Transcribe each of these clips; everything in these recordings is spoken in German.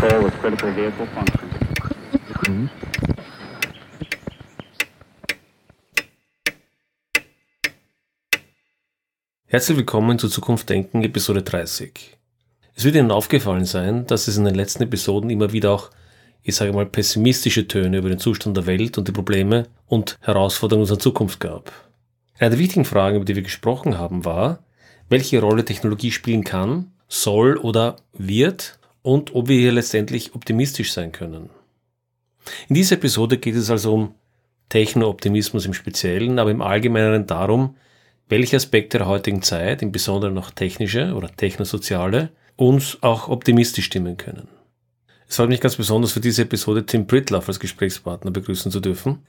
4 with critical vehicle function. Herzlich willkommen zu Zukunft Denken, Episode 30. Es wird Ihnen aufgefallen sein, dass es in den letzten Episoden immer wieder auch, ich sage mal, pessimistische Töne über den Zustand der Welt und die Probleme und Herausforderungen unserer Zukunft gab. Eine der wichtigen Fragen, über die wir gesprochen haben, war, welche Rolle Technologie spielen kann, soll oder wird und ob wir hier letztendlich optimistisch sein können. In dieser Episode geht es also um Techno-Optimismus im Speziellen, aber im Allgemeinen darum, welche Aspekte der heutigen Zeit, im Besonderen noch technische oder technosoziale, uns auch optimistisch stimmen können. Es freut mich ganz besonders für diese Episode Tim Pritloff als Gesprächspartner begrüßen zu dürfen.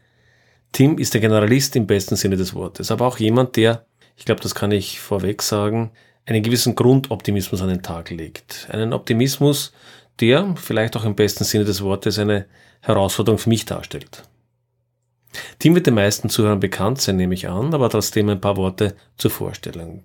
Tim ist der Generalist im besten Sinne des Wortes, aber auch jemand, der, ich glaube, das kann ich vorweg sagen, einen gewissen Grundoptimismus an den Tag legt. Einen Optimismus, der vielleicht auch im besten Sinne des Wortes eine Herausforderung für mich darstellt. Tim wird den meisten Zuhörern bekannt sein, nehme ich an, aber trotzdem ein paar Worte zur Vorstellung.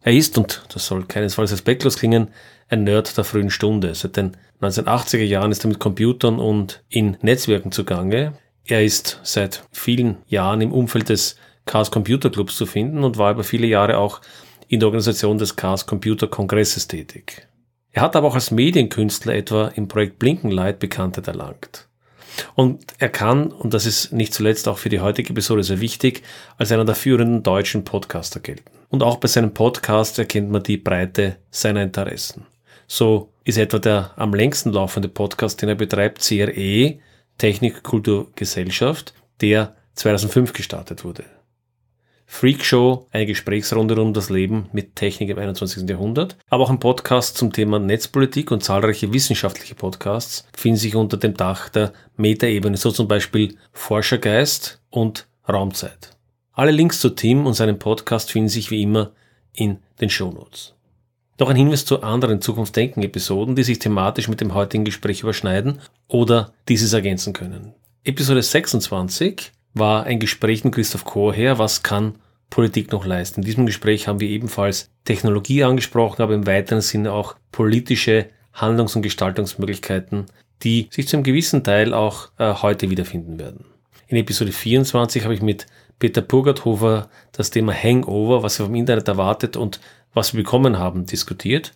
Er ist, und das soll keinesfalls respektlos klingen, ein Nerd der frühen Stunde. Seit den 1980er Jahren ist er mit Computern und in Netzwerken zugange. Er ist seit vielen Jahren im Umfeld des Chaos Computer Clubs zu finden und war über viele Jahre auch in der Organisation des Chaos Computer Kongresses tätig. Er hat aber auch als Medienkünstler etwa im Projekt Blinkenlight Bekanntheit erlangt. Und er kann, und das ist nicht zuletzt auch für die heutige Episode sehr wichtig, als einer der führenden deutschen Podcaster gelten. Und auch bei seinem Podcast erkennt man die Breite seiner Interessen. So ist etwa der am längsten laufende Podcast, den er betreibt, CRE, Technik, Kultur, Gesellschaft, der 2005 gestartet wurde. Freakshow, eine Gesprächsrunde um das Leben mit Technik im 21. Jahrhundert, aber auch ein Podcast zum Thema Netzpolitik und zahlreiche wissenschaftliche Podcasts finden sich unter dem Dach der Metaebene, so zum Beispiel Forschergeist und Raumzeit. Alle Links zu Tim und seinem Podcast finden sich wie immer in den Shownotes. Noch ein Hinweis zu anderen Zukunftsdenken-Episoden, die sich thematisch mit dem heutigen Gespräch überschneiden oder dieses ergänzen können. Episode 26 war ein Gespräch mit Christoph Chorherr, was kann Politik noch leisten. In diesem Gespräch haben wir ebenfalls Technologie angesprochen, aber im weiteren Sinne auch politische Handlungs- und Gestaltungsmöglichkeiten, die sich zu einem gewissen Teil auch äh, heute wiederfinden werden. In Episode 24 habe ich mit Peter Purgathofer das Thema Hangover, was er vom Internet erwartet und was wir bekommen haben, diskutiert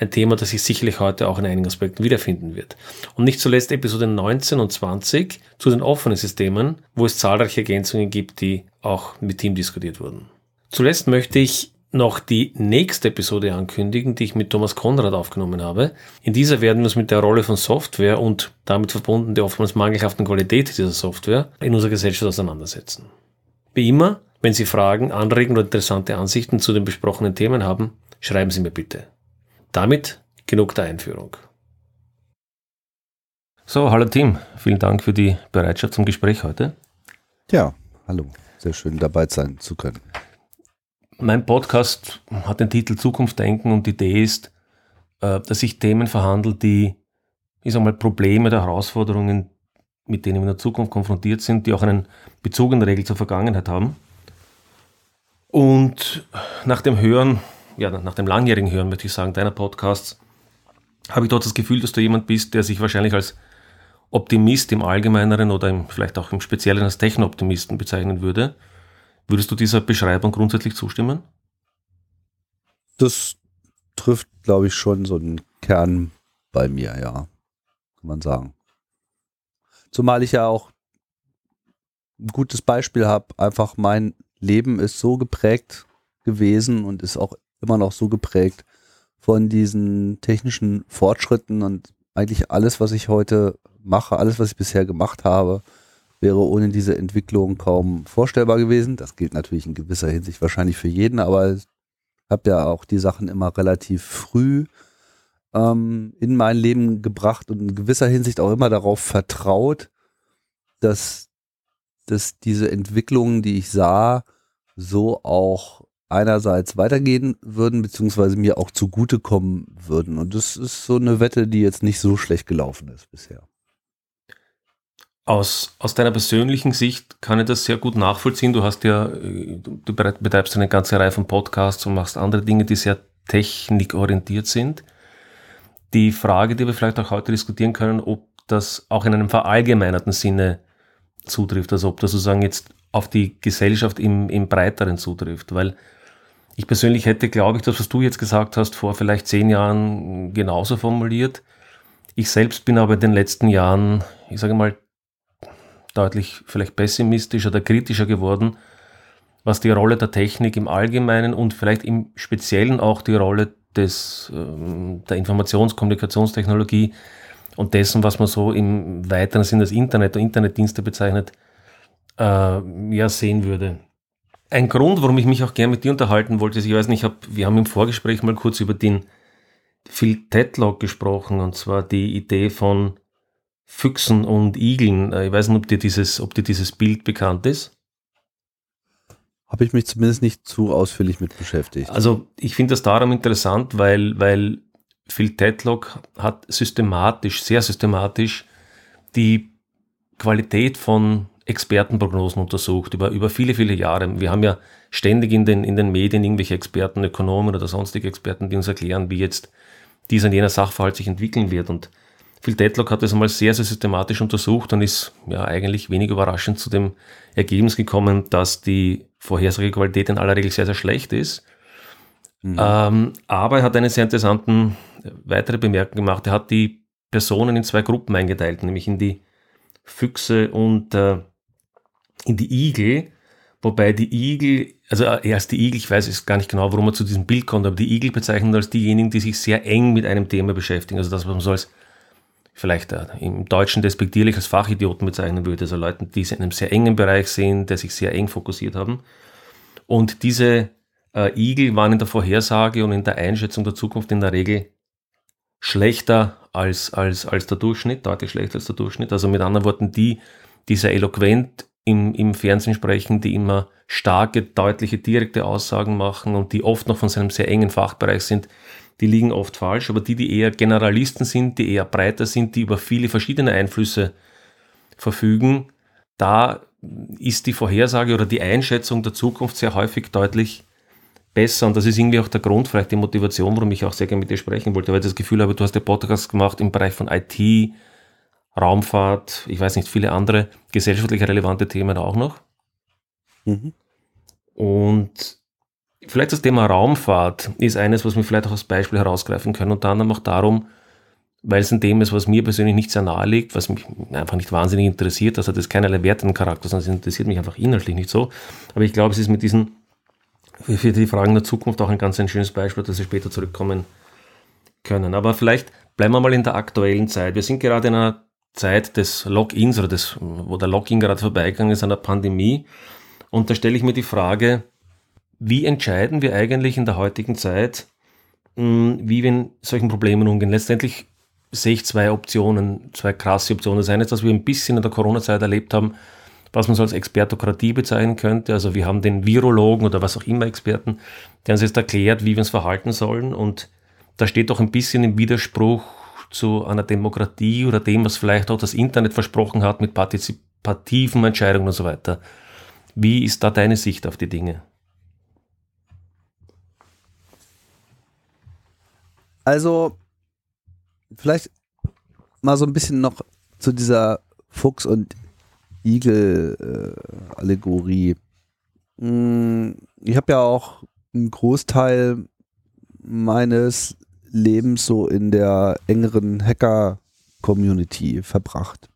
ein Thema, das sich sicherlich heute auch in einigen Aspekten wiederfinden wird. Und nicht zuletzt Episode 19 und 20 zu den offenen Systemen, wo es zahlreiche Ergänzungen gibt, die auch mit Team diskutiert wurden. Zuletzt möchte ich noch die nächste Episode ankündigen, die ich mit Thomas Konrad aufgenommen habe. In dieser werden wir uns mit der Rolle von Software und damit verbunden der oftmals mangelhaften Qualität dieser Software in unserer Gesellschaft auseinandersetzen. Wie immer, wenn Sie Fragen, Anregungen oder interessante Ansichten zu den besprochenen Themen haben, schreiben Sie mir bitte. Damit genug der Einführung. So, hallo Tim, vielen Dank für die Bereitschaft zum Gespräch heute. Ja, hallo, sehr schön dabei sein zu können. Mein Podcast hat den Titel Zukunft denken und die Idee ist, äh, dass ich Themen verhandle, die, ich sag mal, Probleme oder Herausforderungen, mit denen wir in der Zukunft konfrontiert sind, die auch einen Bezug in der Regel zur Vergangenheit haben. Und nach dem Hören ja, nach dem langjährigen Hören, möchte ich sagen, deiner Podcasts, habe ich dort das Gefühl, dass du jemand bist, der sich wahrscheinlich als Optimist im Allgemeineren oder im, vielleicht auch im Speziellen als Techno-Optimisten bezeichnen würde. Würdest du dieser Beschreibung grundsätzlich zustimmen? Das trifft, glaube ich, schon so einen Kern bei mir, ja, kann man sagen. Zumal ich ja auch ein gutes Beispiel habe, einfach mein Leben ist so geprägt gewesen und ist auch immer noch so geprägt von diesen technischen Fortschritten und eigentlich alles, was ich heute mache, alles, was ich bisher gemacht habe, wäre ohne diese Entwicklung kaum vorstellbar gewesen. Das gilt natürlich in gewisser Hinsicht wahrscheinlich für jeden, aber ich habe ja auch die Sachen immer relativ früh ähm, in mein Leben gebracht und in gewisser Hinsicht auch immer darauf vertraut, dass, dass diese Entwicklungen, die ich sah, so auch einerseits weitergehen würden, beziehungsweise mir auch zugutekommen würden. Und das ist so eine Wette, die jetzt nicht so schlecht gelaufen ist bisher. Aus, aus deiner persönlichen Sicht kann ich das sehr gut nachvollziehen. Du hast ja, du betreibst eine ganze Reihe von Podcasts und machst andere Dinge, die sehr technikorientiert sind. die Frage, die wir vielleicht auch heute diskutieren können, ob das auch in einem verallgemeinerten Sinne zutrifft, also ob das sozusagen jetzt auf die Gesellschaft im, im breiteren zutrifft, weil ich persönlich hätte, glaube ich, das, was du jetzt gesagt hast, vor vielleicht zehn Jahren genauso formuliert. Ich selbst bin aber in den letzten Jahren, ich sage mal, deutlich vielleicht pessimistischer oder kritischer geworden, was die Rolle der Technik im Allgemeinen und vielleicht im Speziellen auch die Rolle des, ähm, der Informations-Kommunikationstechnologie und dessen, was man so im weiteren Sinn als Internet und Internetdienste bezeichnet, äh, ja, sehen würde. Ein Grund, warum ich mich auch gerne mit dir unterhalten wollte, ist, ich weiß nicht, hab, wir haben im Vorgespräch mal kurz über den Phil Tetlock gesprochen, und zwar die Idee von Füchsen und Igeln. Äh, ich weiß nicht, ob dir dieses, ob dir dieses Bild bekannt ist. Habe ich mich zumindest nicht zu ausführlich mit beschäftigt. Also ich finde das darum interessant, weil, weil Phil Tetlock hat systematisch, sehr systematisch die Qualität von Expertenprognosen untersucht über, über viele, viele Jahre. Wir haben ja ständig in den, in den Medien irgendwelche Experten, Ökonomen oder sonstige Experten, die uns erklären, wie jetzt dieser und jener Sachverhalt sich entwickeln wird. Und Phil Tetlock hat das einmal sehr, sehr systematisch untersucht und ist ja eigentlich wenig überraschend zu dem Ergebnis gekommen, dass die Vorhersagequalität in aller Regel sehr, sehr schlecht ist. Mhm. Ähm, aber er hat eine sehr interessanten äh, weitere Bemerkung gemacht. Er hat die Personen in zwei Gruppen eingeteilt, nämlich in die Füchse und äh, in die Igel. Wobei die Igel, also äh, erst die Igel, ich weiß jetzt gar nicht genau, warum er zu diesem Bild kommt, aber die Igel bezeichnen als diejenigen, die sich sehr eng mit einem Thema beschäftigen. Also das, was man so als vielleicht äh, im Deutschen despektierlich als Fachidioten bezeichnen würde, also Leute, die in einem sehr engen Bereich sind, der sich sehr eng fokussiert haben. Und diese äh, Igel waren in der Vorhersage und in der Einschätzung der Zukunft in der Regel schlechter als, als, als der Durchschnitt, deutlich schlechter als der Durchschnitt. Also mit anderen Worten, die, die sehr eloquent im, im Fernsehen sprechen, die immer starke, deutliche, direkte Aussagen machen und die oft noch von seinem sehr engen Fachbereich sind, die liegen oft falsch, aber die, die eher Generalisten sind, die eher breiter sind, die über viele verschiedene Einflüsse verfügen, da ist die Vorhersage oder die Einschätzung der Zukunft sehr häufig deutlich besser. Und das ist irgendwie auch der Grund, vielleicht die Motivation, warum ich auch sehr gerne mit dir sprechen wollte, weil ich das Gefühl habe, du hast den Podcast gemacht im Bereich von IT, Raumfahrt, ich weiß nicht, viele andere gesellschaftlich relevante Themen auch noch. Mhm. Und Vielleicht das Thema Raumfahrt ist eines, was wir vielleicht auch als Beispiel herausgreifen können. Unter anderem auch darum, weil es ein Thema ist, was mir persönlich nicht sehr nahe liegt, was mich einfach nicht wahnsinnig interessiert. Das hat jetzt keinerlei wertenden Charakter, sondern es interessiert mich einfach inhaltlich nicht so. Aber ich glaube, es ist mit diesen, für die Fragen der Zukunft auch ein ganz ein schönes Beispiel, dass wir später zurückkommen können. Aber vielleicht bleiben wir mal in der aktuellen Zeit. Wir sind gerade in einer Zeit des Logins oder des, wo der Login gerade vorbeigegangen ist, einer Pandemie. Und da stelle ich mir die Frage, wie entscheiden wir eigentlich in der heutigen Zeit, hm, wie wir in solchen Problemen umgehen? Letztendlich sehe ich zwei Optionen, zwei krasse Optionen. Das eine ist, was wir ein bisschen in der Corona-Zeit erlebt haben, was man so als Expertokratie bezeichnen könnte. Also wir haben den Virologen oder was auch immer Experten, der uns jetzt erklärt, wie wir uns verhalten sollen. Und da steht doch ein bisschen im Widerspruch zu einer Demokratie oder dem, was vielleicht auch das Internet versprochen hat mit partizipativen Entscheidungen und so weiter. Wie ist da deine Sicht auf die Dinge? Also, vielleicht mal so ein bisschen noch zu dieser Fuchs- und Igel-Allegorie. Hm, ich habe ja auch einen Großteil meines Lebens so in der engeren Hacker-Community verbracht.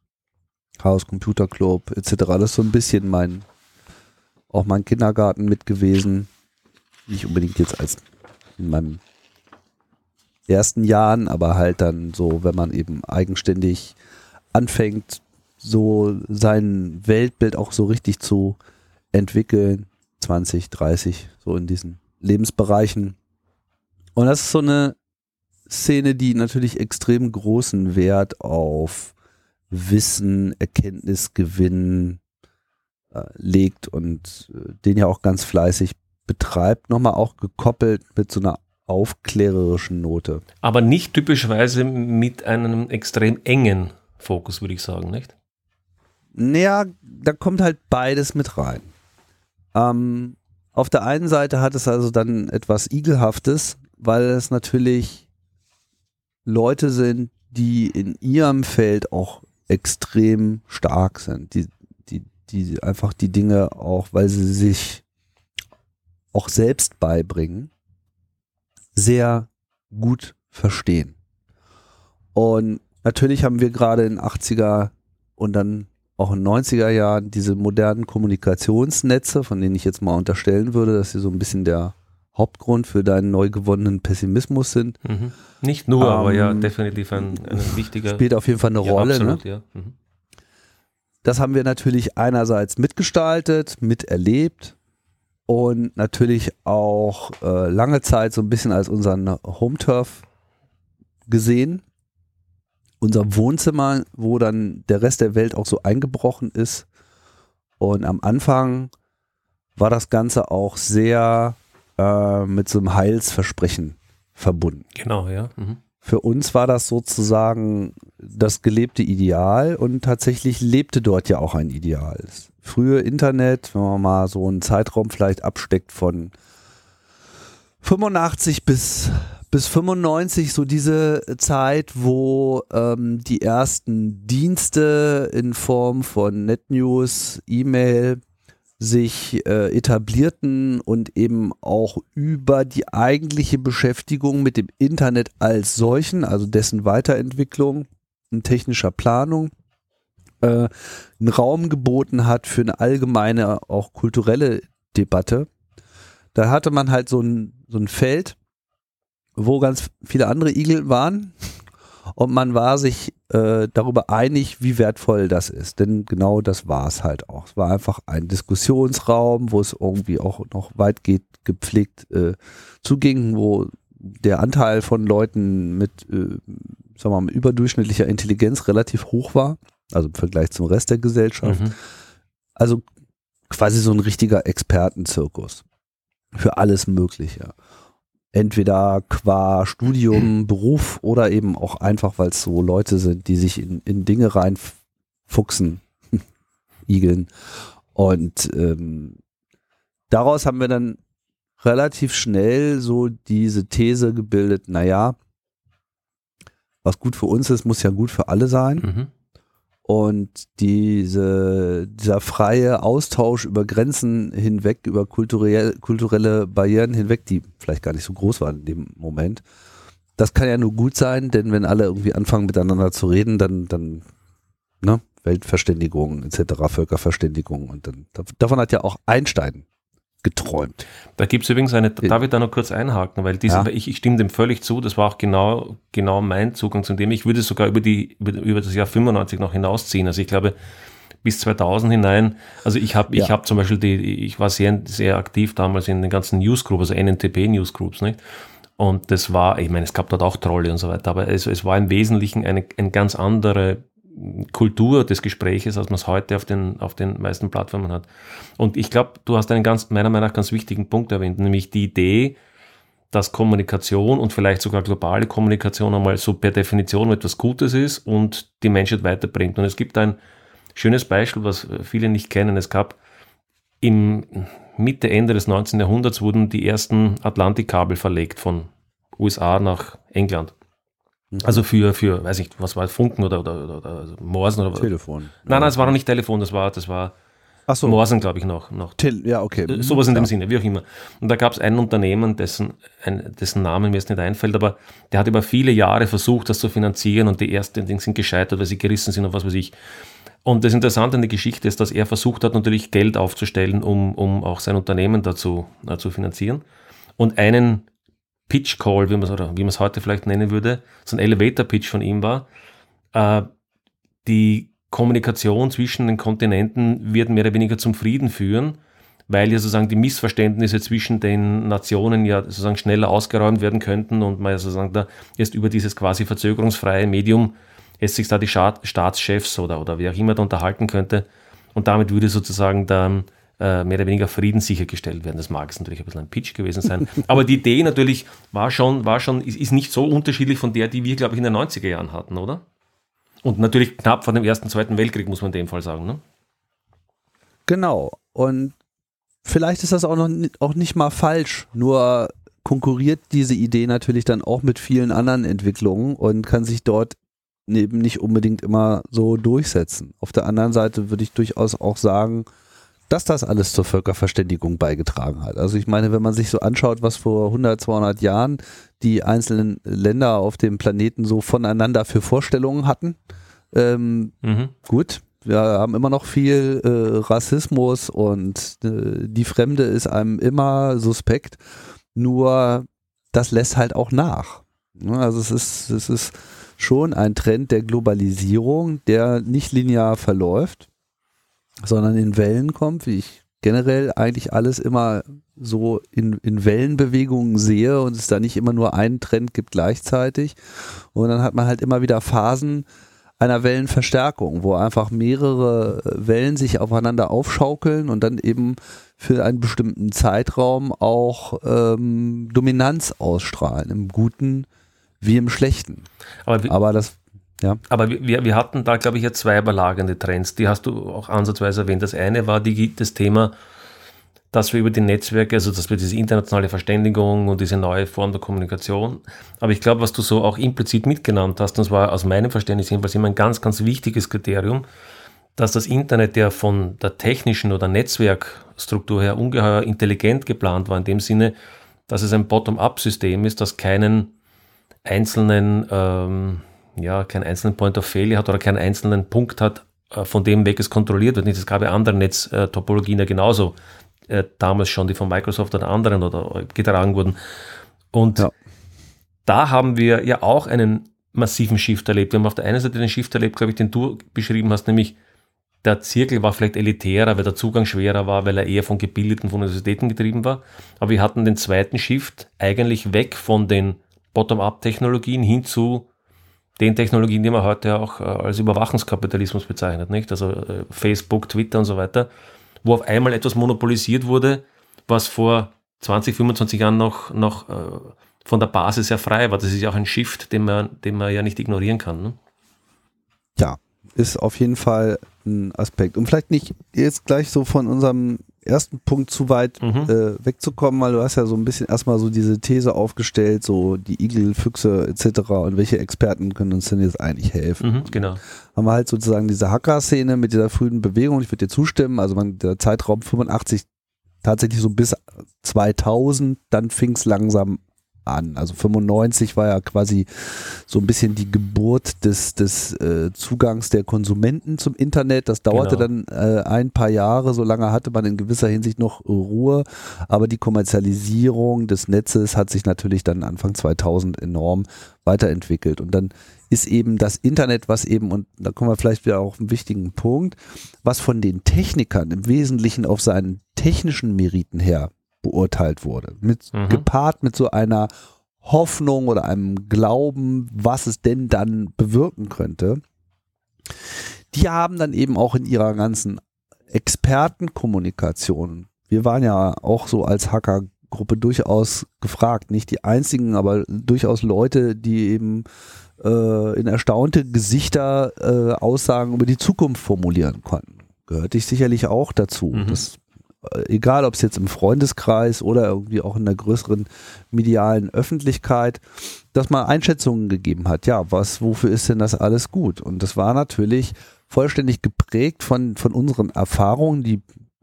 Chaos Computer Club etc. Das ist so ein bisschen mein, auch mein Kindergarten mit gewesen. Nicht unbedingt jetzt als in meinem ersten Jahren, aber halt dann so, wenn man eben eigenständig anfängt, so sein Weltbild auch so richtig zu entwickeln, 20, 30, so in diesen Lebensbereichen. Und das ist so eine Szene, die natürlich extrem großen Wert auf Wissen, Erkenntnisgewinn äh, legt und äh, den ja auch ganz fleißig betreibt. Nochmal auch gekoppelt mit so einer aufklärerischen Note. Aber nicht typischerweise mit einem extrem engen Fokus, würde ich sagen, nicht? Naja, da kommt halt beides mit rein. Ähm, auf der einen Seite hat es also dann etwas Igelhaftes, weil es natürlich Leute sind, die in ihrem Feld auch extrem stark sind, die, die, die einfach die Dinge auch, weil sie sich auch selbst beibringen, sehr gut verstehen. Und natürlich haben wir gerade in 80er und dann auch in 90er Jahren diese modernen Kommunikationsnetze, von denen ich jetzt mal unterstellen würde, dass sie so ein bisschen der Hauptgrund für deinen neu gewonnenen Pessimismus sind. Mhm. Nicht nur, Ähm, aber ja, definitiv ein, ein wichtiger. Spielt auf jeden Fall eine ja, Rolle. absolut, Ne? ja. Mhm. Das haben wir natürlich einerseits mitgestaltet, miterlebt und natürlich auch äh, lange Zeit so ein bisschen als unseren Home-Turf gesehen. Unser Wohnzimmer, wo dann der Rest der Welt auch so eingebrochen ist. Und am Anfang war das Ganze auch sehr äh, mit so einem Heilsversprechen verbunden. Genau, ja. Mhm. Für uns war das sozusagen das gelebte Ideal und tatsächlich lebte dort ja auch ein Ideal. Das frühe Internet, wenn man mal so einen Zeitraum vielleicht absteckt von 85 bis, bis 95, so diese Zeit, wo ähm, die ersten Dienste in Form von NetNews, E-Mail, sich äh, etablierten und eben auch über die eigentliche Beschäftigung mit dem Internet als solchen, also dessen Weiterentwicklung und technischer Planung, äh, einen Raum geboten hat für eine allgemeine, auch kulturelle Debatte. Da hatte man halt so ein, so ein Feld, wo ganz viele andere Igel waren und man war sich äh, darüber einig, wie wertvoll das ist. Denn genau das war es halt auch. Es war einfach ein Diskussionsraum, wo es irgendwie auch noch weitgehend gepflegt äh, zuging, wo der Anteil von Leuten mit, äh, sagen wir mal, überdurchschnittlicher Intelligenz relativ hoch war, also im Vergleich zum Rest der Gesellschaft. Mhm. Also quasi so ein richtiger Expertenzirkus für alles Mögliche. Entweder qua Studium, Beruf oder eben auch einfach, weil es so Leute sind, die sich in, in Dinge reinfuchsen, igeln. Und ähm, daraus haben wir dann relativ schnell so diese These gebildet, naja, was gut für uns ist, muss ja gut für alle sein. Mhm. Und diese, dieser freie Austausch über Grenzen hinweg, über kulturell, kulturelle Barrieren hinweg, die vielleicht gar nicht so groß waren in dem Moment, das kann ja nur gut sein, denn wenn alle irgendwie anfangen miteinander zu reden, dann, dann, ne, Weltverständigung etc., Völkerverständigung und dann, davon hat ja auch Einstein geträumt. Da gibt es übrigens eine, darf ich da noch kurz einhaken, weil diese, Ja. ich, ich stimme dem völlig zu, das war auch genau, genau mein Zugang zu dem. Ich würde sogar über, die, über, über das Jahr 95 noch hinausziehen. Also ich glaube, bis 2000 hinein, also ich habe ich Ja. habe zum Beispiel, die, ich war sehr, sehr aktiv damals in den ganzen Newsgroups, also NNTP-Newsgroups, nicht? Und das war, ich meine, es gab dort auch Trolle und so weiter, aber es, es war im Wesentlichen eine, eine ganz andere Kultur des Gespräches, als man es heute auf den, auf den meisten Plattformen hat. Und ich glaube, du hast einen ganz, meiner Meinung nach ganz wichtigen Punkt erwähnt, nämlich die Idee, dass Kommunikation und vielleicht sogar globale Kommunikation einmal so per Definition etwas Gutes ist und die Menschheit weiterbringt. Und es gibt ein schönes Beispiel, was viele nicht kennen. Es gab im Mitte, Ende des 19. Jahrhunderts wurden die ersten Atlantikkabel verlegt von USA nach England. Also für, für, weiß ich, was war Funken oder, oder, oder, oder also Morsen oder Telefon. Nein, nein, es war noch nicht Telefon, das war, das war Ach so. Morsen, glaube ich, noch. noch. Tel ja, okay. Äh, Sowas in ja. dem Sinne, wie auch immer. Und da gab es ein Unternehmen, dessen, ein, dessen Namen mir jetzt nicht einfällt, aber der hat über viele Jahre versucht, das zu finanzieren und die ersten Dinge sind gescheitert, weil sie gerissen sind und was weiß ich. Und das Interessante an der Geschichte ist, dass er versucht hat, natürlich Geld aufzustellen, um, um auch sein Unternehmen dazu äh, zu finanzieren. Und einen Pitch Call, wie man es heute vielleicht nennen würde, so ein Elevator Pitch von ihm war, äh, die Kommunikation zwischen den Kontinenten wird mehr oder weniger zum Frieden führen, weil ja sozusagen die Missverständnisse zwischen den Nationen ja sozusagen schneller ausgeräumt werden könnten und man ja sozusagen da jetzt über dieses quasi verzögerungsfreie Medium jetzt sich da die Staatschefs oder, oder wer auch immer da unterhalten könnte. Und damit würde sozusagen dann mehr oder weniger Frieden sichergestellt werden. Das mag es natürlich ein bisschen ein Pitch gewesen sein. Aber die Idee natürlich war schon, war schon, ist, ist nicht so unterschiedlich von der, die wir, glaube ich, in den 90er Jahren hatten, oder? Und natürlich knapp vor dem Ersten, Zweiten Weltkrieg, muss man in dem Fall sagen. Ne? Genau. Und vielleicht ist das auch noch auch nicht mal falsch. Nur konkurriert diese Idee natürlich dann auch mit vielen anderen Entwicklungen und kann sich dort eben nicht unbedingt immer so durchsetzen. Auf der anderen Seite würde ich durchaus auch sagen, dass das alles zur Völkerverständigung beigetragen hat. Also ich meine, wenn man sich so anschaut, was vor 100, 200 Jahren die einzelnen Länder auf dem Planeten so voneinander für Vorstellungen hatten, ähm, mhm. gut, wir haben immer noch viel äh, Rassismus und äh, die Fremde ist einem immer suspekt, nur das lässt halt auch nach. Ne, also es ist, es ist schon ein Trend der Globalisierung, der nicht linear verläuft sondern in Wellen kommt, wie ich generell eigentlich alles immer so in, in Wellenbewegungen sehe und es da nicht immer nur einen Trend gibt gleichzeitig. Und dann hat man halt immer wieder Phasen einer Wellenverstärkung, wo einfach mehrere Wellen sich aufeinander aufschaukeln und dann eben für einen bestimmten Zeitraum auch ähm, Dominanz ausstrahlen, im Guten wie im Schlechten. Aber, Aber das ja. Aber wir, wir hatten da, glaube ich, ja zwei überlagernde Trends. Die hast du auch ansatzweise erwähnt. Das eine war die, das Thema, dass wir über die Netzwerke, also dass wir diese internationale Verständigung und diese neue Form der Kommunikation, aber ich glaube, was du so auch implizit mitgenannt hast, das war aus meinem Verständnis jedenfalls immer ein ganz, ganz wichtiges Kriterium, dass das Internet ja von der technischen oder Netzwerkstruktur her ungeheuer intelligent geplant war, in dem Sinne, dass es ein Bottom-up-System ist, das keinen einzelnen ähm, ja, keinen einzelnen Point of Failure hat oder keinen einzelnen Punkt hat, äh, von dem weg es kontrolliert wird. Es gab ja andere Netztopologien ja genauso, äh, damals schon, die von Microsoft oder anderen oder getragen wurden. Und ja. da haben wir ja auch einen massiven Shift erlebt. Wir haben auf der einen Seite den Shift erlebt, glaube ich, den du beschrieben hast, nämlich der Zirkel war vielleicht elitärer, weil der Zugang schwerer war, weil er eher von Gebildeten, von Universitäten getrieben war. Aber wir hatten den zweiten Shift eigentlich weg von den Bottom-up-Technologien hin zu den Technologien, die man heute auch äh, als Überwachungskapitalismus bezeichnet, nicht? Also äh, Facebook, Twitter und so weiter, wo auf einmal etwas monopolisiert wurde, was vor 20, 25 Jahren noch, noch äh, von der Basis sehr frei war. Das ist ja auch ein Shift, den man, den man ja nicht ignorieren kann. Ne? Ja, ist auf jeden Fall ein Aspekt. Und vielleicht nicht jetzt gleich so von unserem ersten Punkt zu weit mhm. äh, wegzukommen, weil du hast ja so ein bisschen erstmal so diese These aufgestellt, so die Igel, Füchse etc. und welche Experten können uns denn jetzt eigentlich helfen? Mhm, genau. Haben wir halt sozusagen diese Hacker-Szene mit dieser frühen Bewegung, ich würde dir zustimmen, also man, der Zeitraum 85 tatsächlich so bis 2000, dann fing es langsam an. Also 95 war ja quasi so ein bisschen die Geburt des, des äh, Zugangs der Konsumenten zum Internet. Das dauerte genau. dann äh, ein paar Jahre, so lange hatte man in gewisser Hinsicht noch Ruhe. Aber die Kommerzialisierung des Netzes hat sich natürlich dann Anfang 2000 enorm weiterentwickelt. Und dann ist eben das Internet, was eben, und da kommen wir vielleicht wieder auf einen wichtigen Punkt, was von den Technikern im Wesentlichen auf seinen technischen Meriten her beurteilt wurde. Mit, mhm. Gepaart mit so einer Hoffnung oder einem Glauben, was es denn dann bewirken könnte. Die haben dann eben auch in ihrer ganzen Expertenkommunikation, wir waren ja auch so als Hackergruppe durchaus gefragt, nicht die einzigen, aber durchaus Leute, die eben äh, in erstaunte Gesichter äh, Aussagen über die Zukunft formulieren konnten. Gehörte ich sicherlich auch dazu. Mhm. Das egal ob es jetzt im Freundeskreis oder irgendwie auch in der größeren medialen Öffentlichkeit, dass man Einschätzungen gegeben hat. Ja, was, wofür ist denn das alles gut? Und das war natürlich vollständig geprägt von, von unseren Erfahrungen, die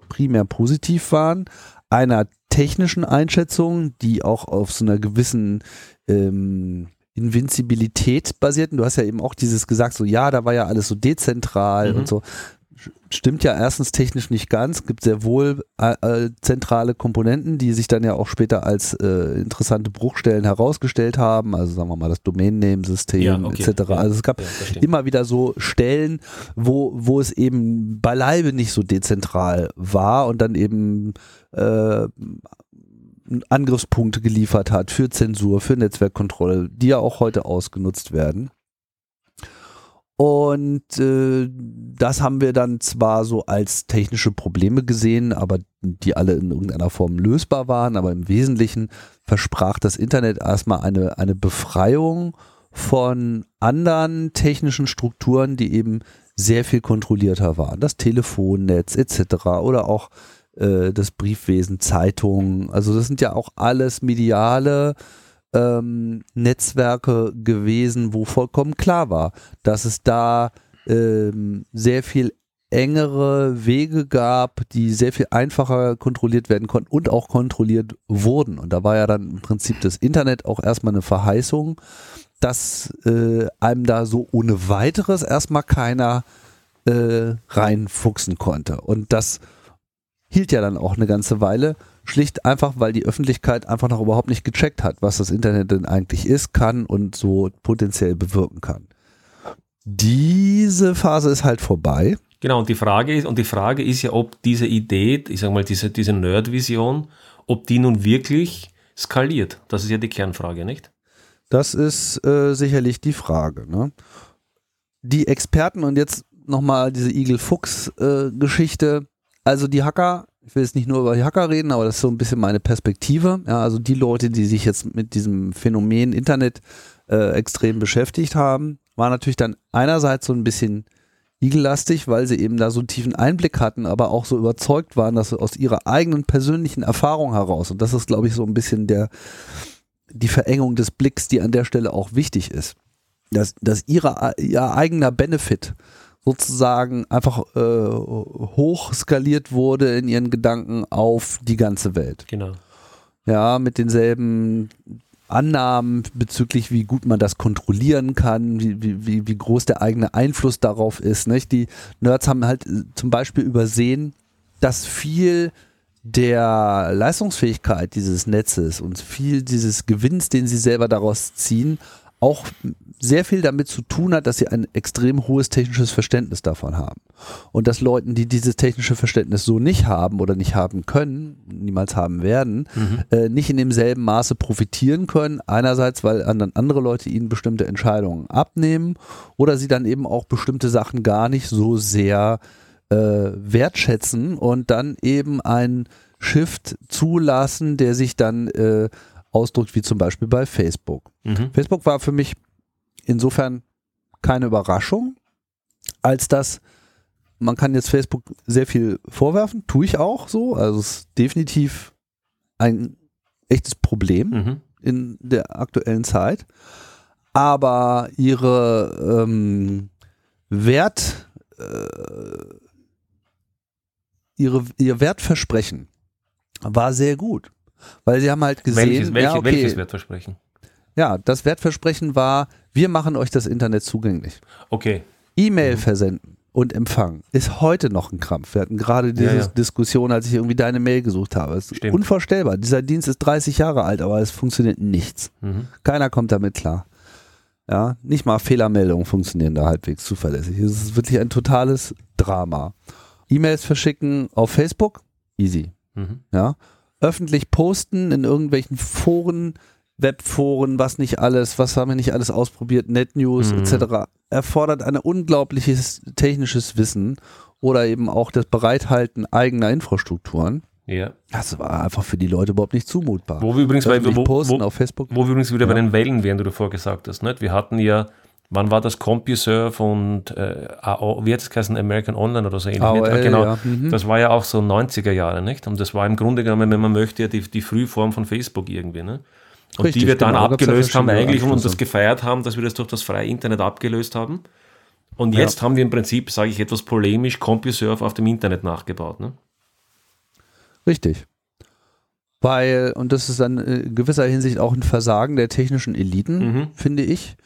primär positiv waren, einer technischen Einschätzung, die auch auf so einer gewissen ähm, Invincibilität basierten. Du hast ja eben auch dieses gesagt, so ja, da war ja alles so dezentral mhm. und so stimmt ja erstens technisch nicht ganz. Es gibt sehr wohl äh, äh, zentrale Komponenten, die sich dann ja auch später als äh, interessante Bruchstellen herausgestellt haben. Also sagen wir mal das Domain-Name-System ja, okay. etc. Ja, also es gab ja, immer wieder so Stellen, wo, wo es eben beileibe nicht so dezentral war und dann eben äh, Angriffspunkte geliefert hat für Zensur, für Netzwerkkontrolle, die ja auch heute ausgenutzt werden. Und äh, das haben wir dann zwar so als technische Probleme gesehen, aber die alle in irgendeiner Form lösbar waren, aber im Wesentlichen versprach das Internet erstmal eine, eine Befreiung von anderen technischen Strukturen, die eben sehr viel kontrollierter waren. Das Telefonnetz etc. oder auch äh, das Briefwesen, Zeitungen. Also das sind ja auch alles mediale ähm, Netzwerke gewesen, wo vollkommen klar war, dass es da ähm, sehr viel engere Wege gab, die sehr viel einfacher kontrolliert werden konnten und auch kontrolliert wurden. Und da war ja dann im Prinzip das Internet auch erstmal eine Verheißung, dass äh, einem da so ohne weiteres erstmal keiner äh, reinfuchsen konnte. Und das hielt ja dann auch eine ganze Weile. Schlicht einfach, weil die Öffentlichkeit einfach noch überhaupt nicht gecheckt hat, was das Internet denn eigentlich ist, kann und so potenziell bewirken kann. Diese Phase ist halt vorbei. Genau, und die Frage ist, und die Frage ist ja, ob diese Idee, ich sag mal, diese, diese Nerd-Vision, ob die nun wirklich skaliert. Das ist ja die Kernfrage, nicht? Das ist äh, sicherlich die Frage. Ne? Die Experten und jetzt nochmal diese Igel-Fuchs-Geschichte. Äh, also die Hacker, ich will jetzt nicht nur über Hacker reden, aber das ist so ein bisschen meine Perspektive. Ja, also die Leute, die sich jetzt mit diesem Phänomen Internet äh, extrem beschäftigt haben, waren natürlich dann einerseits so ein bisschen igellastig, weil sie eben da so einen tiefen Einblick hatten, aber auch so überzeugt waren, dass sie aus ihrer eigenen persönlichen Erfahrung heraus, und das ist, glaube ich, so ein bisschen der, die Verengung des Blicks, die an der Stelle auch wichtig ist, dass, dass ihre, ihr eigener Benefit sozusagen einfach äh, hoch skaliert wurde in ihren Gedanken auf die ganze Welt. Genau. Ja, mit denselben Annahmen bezüglich, wie gut man das kontrollieren kann, wie, wie, wie groß der eigene Einfluss darauf ist. Nicht? Die Nerds haben halt äh, zum Beispiel übersehen, dass viel der Leistungsfähigkeit dieses Netzes und viel dieses Gewinns, den sie selber daraus ziehen, auch sehr viel damit zu tun hat, dass sie ein extrem hohes technisches Verständnis davon haben. Und dass Leuten, die dieses technische Verständnis so nicht haben oder nicht haben können, niemals haben werden, mhm. äh, nicht in demselben Maße profitieren können. Einerseits, weil dann andere Leute ihnen bestimmte Entscheidungen abnehmen oder sie dann eben auch bestimmte Sachen gar nicht so sehr äh, wertschätzen und dann eben ein Shift zulassen, der sich dann äh, ausdrückt, wie zum Beispiel bei Facebook. Mhm. Facebook war für mich insofern keine Überraschung, als dass man kann jetzt Facebook sehr viel vorwerfen, tue ich auch so. Also es ist definitiv ein echtes Problem mhm. in der aktuellen Zeit. Aber ihre ähm, Wert, äh, ihre, ihr Wertversprechen war sehr gut. Weil sie haben halt gesehen, welches, welche, ja, okay, welches Wertversprechen? Ja, das Wertversprechen war, wir machen euch das Internet zugänglich. Okay. E-Mail mhm. versenden und empfangen ist heute noch ein Krampf. Wir hatten gerade diese ja, ja. Diskussion, als ich irgendwie deine Mail gesucht habe. Es ist Stimmt. unvorstellbar. Dieser Dienst ist 30 Jahre alt, aber es funktioniert nichts. Mhm. Keiner kommt damit klar. Ja, nicht mal Fehlermeldungen funktionieren da halbwegs zuverlässig. Es ist wirklich ein totales Drama. E-Mails verschicken auf Facebook, easy. Mhm. Ja, öffentlich posten in irgendwelchen Foren, Webforen, was nicht alles, was haben wir nicht alles ausprobiert, NetNews mhm. etc. erfordert ein unglaubliches technisches Wissen oder eben auch das Bereithalten eigener Infrastrukturen. Ja. Das war einfach für die Leute überhaupt nicht zumutbar. Wo wir übrigens, bei, wo, posten wo, auf Facebook. Wo wir übrigens wieder ja. bei den Wellen wären, du vorher gesagt hast. Nicht? Wir hatten ja wann war das CompuServe und äh, AO, wie hat es geheißen, American Online oder so ähnlich. AOL, ah, genau, ja. mhm. das war ja auch so 90er Jahre, nicht? Und das war im Grunde genommen, wenn man möchte, ja die, die Frühform von Facebook irgendwie, ne? Und Richtig, die wir dann genau, abgelöst haben eigentlich und das gefeiert haben, dass wir das durch das freie Internet abgelöst haben. Und jetzt ja. haben wir im Prinzip, sage ich etwas polemisch, CompuServe auf dem Internet nachgebaut, ne? Richtig. Weil, und das ist dann in gewisser Hinsicht auch ein Versagen der technischen Eliten, mhm. finde ich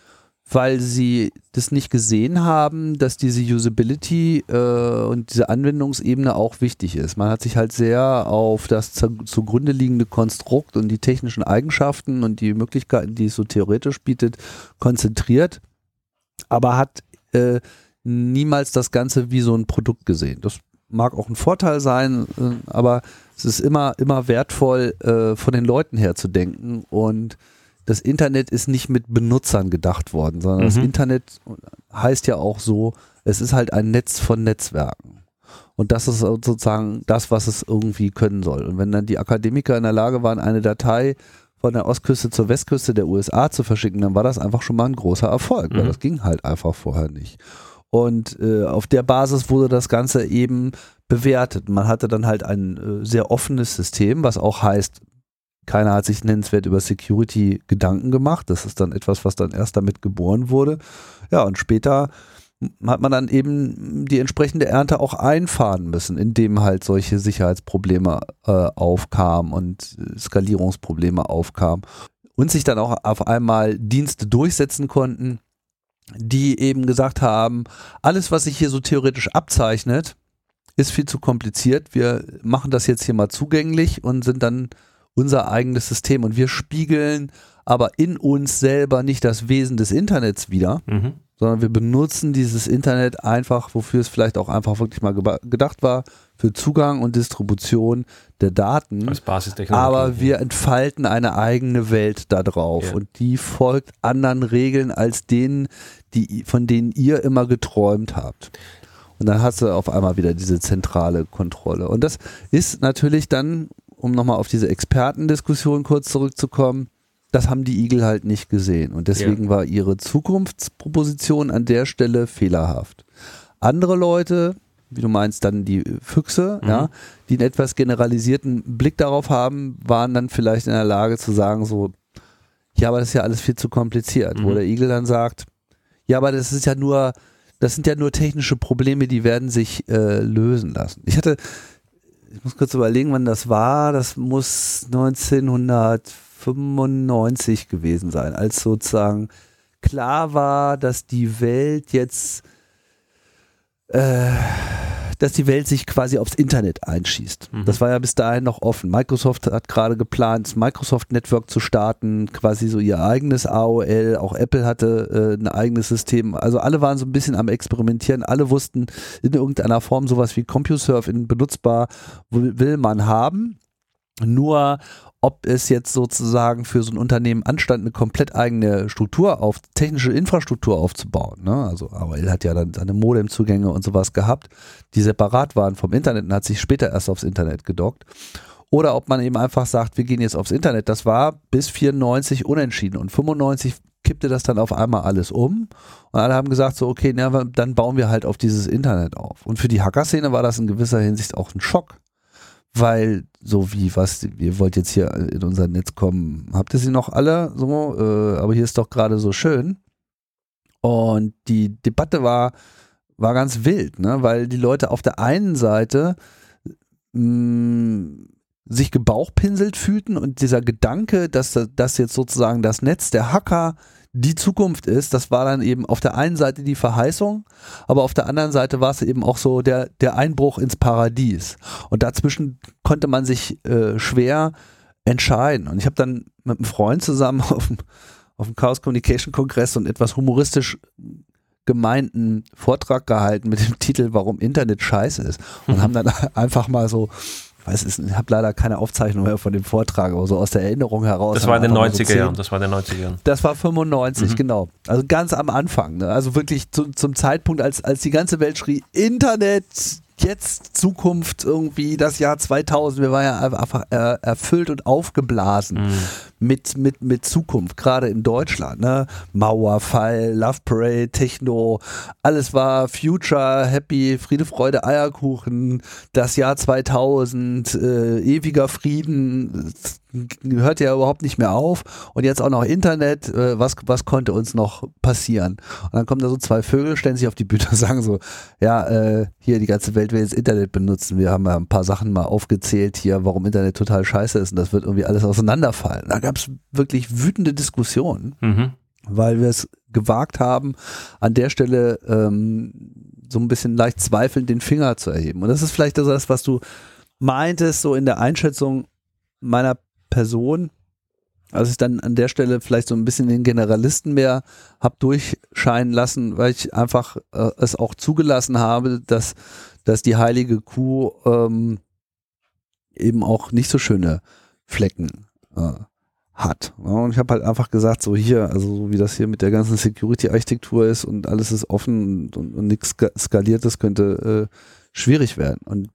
weil sie das nicht gesehen haben, dass diese Usability äh, und diese Anwendungsebene auch wichtig ist. Man hat sich halt sehr auf das zugrunde liegende Konstrukt und die technischen Eigenschaften und die Möglichkeiten, die es so theoretisch bietet, konzentriert, aber hat äh, niemals das Ganze wie so ein Produkt gesehen. Das mag auch ein Vorteil sein, äh, aber es ist immer, immer wertvoll, äh, von den Leuten her zu denken und das Internet ist nicht mit Benutzern gedacht worden, sondern mhm. das Internet heißt ja auch so, es ist halt ein Netz von Netzwerken. Und das ist sozusagen das, was es irgendwie können soll. Und wenn dann die Akademiker in der Lage waren, eine Datei von der Ostküste zur Westküste der USA zu verschicken, dann war das einfach schon mal ein großer Erfolg, mhm. weil das ging halt einfach vorher nicht. Und äh, auf der Basis wurde das Ganze eben bewertet. Man hatte dann halt ein äh, sehr offenes System, was auch heißt, keiner hat sich nennenswert über Security Gedanken gemacht. Das ist dann etwas, was dann erst damit geboren wurde. Ja, und später hat man dann eben die entsprechende Ernte auch einfahren müssen, indem halt solche Sicherheitsprobleme äh, aufkamen und Skalierungsprobleme aufkamen und sich dann auch auf einmal Dienste durchsetzen konnten, die eben gesagt haben, alles, was sich hier so theoretisch abzeichnet, ist viel zu kompliziert. Wir machen das jetzt hier mal zugänglich und sind dann unser eigenes System und wir spiegeln aber in uns selber nicht das Wesen des Internets wieder, mhm. sondern wir benutzen dieses Internet einfach, wofür es vielleicht auch einfach wirklich mal gedacht war, für Zugang und Distribution der Daten. Als Basistechnologie. Aber wir entfalten eine eigene Welt da drauf ja. und die folgt anderen Regeln als denen, die, von denen ihr immer geträumt habt. Und dann hast du auf einmal wieder diese zentrale Kontrolle. Und das ist natürlich dann, um nochmal auf diese Expertendiskussion kurz zurückzukommen, das haben die Igel halt nicht gesehen. Und deswegen ja. war ihre Zukunftsproposition an der Stelle fehlerhaft. Andere Leute, wie du meinst, dann die Füchse, mhm. ja, die einen etwas generalisierten Blick darauf haben, waren dann vielleicht in der Lage zu sagen, so, ja, aber das ist ja alles viel zu kompliziert. Mhm. Wo der Igel dann sagt, ja, aber das ist ja nur, das sind ja nur technische Probleme, die werden sich äh, lösen lassen. Ich hatte, muss kurz überlegen, wann das war. Das muss 1995 gewesen sein, als sozusagen klar war, dass die Welt jetzt äh, dass die Welt sich quasi aufs Internet einschießt. Mhm. Das war ja bis dahin noch offen. Microsoft hat gerade geplant, das Microsoft Network zu starten, quasi so ihr eigenes AOL. Auch Apple hatte äh, ein eigenes System. Also alle waren so ein bisschen am Experimentieren. Alle wussten in irgendeiner Form sowas wie CompuServe in benutzbar will man haben. Nur ob es jetzt sozusagen für so ein Unternehmen anstand, eine komplett eigene Struktur auf, technische Infrastruktur aufzubauen. Ne? Also AOL hat ja dann seine Modemzugänge und sowas gehabt, die separat waren vom Internet und hat sich später erst aufs Internet gedockt. Oder ob man eben einfach sagt, wir gehen jetzt aufs Internet. Das war bis 94 unentschieden und 95 kippte das dann auf einmal alles um und alle haben gesagt so, okay, na, dann bauen wir halt auf dieses Internet auf. Und für die Hacker-Szene war das in gewisser Hinsicht auch ein Schock weil so wie was, ihr wollt jetzt hier in unser Netz kommen, habt ihr sie noch alle so, äh, aber hier ist doch gerade so schön. Und die Debatte war, war ganz wild, ne? weil die Leute auf der einen Seite mh, mm, sich gebauchpinselt fühlten und dieser Gedanke, dass das jetzt sozusagen das Netz der Hacker die Zukunft ist, das war dann eben auf der einen Seite die Verheißung, aber auf der anderen Seite war es eben auch so der, der Einbruch ins Paradies. Und dazwischen konnte man sich äh, schwer entscheiden. Und ich habe dann mit einem Freund zusammen auf dem, auf dem Chaos Communication Kongress und etwas humoristisch gemeinten Vortrag gehalten mit dem Titel Warum Internet scheiße ist und haben dann einfach mal so weiß ich habe leider keine Aufzeichnung mehr von dem Vortrag, aber so aus der Erinnerung heraus. Das war in den 90er so Jahren, das war in den 90er Jahren. Das war 95, mhm. genau. Also ganz am Anfang, ne? also wirklich zu, zum Zeitpunkt, als, als die ganze Welt schrie, Internet, jetzt Zukunft irgendwie, das Jahr 2000, wir waren ja einfach äh, erfüllt und aufgeblasen mhm. mit, mit, mit Zukunft, gerade in Deutschland. Ne? Mauerfall, Love Parade, Techno, alles war Future, Happy, Friede, Freude, Eierkuchen, das Jahr 2000, äh, ewiger Frieden, hört ja überhaupt nicht mehr auf und jetzt auch noch Internet, äh, was, was konnte uns noch passieren? Und dann kommen da so zwei Vögel, stellen sich auf die Bühne und sagen so, ja, äh, hier die ganze Welt will jetzt Internet benutzen, wir haben ja ein paar Sachen mal aufgezählt hier, warum Internet total scheiße ist und das wird irgendwie alles auseinanderfallen. Da gab es wirklich wütende Diskussionen, mhm. weil wir es gewagt haben, an der Stelle ähm, so ein bisschen leicht zweifelnd den Finger zu erheben. Und das ist vielleicht das, was du meintest, so in der Einschätzung meiner Person, als ich dann an der Stelle vielleicht so ein bisschen den Generalisten mehr habe durchscheinen lassen, weil ich einfach äh, es auch zugelassen habe, dass, dass die heilige Kuh ähm, eben auch nicht so schöne Flecken äh, hat. und ich habe halt einfach gesagt, so hier, also so wie das hier mit der ganzen Security-Architektur ist und alles ist offen und, und, und nichts skaliert, das könnte äh, schwierig werden. Und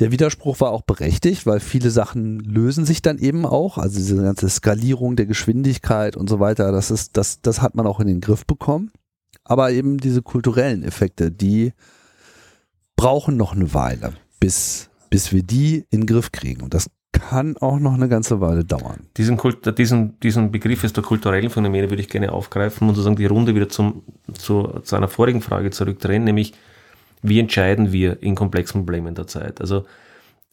der Widerspruch war auch berechtigt, weil viele Sachen lösen sich dann eben auch. Also diese ganze Skalierung der Geschwindigkeit und so weiter, das ist, das, das hat man auch in den Griff bekommen. Aber eben diese kulturellen Effekte, die brauchen noch eine Weile, bis, bis wir die in den Griff kriegen. Und das kann auch noch eine ganze Weile dauern. Diesen, Kult, diesen, diesen Begriff ist der kulturellen Phänomene würde ich gerne aufgreifen und sozusagen die Runde wieder zum, zu, zu einer vorigen Frage zurückdrehen, nämlich wie entscheiden wir in komplexen Problemen der Zeit? Also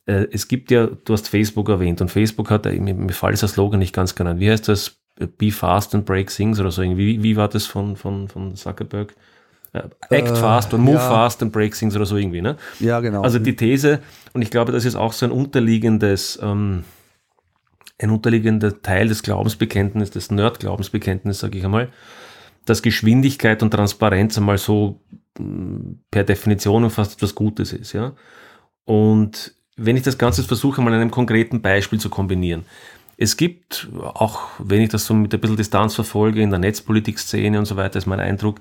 äh, es gibt ja, du hast Facebook erwähnt und Facebook hat, mir, mir fällt dieser Slogan nicht ganz genau. Wie heißt das? Be fast and break things oder so irgendwie. Wie, wie war das von, von, von Zuckerberg? Äh, act äh, fast und move ja. fast and break things oder so irgendwie, ne? Ja, genau. Also die These, und ich glaube, das ist auch so ein unterliegendes, ähm, ein unterliegender Teil des Glaubensbekenntnisses, des Nerd-Glaubensbekenntnisses, sage ich einmal, dass Geschwindigkeit und Transparenz einmal so mm, per Definition fast etwas Gutes ist, ja. Und wenn ich das Ganze versuche, mal in einem konkreten Beispiel zu kombinieren. Es gibt, auch wenn ich das so mit ein bisschen Distanz verfolge, in der Netzpolitik-Szene und so weiter, ist mein Eindruck,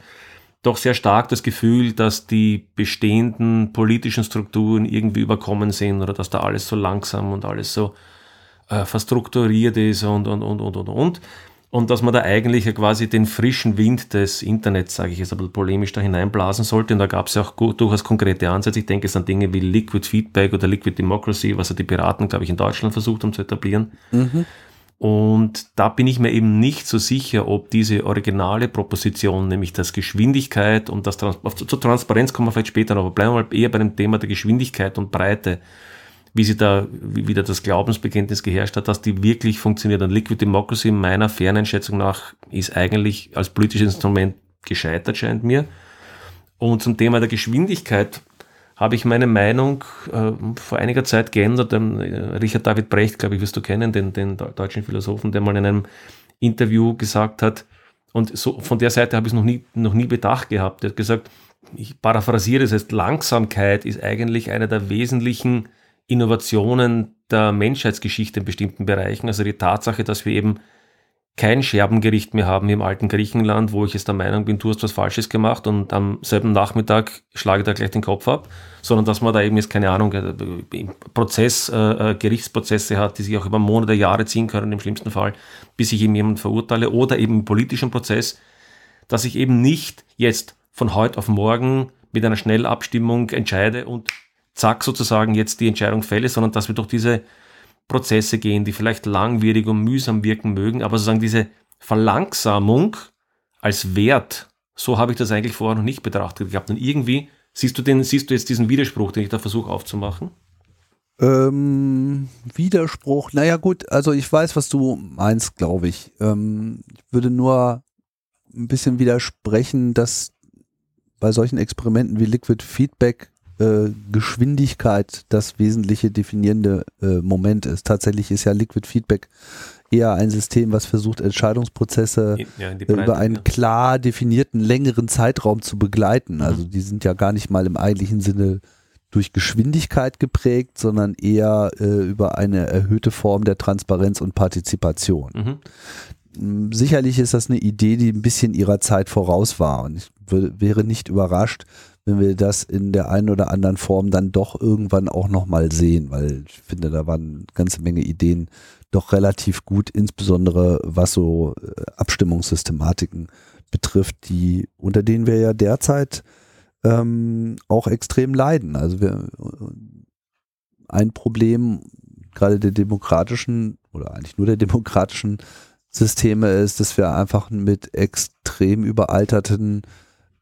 doch sehr stark das Gefühl, dass die bestehenden politischen Strukturen irgendwie überkommen sind oder dass da alles so langsam und alles so äh, verstrukturiert ist und, und, und, und, und, und. Und dass man da eigentlich ja quasi den frischen Wind des Internets, sage ich jetzt bisschen polemisch, da hineinblasen sollte. Und da gab es ja auch durchaus konkrete Ansätze. Ich denke es an Dinge wie Liquid Feedback oder Liquid Democracy, was ja die Piraten, glaube ich, in Deutschland versucht haben zu etablieren. Mhm. Und da bin ich mir eben nicht so sicher, ob diese originale Proposition, nämlich das Geschwindigkeit und das Trans zur Transparenz kommen wir vielleicht später noch, aber bleiben wir mal eher bei dem Thema der Geschwindigkeit und Breite, wie sie da wie wieder das Glaubensbekenntnis geherrscht hat, dass die wirklich funktioniert. Und Liquid Democracy meiner fairen Einschätzung nach ist eigentlich als politisches Instrument gescheitert, scheint mir. Und zum Thema der Geschwindigkeit habe ich meine Meinung äh, vor einiger Zeit geändert. Ähm, Richard David Brecht, glaube ich, wirst du kennen, den, den deutschen Philosophen, der mal in einem Interview gesagt hat, und so von der Seite habe ich es noch nie, noch nie bedacht gehabt. Er hat gesagt, ich paraphrasiere es, heißt, Langsamkeit ist eigentlich einer der wesentlichen Innovationen der Menschheitsgeschichte in bestimmten Bereichen. Also die Tatsache, dass wir eben kein Scherbengericht mehr haben im alten Griechenland, wo ich jetzt der Meinung bin, du hast was Falsches gemacht und am selben Nachmittag schlage ich da gleich den Kopf ab, sondern dass man da eben jetzt keine Ahnung, äh, Prozess, äh, äh, Gerichtsprozesse hat, die sich auch über Monate, Jahre ziehen können im schlimmsten Fall, bis ich eben jemanden verurteile oder eben im politischen Prozess, dass ich eben nicht jetzt von heute auf morgen mit einer Schnellabstimmung entscheide und zack sozusagen jetzt die Entscheidung fälle, sondern dass wir durch diese Prozesse gehen, die vielleicht langwierig und mühsam wirken mögen, aber sozusagen diese Verlangsamung als Wert, so habe ich das eigentlich vorher noch nicht betrachtet gehabt. Und irgendwie siehst du den, siehst du jetzt diesen Widerspruch, den ich da versuche aufzumachen? Ähm, Widerspruch, naja gut, also ich weiß, was du meinst, glaube ich. Ähm, ich würde nur ein bisschen widersprechen, dass bei solchen Experimenten wie Liquid Feedback äh, Geschwindigkeit das wesentliche definierende äh, Moment ist. Tatsächlich ist ja Liquid Feedback eher ein System, was versucht, Entscheidungsprozesse ja, Breite, über einen ja. klar definierten längeren Zeitraum zu begleiten. Mhm. Also die sind ja gar nicht mal im eigentlichen Sinne durch Geschwindigkeit geprägt, sondern eher äh, über eine erhöhte Form der Transparenz und Partizipation. Mhm. Sicherlich ist das eine Idee, die ein bisschen ihrer Zeit voraus war. Und ich wäre nicht überrascht, wenn wir das in der einen oder anderen Form dann doch irgendwann auch nochmal sehen, weil ich finde, da waren eine ganze Menge Ideen doch relativ gut, insbesondere was so äh, Abstimmungssystematiken betrifft, die, unter denen wir ja derzeit ähm, auch extrem leiden. Also wir, ein Problem gerade der demokratischen oder eigentlich nur der demokratischen Systeme ist, dass wir einfach mit extrem überalterten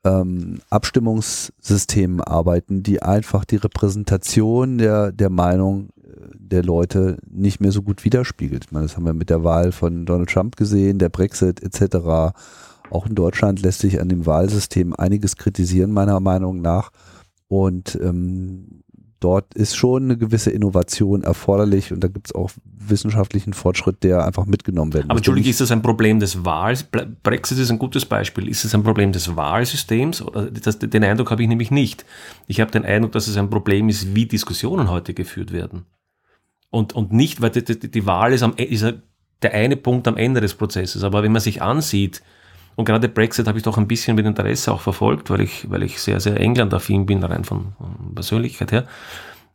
ähm, Abstimmungssystemen arbeiten, die einfach die Repräsentation der, der Meinung äh, der Leute nicht mehr so gut widerspiegelt. Ich meine, das haben wir mit der Wahl von Donald Trump gesehen, der Brexit etc. Auch in Deutschland lässt sich an dem Wahlsystem einiges kritisieren, meiner Meinung nach. Und ähm, dort ist schon eine gewisse Innovation erforderlich und da gibt es auch wissenschaftlichen Fortschritt, der einfach mitgenommen werden muss. Aber Entschuldigung, ist das ein Problem des Wahls? Brexit ist ein gutes Beispiel. Ist es ein Problem des Wahlsystems? Das, den Eindruck habe ich nämlich nicht. Ich habe den Eindruck, dass es ein Problem ist, wie Diskussionen heute geführt werden. Und, und nicht, weil die, die, die Wahl ist, am, ist der eine Punkt am Ende des Prozesses. Aber wenn man sich ansieht, und gerade Brexit habe ich doch ein bisschen mit Interesse auch verfolgt, weil ich, weil ich sehr, sehr England-affin bin, rein von, von Persönlichkeit her.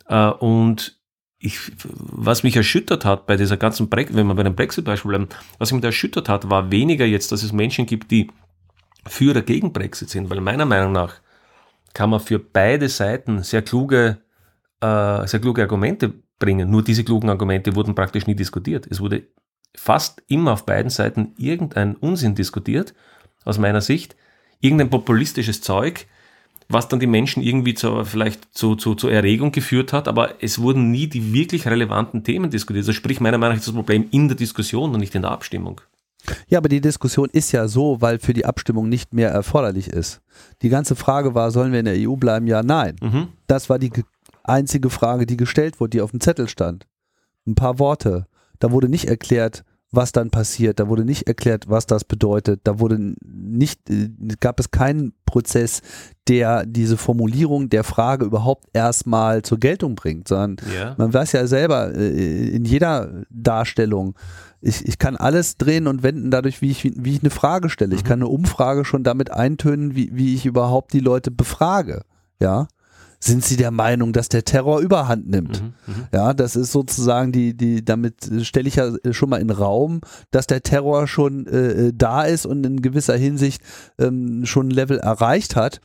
Äh, und ich, was mich erschüttert hat bei dieser ganzen Brexit, wenn wir bei dem Brexit-Beispiel bleiben, was mich erschüttert hat, war weniger jetzt, dass es Menschen gibt, die für oder gegen Brexit sind, weil meiner Meinung nach kann man für beide Seiten sehr kluge, äh, sehr kluge Argumente bringen. Nur diese klugen Argumente wurden praktisch nie diskutiert. Es wurde fast immer auf beiden Seiten irgendein Unsinn diskutiert, aus meiner Sicht. Irgendein populistisches Zeug, was dann die Menschen irgendwie zu, vielleicht zu, zu, zu Erregung geführt hat, aber es wurden nie die wirklich relevanten Themen diskutiert. Also sprich, meiner Meinung nach ist das Problem in der Diskussion und nicht in der Abstimmung. Ja, aber die Diskussion ist ja so, weil für die Abstimmung nicht mehr erforderlich ist. Die ganze Frage war, sollen wir in der EU bleiben? Ja, nein. Mhm. Das war die einzige Frage, die gestellt wurde, die auf dem Zettel stand. Ein paar Worte. Da wurde nicht erklärt, was dann passiert. Da wurde nicht erklärt, was das bedeutet. Da wurde nicht, äh, gab es keinen Prozess, der diese Formulierung der Frage überhaupt erstmal zur Geltung bringt, sondern yeah. man weiß ja selber äh, in jeder Darstellung, ich, ich kann alles drehen und wenden dadurch, wie ich, wie ich eine Frage stelle. Ich mhm. kann eine Umfrage schon damit eintönen, wie, wie ich überhaupt die Leute befrage. Ja sind sie der Meinung, dass der Terror überhand nimmt. Mhm, mhm, ja, das ist sozusagen die, die, damit stelle ich ja schon mal in Raum, dass der Terror schon äh, da ist und in gewisser Hinsicht ähm, schon ein Level erreicht hat.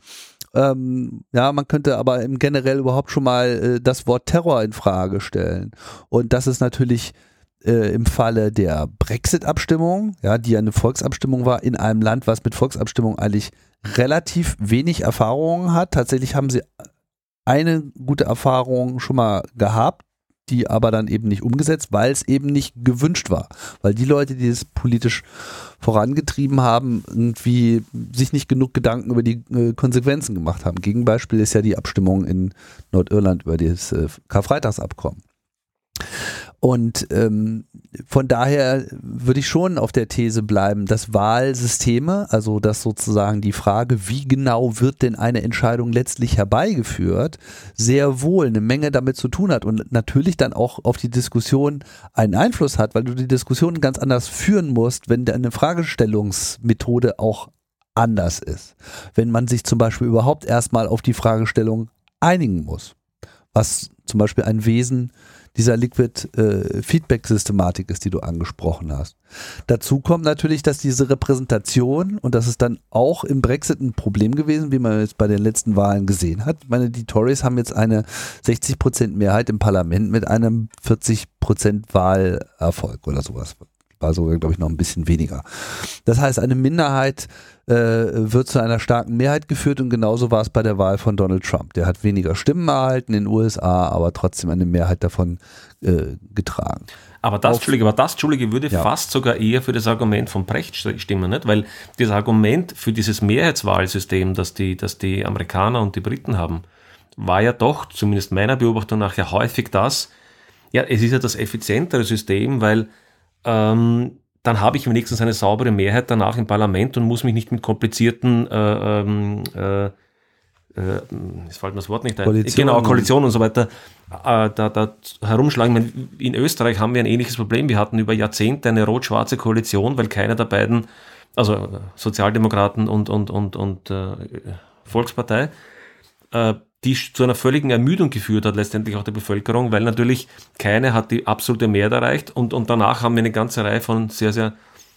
Ähm, ja, man könnte aber im generell überhaupt schon mal äh, das Wort Terror in Frage stellen. Und das ist natürlich äh, im Falle der Brexit-Abstimmung, ja, die ja eine Volksabstimmung war, in einem Land, was mit Volksabstimmung eigentlich relativ wenig Erfahrungen hat. Tatsächlich haben sie eine gute Erfahrung schon mal gehabt, die aber dann eben nicht umgesetzt, weil es eben nicht gewünscht war. Weil die Leute, die es politisch vorangetrieben haben, irgendwie sich nicht genug Gedanken über die äh, Konsequenzen gemacht haben. Gegenbeispiel ist ja die Abstimmung in Nordirland über das äh, Karfreitagsabkommen. Und ähm, von daher würde ich schon auf der These bleiben, dass Wahlsysteme, also dass sozusagen die Frage, wie genau wird denn eine Entscheidung letztlich herbeigeführt, sehr wohl eine Menge damit zu tun hat und natürlich dann auch auf die Diskussion einen Einfluss hat, weil du die Diskussion ganz anders führen musst, wenn deine Fragestellungsmethode auch anders ist. Wenn man sich zum Beispiel überhaupt erstmal auf die Fragestellung einigen muss, was zum Beispiel ein Wesen dieser Liquid-Feedback-Systematik äh, ist, die du angesprochen hast. Dazu kommt natürlich, dass diese Repräsentation, und das ist dann auch im Brexit ein Problem gewesen, wie man jetzt bei den letzten Wahlen gesehen hat. Ich meine, die Tories haben jetzt eine 60% Mehrheit im Parlament mit einem 40% Wahlerfolg oder sowas war sogar, glaube ich, noch ein bisschen weniger. Das heißt, eine Minderheit äh, wird zu einer starken Mehrheit geführt und genauso war es bei der Wahl von Donald Trump. Der hat weniger Stimmen erhalten in den USA, aber trotzdem eine Mehrheit davon äh, getragen. Aber das, Entschuldige, aber das, Entschuldige, würde ja. fast sogar eher für das Argument von Brecht stimmen, nicht? Weil das Argument für dieses Mehrheitswahlsystem, das die, das die Amerikaner und die Briten haben, war ja doch, zumindest meiner Beobachtung nach, ja häufig das, ja, es ist ja das effizientere System, weil ähm, dann habe ich wenigstens eine saubere Mehrheit danach im Parlament und muss mich nicht mit komplizierten äh, ähm, äh, äh, es fällt mir das Wort nicht ein. Koalition. Genau, Koalition und so weiter, äh, da, da herumschlagen. In Österreich haben wir ein ähnliches Problem. Wir hatten über Jahrzehnte eine rot-schwarze Koalition, weil keiner der beiden, also Sozialdemokraten und, und, und, und äh, Volkspartei, äh, die zu einer völligen Ermüdung geführt hat, letztendlich auch der Bevölkerung, weil natürlich keine hat die absolute Mehrheit erreicht und, und danach haben wir eine ganze Reihe von sehr, sehr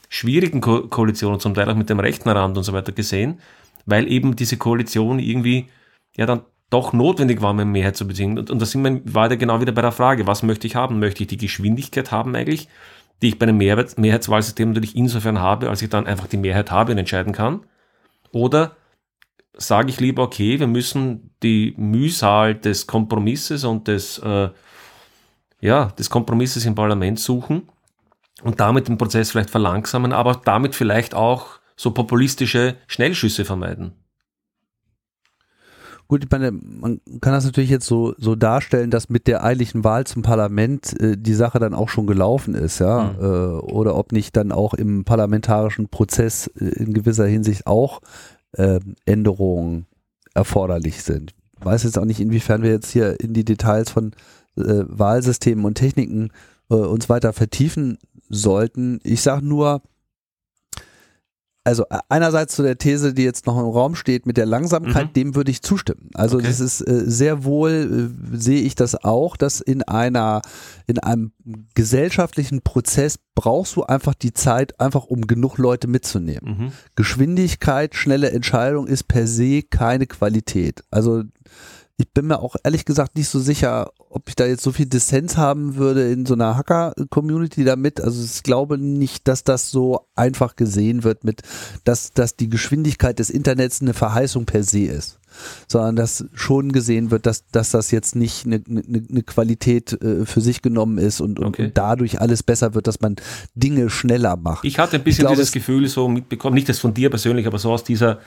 schwierigen Ko Koalitionen, zum Teil auch mit dem rechten Rand und so weiter gesehen, weil eben diese Koalition irgendwie ja dann doch notwendig war, eine Mehrheit zu beziehen. Und, und da sind wir weiter genau wieder bei der Frage, was möchte ich haben? Möchte ich die Geschwindigkeit haben eigentlich, die ich bei einem Mehrheits Mehrheitswahlsystem natürlich insofern habe, als ich dann einfach die Mehrheit habe und entscheiden kann? Oder sage ich lieber, okay, wir müssen die Mühsal des Kompromisses und des, äh, ja, des Kompromisses im Parlament suchen und damit den Prozess vielleicht verlangsamen, aber damit vielleicht auch so populistische Schnellschüsse vermeiden. Gut, ich meine, man kann das natürlich jetzt so, so darstellen, dass mit der eiligen Wahl zum Parlament äh, die Sache dann auch schon gelaufen ist, ja, mhm. äh, oder ob nicht dann auch im parlamentarischen Prozess äh, in gewisser Hinsicht auch äh, Änderungen erforderlich sind. Ich weiß jetzt auch nicht, inwiefern wir jetzt hier in die Details von äh, Wahlsystemen und Techniken äh, uns weiter vertiefen sollten. Ich sage nur, also äh, einerseits zu der These, die jetzt noch im Raum steht, mit der Langsamkeit, Mhm. dem würde ich zustimmen. Also Okay. das ist äh, sehr wohl, äh, sehe ich das auch, dass in einer, in einem gesellschaftlichen Prozess brauchst du einfach die Zeit, einfach um genug Leute mitzunehmen. Mhm. Geschwindigkeit, schnelle Entscheidung ist per se keine Qualität. Also ich bin mir auch ehrlich gesagt nicht so sicher, ob ich da jetzt so viel Dissens haben würde in so einer Hacker-Community damit. Also ich glaube nicht, dass das so einfach gesehen wird mit, dass, dass die Geschwindigkeit des Internets eine Verheißung per se ist. Sondern dass schon gesehen wird, dass, dass das jetzt nicht eine, eine, eine Qualität äh, für sich genommen ist und, und, Okay. und dadurch alles besser wird, dass man Dinge schneller macht. Ich hatte ein bisschen glaube, dieses es- Gefühl so mitbekommen, nicht das von dir persönlich, aber so aus dieser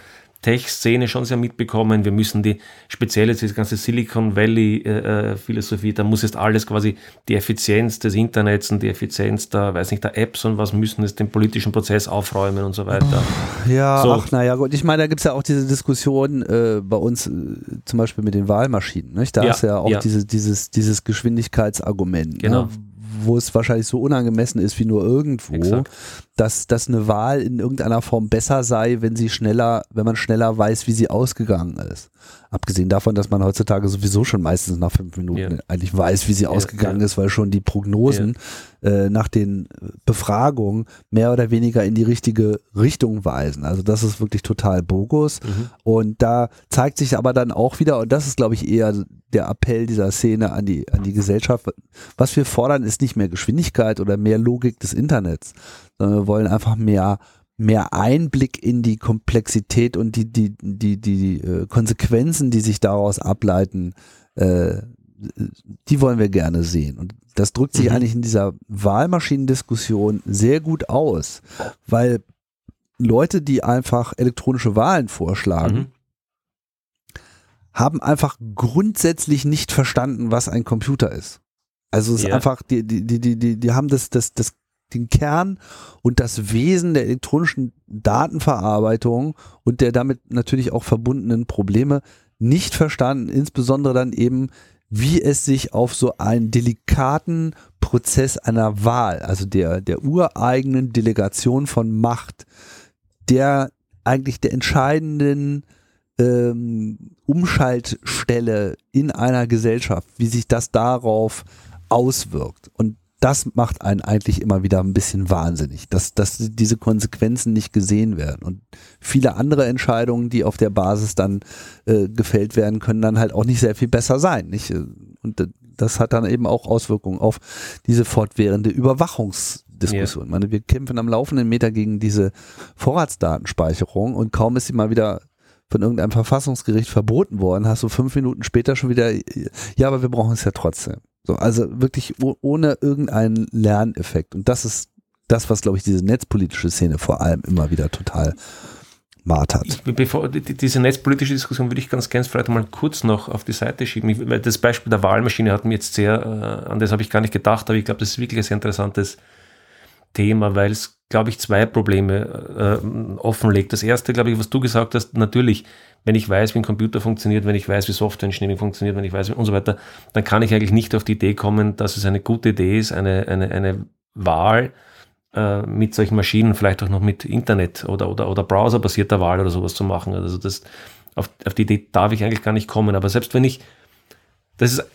Tech-Szene schon sehr mitbekommen. Wir müssen die, speziell jetzt diese ganze Silicon Valley-Philosophie, da muss jetzt alles quasi die Effizienz des Internets und die Effizienz der, weiß nicht, der Apps und was müssen jetzt den politischen Prozess aufräumen und so weiter. Ja, So. ach naja, gut. Ich meine, da gibt's ja auch diese Diskussion äh, bei uns äh, zum Beispiel mit den Wahlmaschinen. Nicht? Da Ja, ist ja auch ja. Diese, dieses, dieses Geschwindigkeitsargument, Genau. ne? wo es wahrscheinlich so unangemessen ist wie nur irgendwo, Exakt. Dass, dass eine Wahl in irgendeiner Form besser sei, wenn sie schneller, wenn man schneller weiß, wie sie ausgegangen ist. Abgesehen davon, dass man heutzutage sowieso schon meistens nach fünf Minuten Ja. eigentlich weiß, wie sie Ja, ausgegangen ja. ist, weil schon die Prognosen äh, nach den Befragungen mehr oder weniger in die richtige Richtung weisen. Also das ist wirklich total bogus. Mhm. Und da zeigt sich aber dann auch wieder, und das ist, glaube ich, eher der Appell dieser Szene an die, an die Gesellschaft, was wir fordern, ist nicht mehr Geschwindigkeit oder mehr Logik des Internets, sondern wir wollen einfach mehr, mehr Einblick in die Komplexität und die, die, die, die, äh, Konsequenzen, die sich daraus ableiten, äh, die wollen wir gerne sehen. Und das drückt sich Mhm. eigentlich in dieser Wahlmaschinendiskussion sehr gut aus, weil Leute, die einfach elektronische Wahlen vorschlagen, Mhm. haben einfach grundsätzlich nicht verstanden, was ein Computer ist. Also es ist Ja. einfach, die, die, die, die, die, die haben das, das, das, den Kern und das Wesen der elektronischen Datenverarbeitung und der damit natürlich auch verbundenen Probleme nicht verstanden, insbesondere dann eben, wie es sich auf so einen delikaten Prozess einer Wahl, also der, der ureigenen Delegation von Macht, der eigentlich der entscheidenden ähm, Umschaltstelle in einer Gesellschaft, wie sich das darauf auswirkt. Und das macht einen eigentlich immer wieder ein bisschen wahnsinnig, dass, dass diese Konsequenzen nicht gesehen werden. Und viele andere Entscheidungen, die auf der Basis dann äh, gefällt werden, können dann halt auch nicht sehr viel besser sein. Nicht? Und äh, das hat dann eben auch Auswirkungen auf diese fortwährende Überwachungsdiskussion. Ich meine, wir kämpfen am laufenden Meter gegen diese Vorratsdatenspeicherung und kaum ist sie mal wieder von irgendeinem Verfassungsgericht verboten worden, hast du fünf Minuten später schon wieder, ja, aber wir brauchen es ja trotzdem. So, also wirklich oh- ohne irgendeinen Lerneffekt. Und das ist das, was, glaube ich, diese netzpolitische Szene vor allem immer wieder total martert. Ich, bevor, die- die- diese netzpolitische Diskussion würde ich ganz gerne vielleicht mal kurz noch auf die Seite schieben. Weil das Beispiel der Wahlmaschine hat mir jetzt sehr, äh, an das habe ich gar nicht gedacht, aber ich glaube, das ist wirklich ein sehr interessantes Thema, weil es, glaube ich, zwei Probleme äh, offenlegt. Das erste, glaube ich, was du gesagt hast, natürlich, wenn ich weiß, wie ein Computer funktioniert, wenn ich weiß, wie Software Engineering funktioniert, wenn ich weiß, und so weiter, dann kann ich eigentlich nicht auf die Idee kommen, dass es eine gute Idee ist, eine, eine, eine Wahl äh, mit solchen Maschinen, vielleicht auch noch mit Internet oder, oder, oder browserbasierter Wahl oder sowas zu machen. Also das, auf, auf die Idee darf ich eigentlich gar nicht kommen. Aber selbst wenn ich, das ist,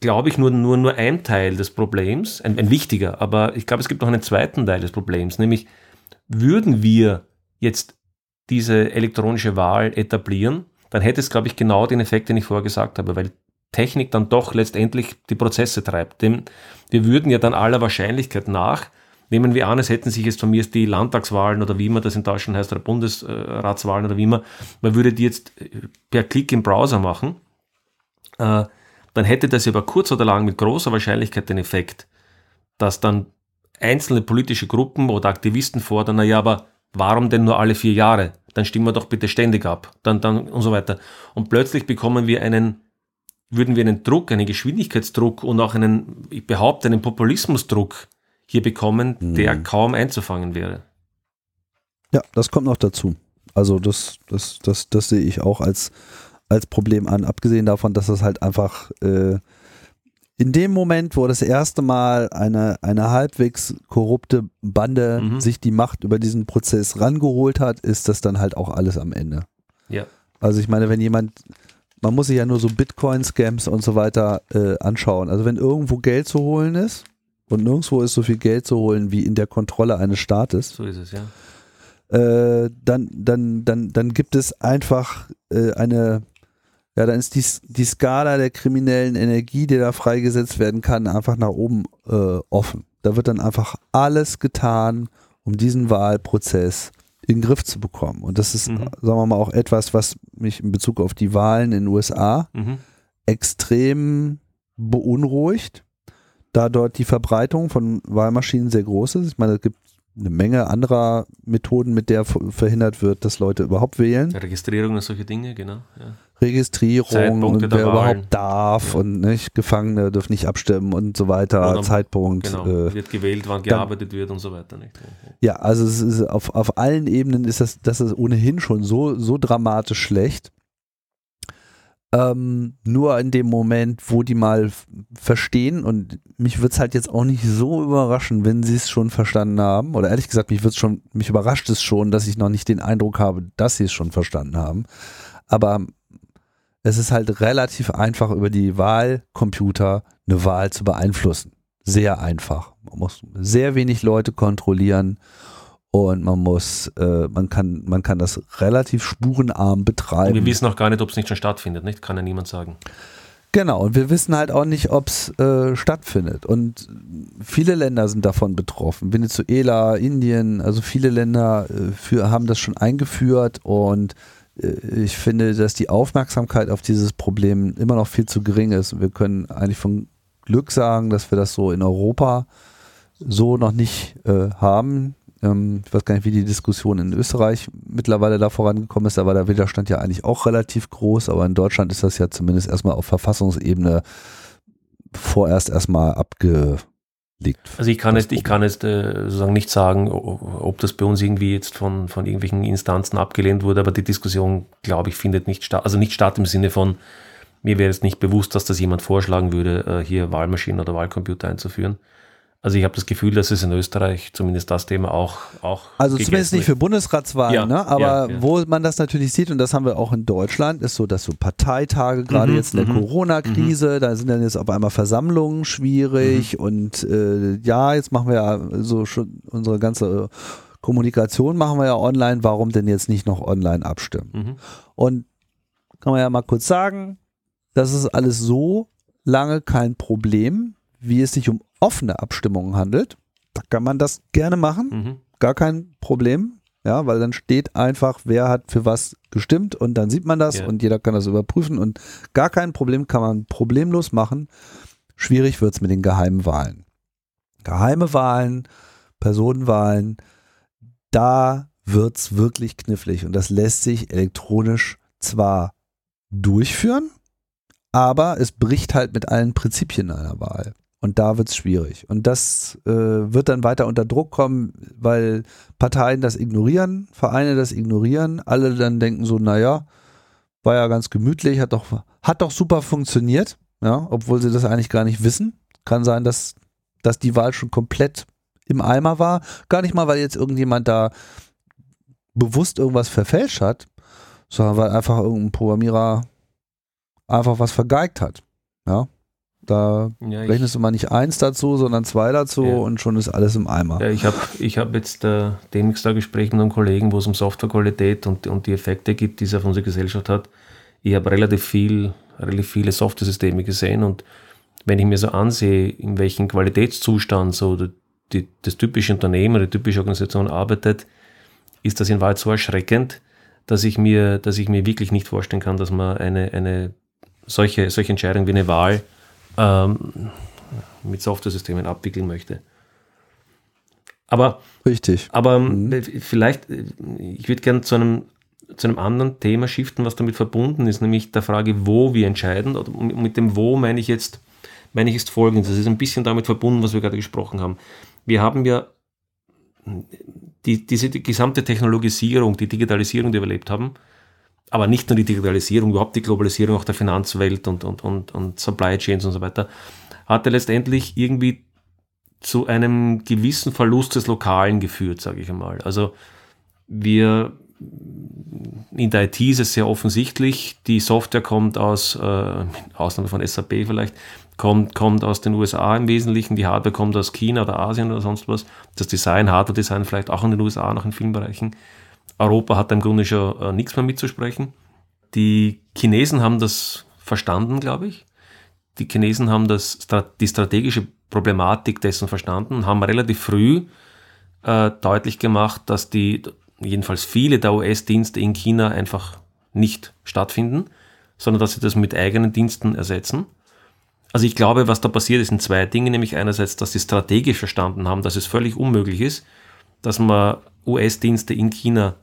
glaube ich, nur, nur, nur ein Teil des Problems, ein, ein wichtiger, aber ich glaube, es gibt noch einen zweiten Teil des Problems, nämlich würden wir jetzt diese elektronische Wahl etablieren, dann hätte es, glaube ich, genau den Effekt, den ich vorher gesagt habe, weil Technik dann doch letztendlich die Prozesse treibt. Denn wir würden ja dann aller Wahrscheinlichkeit nach, nehmen wir an, es hätten sich jetzt von mir die Landtagswahlen oder wie immer das in Deutschland heißt, oder Bundesratswahlen oder wie immer, man würde die jetzt äh, per Klick im Browser machen, äh, dann hätte das über kurz oder lang mit großer Wahrscheinlichkeit den Effekt, dass dann einzelne politische Gruppen oder Aktivisten fordern, naja, aber warum denn nur alle vier Jahre? Dann stimmen wir doch bitte ständig ab. Dann, dann und so weiter. Und plötzlich bekommen wir einen, würden wir einen Druck, einen Geschwindigkeitsdruck und auch einen, ich behaupte, einen Populismusdruck hier bekommen, der Mhm. kaum einzufangen wäre. Ja, das kommt noch dazu. Also das, das, das, das sehe ich auch als, als Problem an, abgesehen davon, dass das halt einfach äh, in dem Moment, wo das erste Mal eine, eine halbwegs korrupte Bande Mhm. sich die Macht über diesen Prozess rangeholt hat, ist das dann halt auch alles am Ende. Ja. Also ich meine, wenn jemand, man muss sich ja nur so Bitcoin-Scams und so weiter äh, anschauen. Also wenn irgendwo Geld zu holen ist und nirgendwo ist so viel Geld zu holen wie in der Kontrolle eines Staates, So ist es, ja. äh, dann, dann, dann, dann gibt es einfach äh, eine, ja, dann ist die, die Skala der kriminellen Energie, die da freigesetzt werden kann, einfach nach oben äh, offen. Da wird dann einfach alles getan, um diesen Wahlprozess in den Griff zu bekommen. Und das ist, Mhm. sagen wir mal, auch etwas, was mich in Bezug auf die Wahlen in den USA Mhm. extrem beunruhigt, da dort die Verbreitung von Wahlmaschinen sehr groß ist. Ich meine, es gibt eine Menge anderer Methoden, mit der ver- verhindert wird, dass Leute überhaupt wählen. Registrierung und solche Dinge, genau. Ja. Registrierung Zeitpunkte und wer überhaupt darf Ja. und nicht, Gefangene dürfen nicht abstimmen und so weiter, Oder- Zeitpunkt. Genau. Äh, wird gewählt, wann gearbeitet wird und so weiter. Nicht? ja, also auf, auf allen Ebenen ist das, das ist ohnehin schon so, so dramatisch schlecht. Ähm, nur in dem Moment, wo die mal verstehen, und mich wird es halt jetzt auch nicht so überraschen, wenn sie es schon verstanden haben, oder ehrlich gesagt, mich wird's schon, mich überrascht es schon, dass ich noch nicht den Eindruck habe, dass sie es schon verstanden haben. Aber es ist halt relativ einfach, über die Wahlcomputer eine Wahl zu beeinflussen. Sehr einfach. Man muss sehr wenig Leute kontrollieren und man muss, äh, man kann, man kann das relativ spurenarm Und betreiben. wir wissen auch gar nicht, ob es nicht schon stattfindet, nicht? Kann ja niemand sagen. Genau, und wir wissen halt auch nicht, ob es äh, stattfindet. Und viele Länder sind davon betroffen. Venezuela, Indien, also viele Länder äh, für, haben das schon eingeführt und äh, ich finde, dass die Aufmerksamkeit auf dieses Problem immer noch viel zu gering ist. Wir können eigentlich von Glück sagen, dass wir das so in Europa so noch nicht äh, haben. Ähm, ich weiß gar nicht, wie die Diskussion in Österreich mittlerweile da vorangekommen ist. Da war der Widerstand ja eigentlich auch relativ groß, aber in Deutschland ist das ja zumindest erstmal auf Verfassungsebene vorerst erstmal abgelegt. Also ich kann jetzt, ich kann jetzt äh, sozusagen nicht sagen, ob das bei uns irgendwie jetzt von, von irgendwelchen Instanzen abgelehnt wurde, aber die Diskussion, glaube ich, findet nicht statt. Also nicht statt im Sinne von, mir wäre es nicht bewusst, dass das jemand vorschlagen würde, äh, hier Wahlmaschinen oder Wahlcomputer einzuführen. Also ich habe das Gefühl, dass es in Österreich zumindest das Thema auch auch Also zumindest nicht für Bundesratswahlen, Ja, ne? aber ja, ja. wo man das natürlich sieht, und das haben wir auch in Deutschland, ist so, dass so Parteitage, gerade Mhm, jetzt in der mhm. Corona-Krise, da sind dann jetzt auf einmal Versammlungen schwierig Mhm. und äh, ja, jetzt machen wir ja so schon unsere ganze Kommunikation machen wir ja online, warum denn jetzt nicht noch online abstimmen? Mhm. Und kann man ja mal kurz sagen, das ist alles so lange kein Problem, wie es sich um offene Abstimmungen handelt. Da kann man das gerne machen Mhm. gar kein Problem, ja, weil dann steht einfach, wer hat für was gestimmt und dann sieht man das Ja. und jeder kann das überprüfen und gar kein Problem kann man problemlos machen. Schwierig wird's mit den geheimen Wahlen. Geheime Wahlen, Personenwahlen, da wird's wirklich knifflig und das lässt sich elektronisch zwar durchführen, aber es bricht halt mit allen Prinzipien einer Wahl. Und da wird's schwierig. Und das äh, wird dann weiter unter Druck kommen, weil Parteien das ignorieren, Vereine das ignorieren, alle dann denken so, naja, war ja ganz gemütlich, hat doch, hat doch super funktioniert, ja, obwohl sie das eigentlich gar nicht wissen. Kann sein, dass, dass die Wahl schon komplett im Eimer war. Gar nicht mal, weil jetzt irgendjemand da bewusst irgendwas verfälscht hat, sondern weil einfach irgendein Programmierer einfach was vergeigt hat. Ja. Da Ja, rechnest du mal nicht eins dazu, sondern zwei dazu Ja. und schon ist alles im Eimer. Ja, ich habe ich hab jetzt äh, demnächst ein Gespräch mit einem Kollegen, wo es um Softwarequalität und, und die Effekte geht, die es auf unsere Gesellschaft hat. Ich habe relativ viel, relativ viele Software-Systeme gesehen und wenn ich mir so ansehe, in welchem Qualitätszustand so die, die, das typische Unternehmen oder die typische Organisation arbeitet, ist das in Wahrheit so erschreckend, dass ich mir, dass ich mir wirklich nicht vorstellen kann, dass man eine, eine solche, solche Entscheidung wie eine Wahl ähm, mit Software-Systemen abwickeln möchte. Aber, Richtig. aber Mhm. vielleicht, äh, ich würde gerne zu einem, zu einem anderen Thema shiften, was damit verbunden ist, nämlich der Frage, wo wir entscheiden. Oder mit dem Wo meine ich jetzt, meine ich ist folgendes. Das ist ein bisschen damit verbunden, was wir gerade gesprochen haben. Wir haben ja die, diese die gesamte Technologisierung, die Digitalisierung, die wir erlebt haben, aber nicht nur die Digitalisierung, überhaupt die Globalisierung auch der Finanzwelt und, und, und, und Supply Chains und so weiter, hatte letztendlich irgendwie zu einem gewissen Verlust des Lokalen geführt, sage ich einmal. Also wir in der IT ist es sehr offensichtlich, die Software kommt aus, äh, Ausnahme von SAP vielleicht, kommt, kommt aus den USA im Wesentlichen, die Hardware kommt aus China oder Asien oder sonst was. Das Design, Hardware-Design vielleicht auch in den USA, noch in vielen Bereichen. Europa hat im Grunde schon äh, nichts mehr mitzusprechen. Die Chinesen haben das verstanden, glaube ich. Die Chinesen haben das, die strategische Problematik dessen verstanden, haben relativ früh äh, deutlich gemacht, dass die jedenfalls viele der US-Dienste in China einfach nicht stattfinden, sondern dass sie das mit eigenen Diensten ersetzen. Also ich glaube, was da passiert ist, sind zwei Dinge, nämlich einerseits, dass sie strategisch verstanden haben, dass es völlig unmöglich ist, dass man US-Dienste in China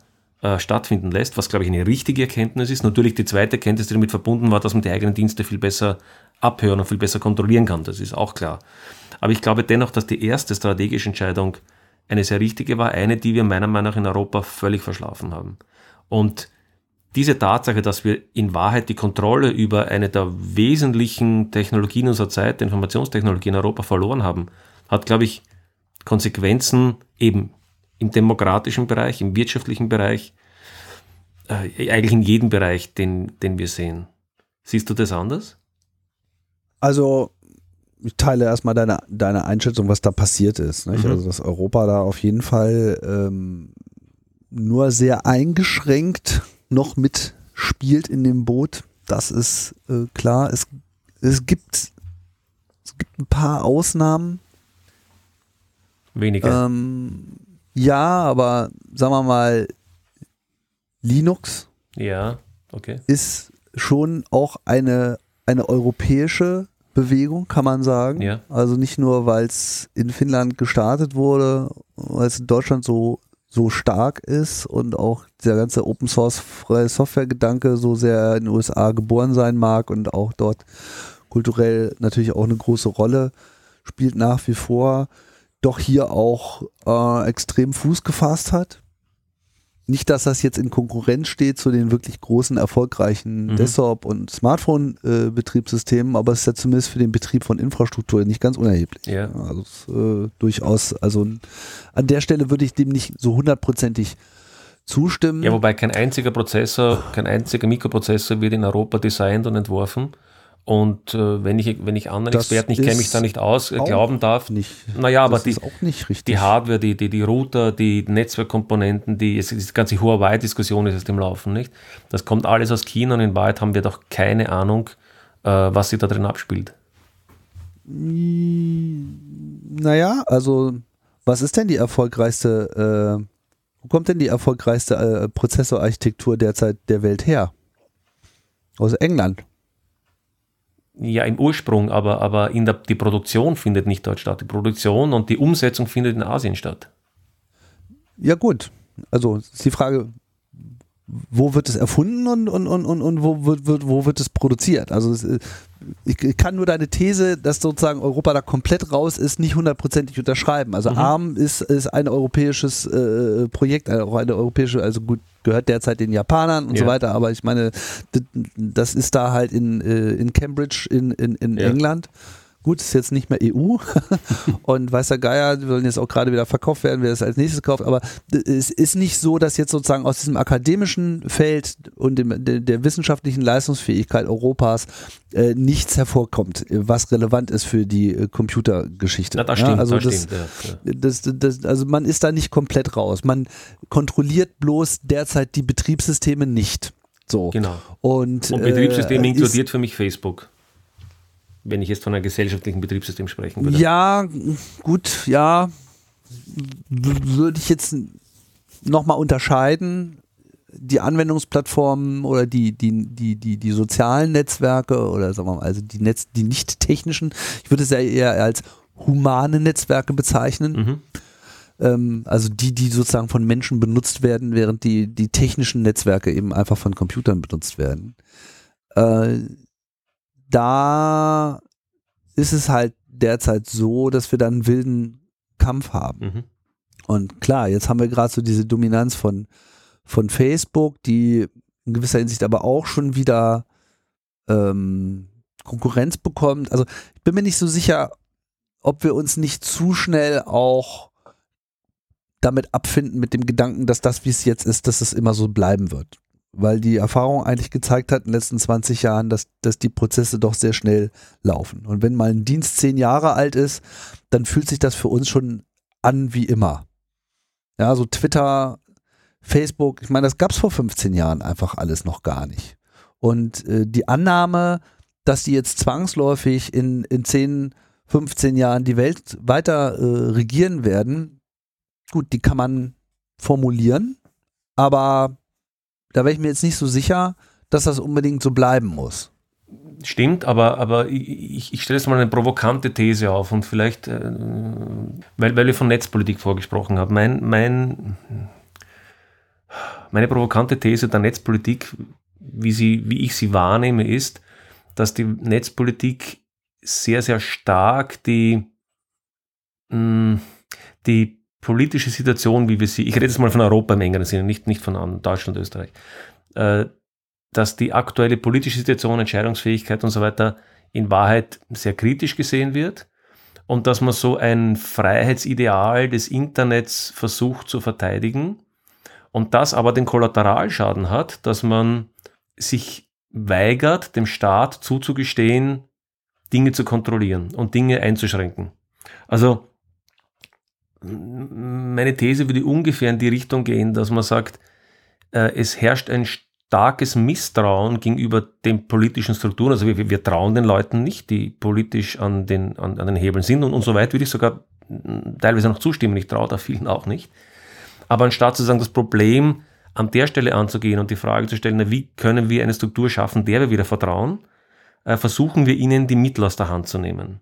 äh, stattfinden lässt, was glaube ich eine richtige Erkenntnis ist. Natürlich die zweite Erkenntnis, die damit verbunden war, dass man die eigenen Dienste viel besser abhören und viel besser kontrollieren kann. Das ist auch klar. Aber ich glaube dennoch, dass die erste strategische Entscheidung eine sehr richtige war, eine, die wir meiner Meinung nach in Europa völlig verschlafen haben. Und diese Tatsache, dass wir in Wahrheit die Kontrolle über eine der wesentlichen Technologien unserer Zeit, Informationstechnologie in Europa verloren haben, hat, glaube ich, Konsequenzen eben im demokratischen Bereich, im wirtschaftlichen Bereich, äh, eigentlich in jedem Bereich, den, den wir sehen. Siehst du das anders? Also ich teile erstmal deine, deine Einschätzung, was da passiert ist. Mhm. Also, dass Europa da auf jeden Fall ähm, nur sehr eingeschränkt noch mitspielt in dem Boot. Das ist äh, klar. Es, es, gibt, es gibt ein paar Ausnahmen. Weniger. Ähm, ja, aber sagen wir mal, Linux ja, okay. ist schon auch eine, eine europäische Bewegung, kann man sagen. Ja. Also nicht nur, weil es in Finnland gestartet wurde, weil es in Deutschland so, so stark ist und auch der ganze Open Source freie Software Gedanke so sehr in den USA geboren sein mag und auch dort kulturell natürlich auch eine große Rolle spielt nach wie vor, doch hier auch äh, extrem Fuß gefasst hat nicht, dass das jetzt in Konkurrenz steht zu den wirklich großen, erfolgreichen mhm. Desktop- und Smartphone-Betriebssystemen, aber es ist ja zumindest für den Betrieb von Infrastruktur nicht ganz unerheblich. Ja. Also äh, durchaus, also an der Stelle würde ich dem nicht so hundertprozentig zustimmen. Ja, wobei kein einziger Prozessor, kein einziger Mikroprozessor wird in Europa designt und entworfen. Und äh, wenn ich, wenn ich anderen das Experten, ich kenne mich da nicht aus, glauben darf, nicht. naja, aber die, nicht die Hardware, die, die, die Router, die Netzwerkkomponenten, die, die ganze Huawei-Diskussion ist jetzt im Laufen, nicht? Das kommt alles aus China und in Wahrheit haben wir doch keine Ahnung, äh, was sich da drin abspielt. Naja, also was ist denn die erfolgreichste, äh, wo kommt denn die erfolgreichste äh, Prozessorarchitektur derzeit der Welt her? Aus England. Ja, im Ursprung, aber, aber in der, die Produktion findet nicht dort statt. Die Produktion und die Umsetzung findet in Asien statt. Ja, gut. Also ist die Frage, wo wird es erfunden und, und, und, und, und wo, wird, wo wird es produziert? Also es, äh, ich, kann nur deine These, dass sozusagen Europa da komplett raus ist, nicht hundertprozentig unterschreiben. Also mhm. ARM ist, ist ein europäisches äh, Projekt, äh, auch eine europäische, also gut, gehört derzeit den Japanern und ja. so weiter, aber ich meine, das ist da halt in, äh, in Cambridge in, in, in ja. England. Gut, ist jetzt nicht mehr EU und weiß der Geier, die sollen jetzt auch gerade wieder verkauft werden, wer das als nächstes kauft, aber es ist nicht so, dass jetzt sozusagen aus diesem akademischen Feld und dem, der, der wissenschaftlichen Leistungsfähigkeit Europas äh, nichts hervorkommt, was relevant ist für die äh, Computergeschichte. Na, das stimmt, ja, also das, das, stimmt ja, das, das, also man ist da nicht komplett raus. Man kontrolliert bloß derzeit die Betriebssysteme nicht. So. Genau. Und, und Betriebssystem äh, inkludiert für mich Facebook wenn ich jetzt von einem gesellschaftlichen Betriebssystem sprechen würde. Ja, gut, ja, würde ich jetzt nochmal unterscheiden. Die Anwendungsplattformen oder die, die, die, die, die sozialen Netzwerke oder sagen wir mal, also die Netz, die nicht technischen, ich würde es ja eher als humane Netzwerke bezeichnen. Mhm. Ähm, also die, die sozusagen von Menschen benutzt werden, während die, die technischen Netzwerke eben einfach von Computern benutzt werden. Äh, da ist es halt derzeit so, dass wir dann einen wilden Kampf haben. Mhm. Und klar, jetzt haben wir gerade so diese Dominanz von, von Facebook, die in gewisser Hinsicht aber auch schon wieder ähm, Konkurrenz bekommt. Also ich bin mir nicht so sicher, ob wir uns nicht zu schnell auch damit abfinden mit dem Gedanken, dass das, wie es jetzt ist, dass es immer so bleiben wird. Weil die Erfahrung eigentlich gezeigt hat in den letzten 20 Jahren, dass, dass die Prozesse doch sehr schnell laufen. Und wenn mal ein Dienst zehn Jahre alt ist, dann fühlt sich das für uns schon an wie immer. Ja, so Twitter, Facebook, ich meine, das gab es vor 15 Jahren einfach alles noch gar nicht. Und äh, die Annahme, dass die jetzt zwangsläufig in, in 10, 15 Jahren die Welt weiter äh, regieren werden, gut, die kann man formulieren, aber da wäre ich mir jetzt nicht so sicher, dass das unbedingt so bleiben muss. Stimmt, aber, aber ich, ich stelle jetzt mal eine provokante These auf und vielleicht, äh, weil, weil ich von Netzpolitik vorgesprochen habe. Mein, mein, meine provokante These der Netzpolitik, wie, sie, wie ich sie wahrnehme, ist, dass die Netzpolitik sehr, sehr stark die, mh, die politische Situation, wie wir sie, ich rede jetzt mal von Europa im engeren Sinne, nicht, nicht von Deutschland, Österreich, äh, dass die aktuelle politische Situation, Entscheidungsfähigkeit und so weiter in Wahrheit sehr kritisch gesehen wird und dass man so ein Freiheitsideal des Internets versucht zu verteidigen und das aber den Kollateralschaden hat, dass man sich weigert, dem Staat zuzugestehen, Dinge zu kontrollieren und Dinge einzuschränken. Also meine These würde ungefähr in die Richtung gehen, dass man sagt, äh, es herrscht ein starkes Misstrauen gegenüber den politischen Strukturen. Also wir, wir trauen den Leuten nicht, die politisch an den, an, an den Hebeln sind und, und so weit würde ich sogar teilweise noch zustimmen. Ich traue da vielen auch nicht. Aber anstatt zu sagen, das Problem an der Stelle anzugehen und die Frage zu stellen, wie können wir eine Struktur schaffen, der wir wieder vertrauen, äh, versuchen wir ihnen die Mittel aus der Hand zu nehmen.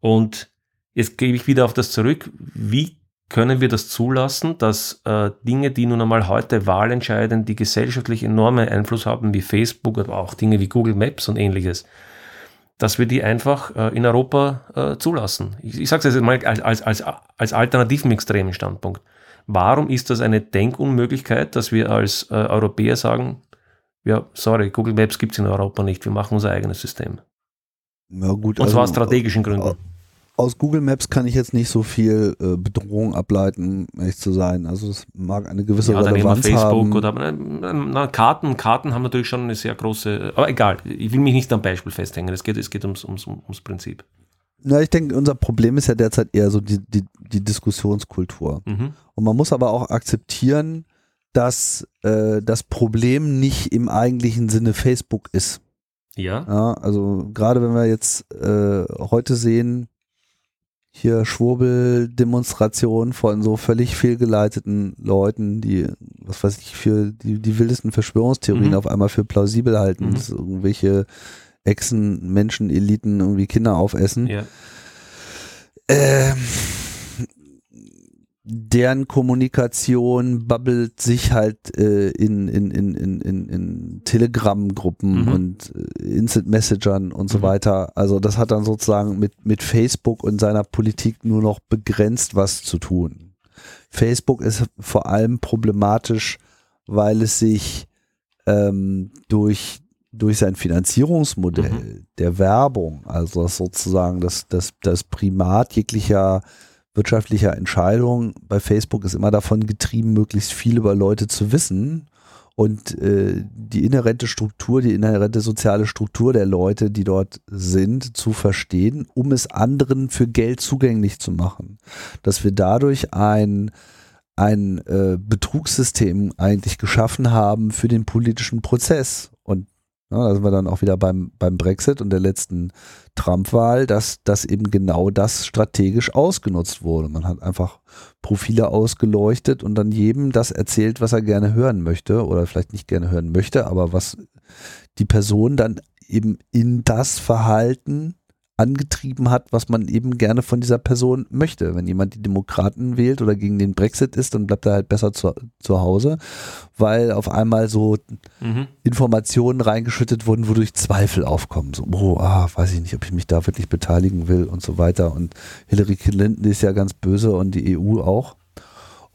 Und jetzt gebe ich wieder auf das zurück, wie können wir das zulassen, dass äh, Dinge, die nun einmal heute wahlentscheidend, die gesellschaftlich enorme Einfluss haben, wie Facebook, aber auch Dinge wie Google Maps und ähnliches, dass wir die einfach äh, in Europa äh, zulassen. Ich, ich sage es jetzt mal als, als, als, als alternativen extremen Standpunkt. Warum ist das eine Denkunmöglichkeit, dass wir als äh, Europäer sagen, ja, sorry, Google Maps gibt es in Europa nicht, wir machen unser eigenes System. Ja, gut, und zwar aus also, strategischen Gründen aus Google Maps kann ich jetzt nicht so viel äh, Bedrohung ableiten, ehrlich zu sein. Also es mag eine gewisse ja, Relevanz Facebook haben. Oder, na, Karten, Karten haben natürlich schon eine sehr große, aber egal, ich will mich nicht am Beispiel festhängen, es geht, es geht ums, ums, ums Prinzip. Na, ich denke, unser Problem ist ja derzeit eher so die, die, die Diskussionskultur. Mhm. Und man muss aber auch akzeptieren, dass äh, das Problem nicht im eigentlichen Sinne Facebook ist. Ja. ja also gerade wenn wir jetzt äh, heute sehen, hier Schwurbel-Demonstrationen von so völlig fehlgeleiteten Leuten, die, was weiß ich, für die, die wildesten Verschwörungstheorien mhm. auf einmal für plausibel halten, mhm. dass irgendwelche Echsen-Menschen-Eliten irgendwie Kinder aufessen. Ja. Ähm, deren Kommunikation babbelt sich halt äh, in, in, in, in, in, in Telegram-Gruppen mhm. und äh, Instant-Messagern und so mhm. weiter. Also das hat dann sozusagen mit, mit Facebook und seiner Politik nur noch begrenzt was zu tun. Facebook ist vor allem problematisch, weil es sich ähm, durch durch sein Finanzierungsmodell mhm. der Werbung, also sozusagen das, das, das Primat jeglicher wirtschaftlicher Entscheidung bei Facebook ist immer davon getrieben, möglichst viel über Leute zu wissen und äh, die inhärente Struktur, die inhärente soziale Struktur der Leute, die dort sind, zu verstehen, um es anderen für Geld zugänglich zu machen. Dass wir dadurch ein ein äh, Betrugssystem eigentlich geschaffen haben für den politischen Prozess. Ja, da sind wir dann auch wieder beim, beim Brexit und der letzten Trump-Wahl, dass, dass eben genau das strategisch ausgenutzt wurde. Man hat einfach Profile ausgeleuchtet und dann jedem das erzählt, was er gerne hören möchte oder vielleicht nicht gerne hören möchte, aber was die Person dann eben in das Verhalten angetrieben hat, was man eben gerne von dieser Person möchte. Wenn jemand die Demokraten wählt oder gegen den Brexit ist, dann bleibt er halt besser zu, zu Hause, weil auf einmal so mhm. Informationen reingeschüttet wurden, wodurch Zweifel aufkommen. So, oh, ah, weiß ich nicht, ob ich mich da wirklich beteiligen will und so weiter. Und Hillary Clinton ist ja ganz böse und die EU auch.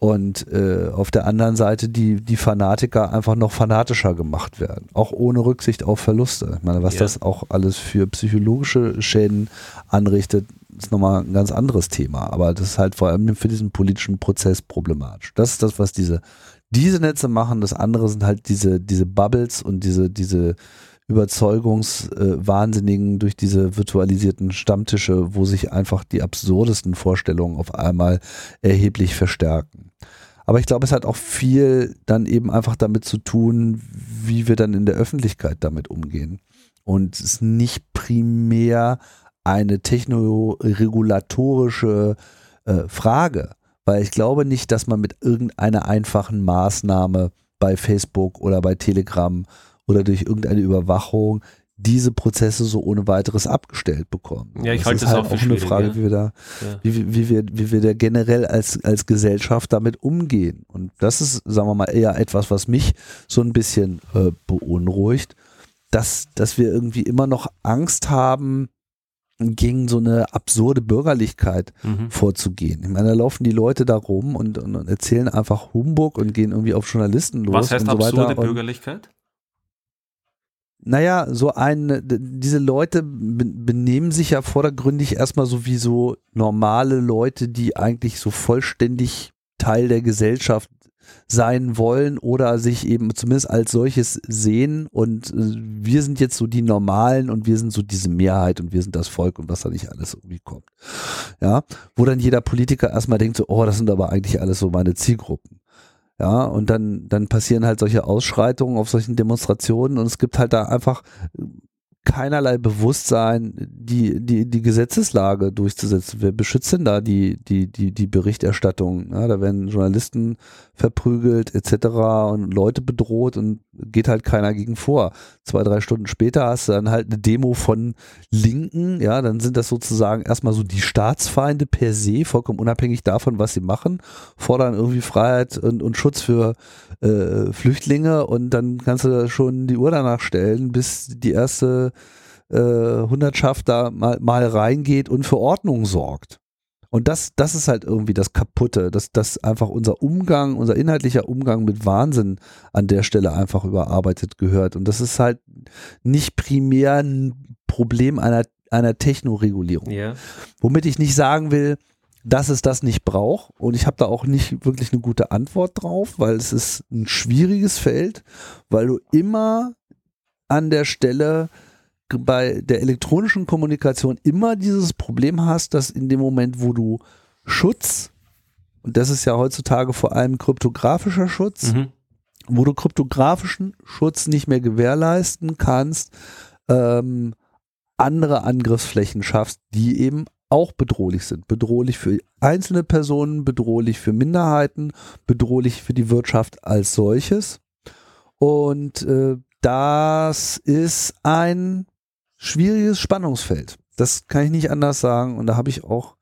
Und äh, auf der anderen Seite die, die Fanatiker einfach noch fanatischer gemacht werden, auch ohne Rücksicht auf Verluste. Ich meine, was ja. das auch alles für psychologische Schäden anrichtet, ist nochmal ein ganz anderes Thema, aber das ist halt vor allem für diesen politischen Prozess problematisch. Das ist das, was diese, diese Netze machen. Das andere sind halt diese, diese Bubbles und diese, diese Überzeugungswahnsinnigen äh, durch diese virtualisierten Stammtische, wo sich einfach die absurdesten Vorstellungen auf einmal erheblich verstärken. Aber ich glaube, es hat auch viel dann eben einfach damit zu tun, wie wir dann in der Öffentlichkeit damit umgehen. Und es ist nicht primär eine technoregulatorische äh, Frage, weil ich glaube nicht, dass man mit irgendeiner einfachen Maßnahme bei Facebook oder bei Telegram oder durch irgendeine Überwachung diese Prozesse so ohne weiteres abgestellt bekommen. Ja, ich das halte es halt auch, auch eine Frage, ja. wie wir da, ja. wie, wie, wir, wie wir da generell als, als Gesellschaft damit umgehen. Und das ist, sagen wir mal, eher etwas, was mich so ein bisschen äh, beunruhigt, dass, dass wir irgendwie immer noch Angst haben, gegen so eine absurde Bürgerlichkeit mhm. vorzugehen. Ich meine, da laufen die Leute da rum und, und, und, erzählen einfach Humbug und gehen irgendwie auf Journalisten los. Was heißt und so absurde weiter. Bürgerlichkeit? Naja, so ein, diese Leute benehmen sich ja vordergründig erstmal so wie so normale Leute, die eigentlich so vollständig Teil der Gesellschaft sein wollen oder sich eben zumindest als solches sehen und äh, wir sind jetzt so die Normalen und wir sind so diese Mehrheit und wir sind das Volk und was da nicht alles irgendwie kommt. Ja, wo dann jeder Politiker erstmal denkt so, oh, das sind aber eigentlich alles so meine Zielgruppen. Ja, und dann, dann passieren halt solche Ausschreitungen auf solchen Demonstrationen und es gibt halt da einfach keinerlei Bewusstsein, die, die, die Gesetzeslage durchzusetzen. Wer beschützt denn da die, die, die, die Berichterstattung? Ja, da werden Journalisten verprügelt etc. und Leute bedroht und geht halt keiner gegen vor. Zwei, drei Stunden später hast du dann halt eine Demo von Linken, ja, dann sind das sozusagen erstmal so die Staatsfeinde per se, vollkommen unabhängig davon, was sie machen, fordern irgendwie Freiheit und, und Schutz für äh, Flüchtlinge und dann kannst du schon die Uhr danach stellen, bis die erste äh, Hundertschaft da mal, mal reingeht und für Ordnung sorgt. Und das, das ist halt irgendwie das Kaputte, dass, dass einfach unser Umgang, unser inhaltlicher Umgang mit Wahnsinn an der Stelle einfach überarbeitet gehört. Und das ist halt nicht primär ein Problem einer, einer Technoregulierung. Ja. Womit ich nicht sagen will, dass es das nicht braucht. Und ich habe da auch nicht wirklich eine gute Antwort drauf, weil es ist ein schwieriges Feld, weil du immer an der Stelle bei der elektronischen Kommunikation immer dieses Problem hast, dass in dem Moment, wo du Schutz, und das ist ja heutzutage vor allem kryptografischer Schutz, mhm. wo du kryptografischen Schutz nicht mehr gewährleisten kannst, ähm, andere Angriffsflächen schaffst, die eben auch bedrohlich sind. Bedrohlich für einzelne Personen, bedrohlich für Minderheiten, bedrohlich für die Wirtschaft als solches. Und äh, das ist ein schwieriges Spannungsfeld. Das kann ich nicht anders sagen. Und da habe ich auch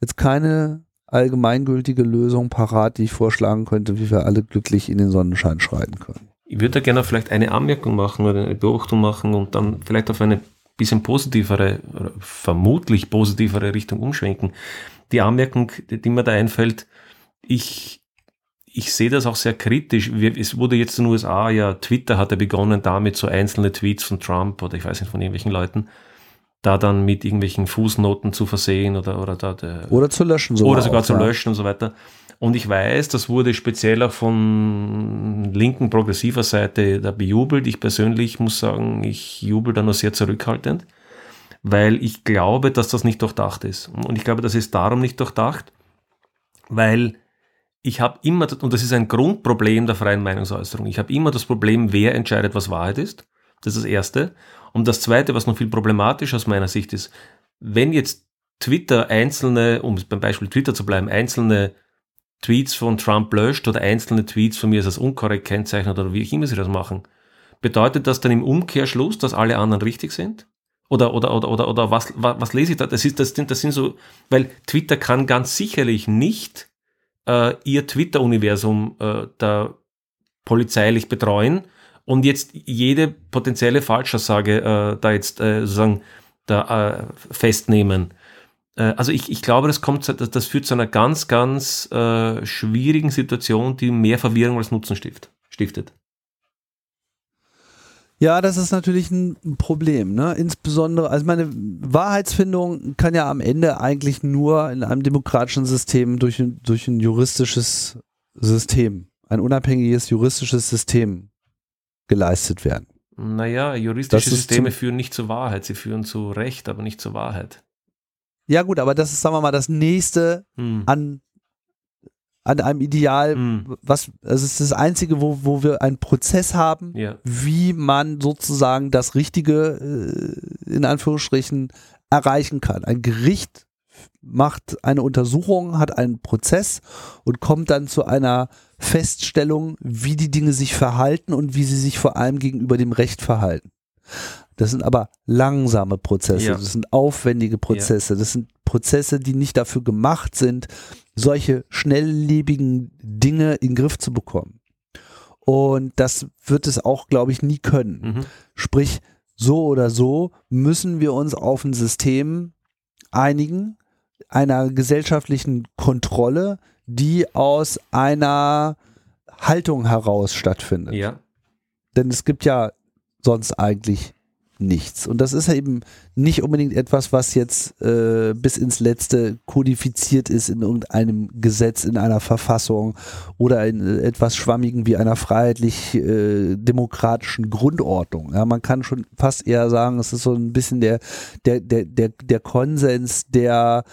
jetzt keine allgemeingültige Lösung parat, die ich vorschlagen könnte, wie wir alle glücklich in den Sonnenschein schreiten können. Ich würde da gerne vielleicht eine Anmerkung machen oder eine Beobachtung machen und dann vielleicht auf eine bisschen positivere, vermutlich positivere Richtung umschwenken. Die Anmerkung, die mir da einfällt, ich, ich sehe das auch sehr kritisch. Es wurde jetzt in den USA, ja, Twitter hat ja begonnen damit, so einzelne Tweets von Trump oder ich weiß nicht von irgendwelchen Leuten, da dann mit irgendwelchen Fußnoten zu versehen oder, oder da, der, oder zu löschen sogar. Oder sogar auch, zu ja. löschen und so weiter. Und ich weiß, das wurde speziell auch von linken progressiver Seite da bejubelt. Ich persönlich muss sagen, ich jubel da nur sehr zurückhaltend, weil ich glaube, dass das nicht durchdacht ist. Und ich glaube, das ist darum nicht durchdacht, weil ich habe immer, und das ist ein Grundproblem der freien Meinungsäußerung, ich habe immer das Problem, wer entscheidet, was Wahrheit ist. Das ist das Erste. Und das Zweite, was noch viel problematischer aus meiner Sicht ist, wenn jetzt Twitter einzelne, um beim Beispiel Twitter zu bleiben, einzelne Tweets von Trump löscht oder einzelne Tweets von mir als unkorrekt kennzeichnet oder wie ich immer sie das machen, bedeutet das dann im Umkehrschluss, dass alle anderen richtig sind? Oder, oder, oder, oder, oder was, was, was lese ich da? Das, ist, das, sind, das sind so, weil Twitter kann ganz sicherlich nicht äh, ihr Twitter-Universum äh, da polizeilich betreuen und jetzt jede potenzielle Falschaussage äh, da jetzt äh, sozusagen da äh, festnehmen Äh, also ich, ich glaube, das, kommt, das, das führt zu einer ganz, ganz schwierigen Situation, die mehr Verwirrung als Nutzen stift, stiftet. Ja, das ist natürlich ein Problem, ne? Insbesondere, also meine Wahrheitsfindung kann ja am Ende eigentlich nur in einem demokratischen System durch, durch ein juristisches System, ein unabhängiges juristisches System geleistet werden. Naja, juristische Systeme führen nicht zur Wahrheit, sie führen zu Recht, aber nicht zur Wahrheit. Ja, gut, aber das ist, sagen wir mal, das nächste hm. an, an einem Ideal, hm. was, also es ist das Einzige, wo, wo wir einen Prozess haben, ja. wie man sozusagen das Richtige, äh, in Anführungsstrichen, erreichen kann. Ein Gericht macht eine Untersuchung, hat einen Prozess und kommt dann zu einer Feststellung, wie die Dinge sich verhalten und wie sie sich vor allem gegenüber dem Recht verhalten. Das sind aber langsame Prozesse, ja. das sind aufwendige Prozesse, ja. das sind Prozesse, die nicht dafür gemacht sind, solche schnelllebigen Dinge in den Griff zu bekommen. Und das wird es auch, glaube ich, nie können. Mhm. Sprich, so oder so müssen wir uns auf ein System einigen, einer gesellschaftlichen Kontrolle, die aus einer Haltung heraus stattfindet. Ja. Denn es gibt ja sonst eigentlich nichts. Und das ist eben nicht unbedingt etwas, was jetzt äh, bis ins Letzte kodifiziert ist in irgendeinem Gesetz, in einer Verfassung oder in äh, etwas Schwammigen wie einer freiheitlich-demokratischen äh, Grundordnung. Ja, man kann schon fast eher sagen, es ist so ein bisschen der, der, der, der, der Konsens der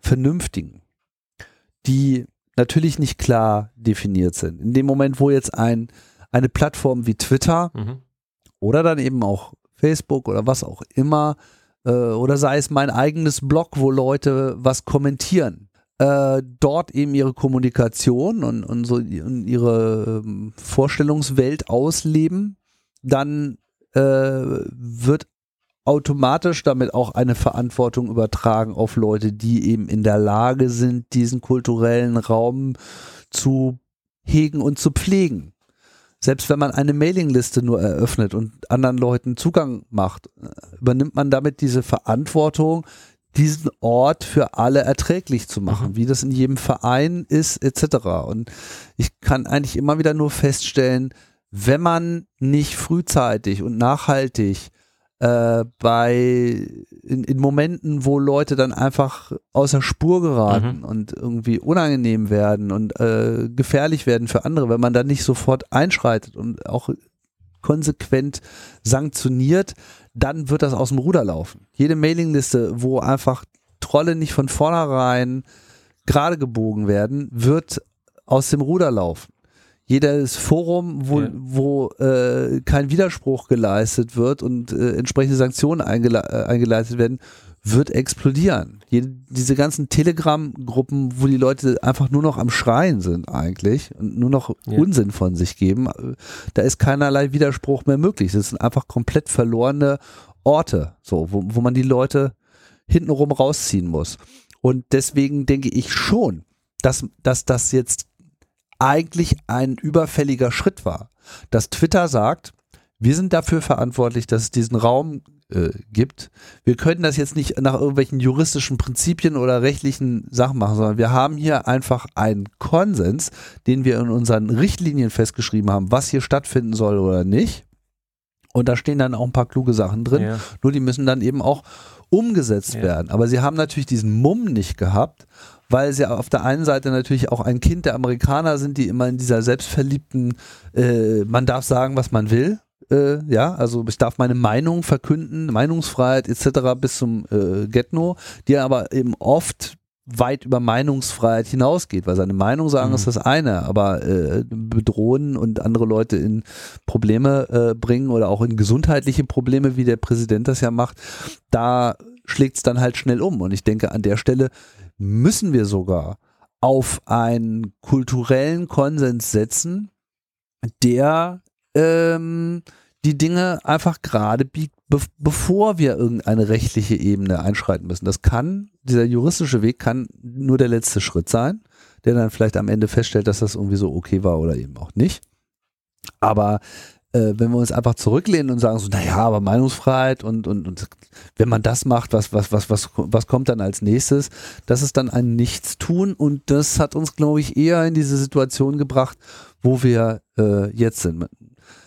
Vernünftigen, die natürlich nicht klar definiert sind. In dem Moment, wo jetzt ein, eine Plattform wie Twitter mhm. oder dann eben auch Facebook oder was auch immer, äh, oder sei es mein eigenes Blog, wo Leute was kommentieren, äh, dort eben ihre Kommunikation und, und so und ihre ähm, Vorstellungswelt ausleben, dann äh, wird automatisch damit auch eine Verantwortung übertragen auf Leute, die eben in der Lage sind, diesen kulturellen Raum zu hegen und zu pflegen. Selbst wenn man eine Mailingliste nur eröffnet und anderen Leuten Zugang macht, übernimmt man damit diese Verantwortung, diesen Ort für alle erträglich zu machen, mhm. wie das in jedem Verein ist, etc. Und ich kann eigentlich immer wieder nur feststellen, wenn man nicht frühzeitig und nachhaltig äh, bei in, in Momenten, wo Leute dann einfach außer Spur geraten mhm. und irgendwie unangenehm werden und äh, gefährlich werden für andere, wenn man dann nicht sofort einschreitet und auch konsequent sanktioniert, dann wird das aus dem Ruder laufen. Jede Mailingliste, wo einfach Trolle nicht von vornherein gerade gebogen werden, wird aus dem Ruder laufen jedes Forum, wo, ja. wo äh, kein Widerspruch geleistet wird und äh, entsprechende Sanktionen eingele äh, eingeleitet werden, wird explodieren. Jede, diese ganzen Telegram-Gruppen, wo die Leute einfach nur noch am Schreien sind eigentlich und nur noch ja. Unsinn von sich geben, äh, da ist keinerlei Widerspruch mehr möglich. Das sind einfach komplett verlorene Orte, so, wo, wo man die Leute hintenrum rausziehen muss. Und deswegen denke ich schon, dass, dass das jetzt eigentlich ein überfälliger Schritt war. Dass Twitter sagt, wir sind dafür verantwortlich, dass es diesen Raum äh, gibt. Wir können das jetzt nicht nach irgendwelchen juristischen Prinzipien oder rechtlichen Sachen machen, sondern wir haben hier einfach einen Konsens, den wir in unseren Richtlinien festgeschrieben haben, was hier stattfinden soll oder nicht. Und da stehen dann auch ein paar kluge Sachen drin. Ja. Nur die müssen dann eben auch umgesetzt ja. werden. Aber sie haben natürlich diesen Mumm nicht gehabt weil sie auf der einen Seite natürlich auch ein Kind der Amerikaner sind, die immer in dieser selbstverliebten, äh, man darf sagen, was man will. Äh, ja, also ich darf meine Meinung verkünden, Meinungsfreiheit etc. bis zum äh, Getno, die aber eben oft weit über Meinungsfreiheit hinausgeht, weil seine Meinung sagen mhm. ist das eine, aber äh, bedrohen und andere Leute in Probleme äh, bringen oder auch in gesundheitliche Probleme, wie der Präsident das ja macht, da schlägt es dann halt schnell um. Und ich denke, an der Stelle müssen wir sogar auf einen kulturellen Konsens setzen, der ähm, die Dinge einfach gerade biegt, be bevor wir irgendeine rechtliche Ebene einschreiten müssen. Das kann, dieser juristische Weg kann nur der letzte Schritt sein, der dann vielleicht am Ende feststellt, dass das irgendwie so okay war oder eben auch nicht. Aber äh, wenn wir uns einfach zurücklehnen und sagen so, naja, aber Meinungsfreiheit und, und, und wenn man das macht, was, was, was, was, was kommt dann als nächstes? Das ist dann ein Nichtstun und das hat uns, glaube ich, eher in diese Situation gebracht, wo wir äh, jetzt sind.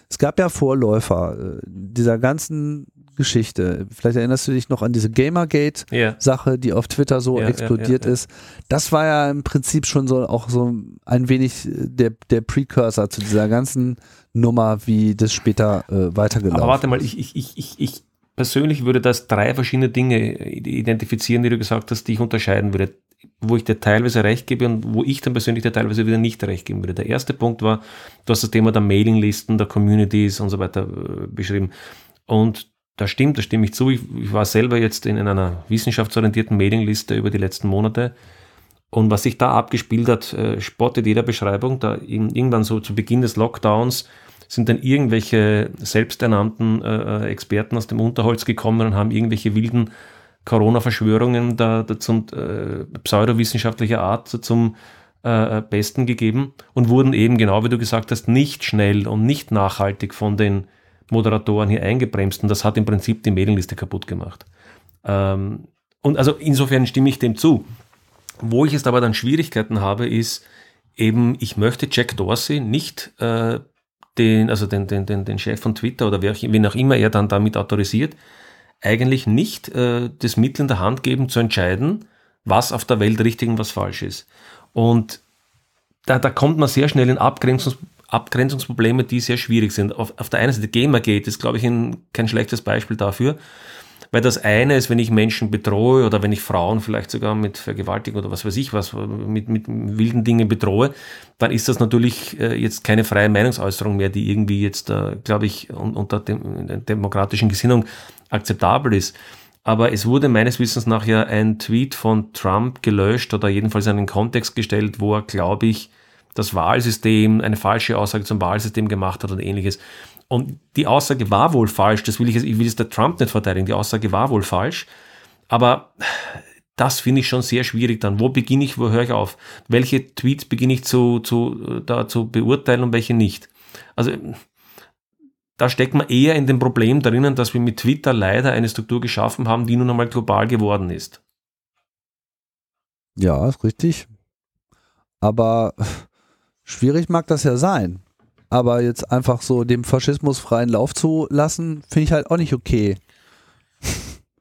Es gab ja Vorläufer äh, dieser ganzen Geschichte. Vielleicht erinnerst du dich noch an diese Gamergate-Sache, yeah. die auf Twitter so yeah, explodiert yeah, ist. Das war ja im Prinzip schon so auch so ein wenig der, der Precursor zu dieser ganzen Nummer, wie das später äh, weitergelaufen. Aber warte mal, ich, ich, ich, ich persönlich würde das drei verschiedene Dinge identifizieren, die du gesagt hast, die ich unterscheiden würde wo ich dir teilweise recht gebe und wo ich dann persönlich dir teilweise wieder nicht recht geben würde. Der erste Punkt war, du hast das Thema der Mailinglisten, der Communities und so weiter äh, beschrieben. Und das stimmt, da stimme ich zu. Ich, ich war selber jetzt in, in einer wissenschaftsorientierten Mailingliste über die letzten Monate. Und was sich da abgespielt hat, äh, spottet jeder Beschreibung. Da irgendwann so zu Beginn des Lockdowns sind dann irgendwelche selbsternannten äh, äh Experten aus dem Unterholz gekommen und haben irgendwelche wilden Corona-Verschwörungen da, da zum äh, pseudowissenschaftlicher Art zum äh, äh, Besten gegeben und wurden eben, genau wie du gesagt hast, nicht schnell und nicht nachhaltig von den Moderatoren hier eingebremst und das hat im Prinzip die Mailingliste kaputt gemacht. Ähm, und also insofern stimme ich dem zu. Wo ich jetzt aber dann Schwierigkeiten habe, ist eben, ich möchte Jack Dorsey nicht äh, den, also den, den, den, den Chef von Twitter oder wen auch immer er dann damit autorisiert, eigentlich nicht äh, das Mittel in der Hand geben zu entscheiden, was auf der Welt richtig und was falsch ist. Und da, da kommt man sehr schnell in Abgrenzungs, Abgrenzungsprobleme, die sehr schwierig sind. Auf, auf der einen Seite Gamergate ist, glaube ich, ein, kein schlechtes Beispiel dafür. Weil das eine ist, wenn ich Menschen bedrohe oder wenn ich Frauen vielleicht sogar mit Vergewaltigung oder was weiß ich was, mit, mit wilden Dingen bedrohe, dann ist das natürlich äh, jetzt keine freie Meinungsäußerung mehr, die irgendwie jetzt, äh, glaube ich, unter dem, demokratischen Gesinnung akzeptabel ist. Aber es wurde meines Wissens nach ja ein Tweet von Trump gelöscht oder jedenfalls in einen Kontext gestellt, wo er, glaube ich, das Wahlsystem, eine falsche Aussage zum Wahlsystem gemacht hat und ähnliches. Und die Aussage war wohl falsch, das will ich, ich will jetzt der Trump nicht verteidigen, die Aussage war wohl falsch, aber das finde ich schon sehr schwierig dann. Wo beginne ich, wo höre ich auf? Welche Tweets beginne ich zu, zu, da zu beurteilen und welche nicht? Also da steckt man eher in dem Problem drinnen, dass wir mit Twitter leider eine Struktur geschaffen haben, die nun einmal global geworden ist. Ja, ist richtig. Aber schwierig mag das ja sein. Aber jetzt einfach so dem Faschismus freien Lauf zu lassen, finde ich halt auch nicht okay.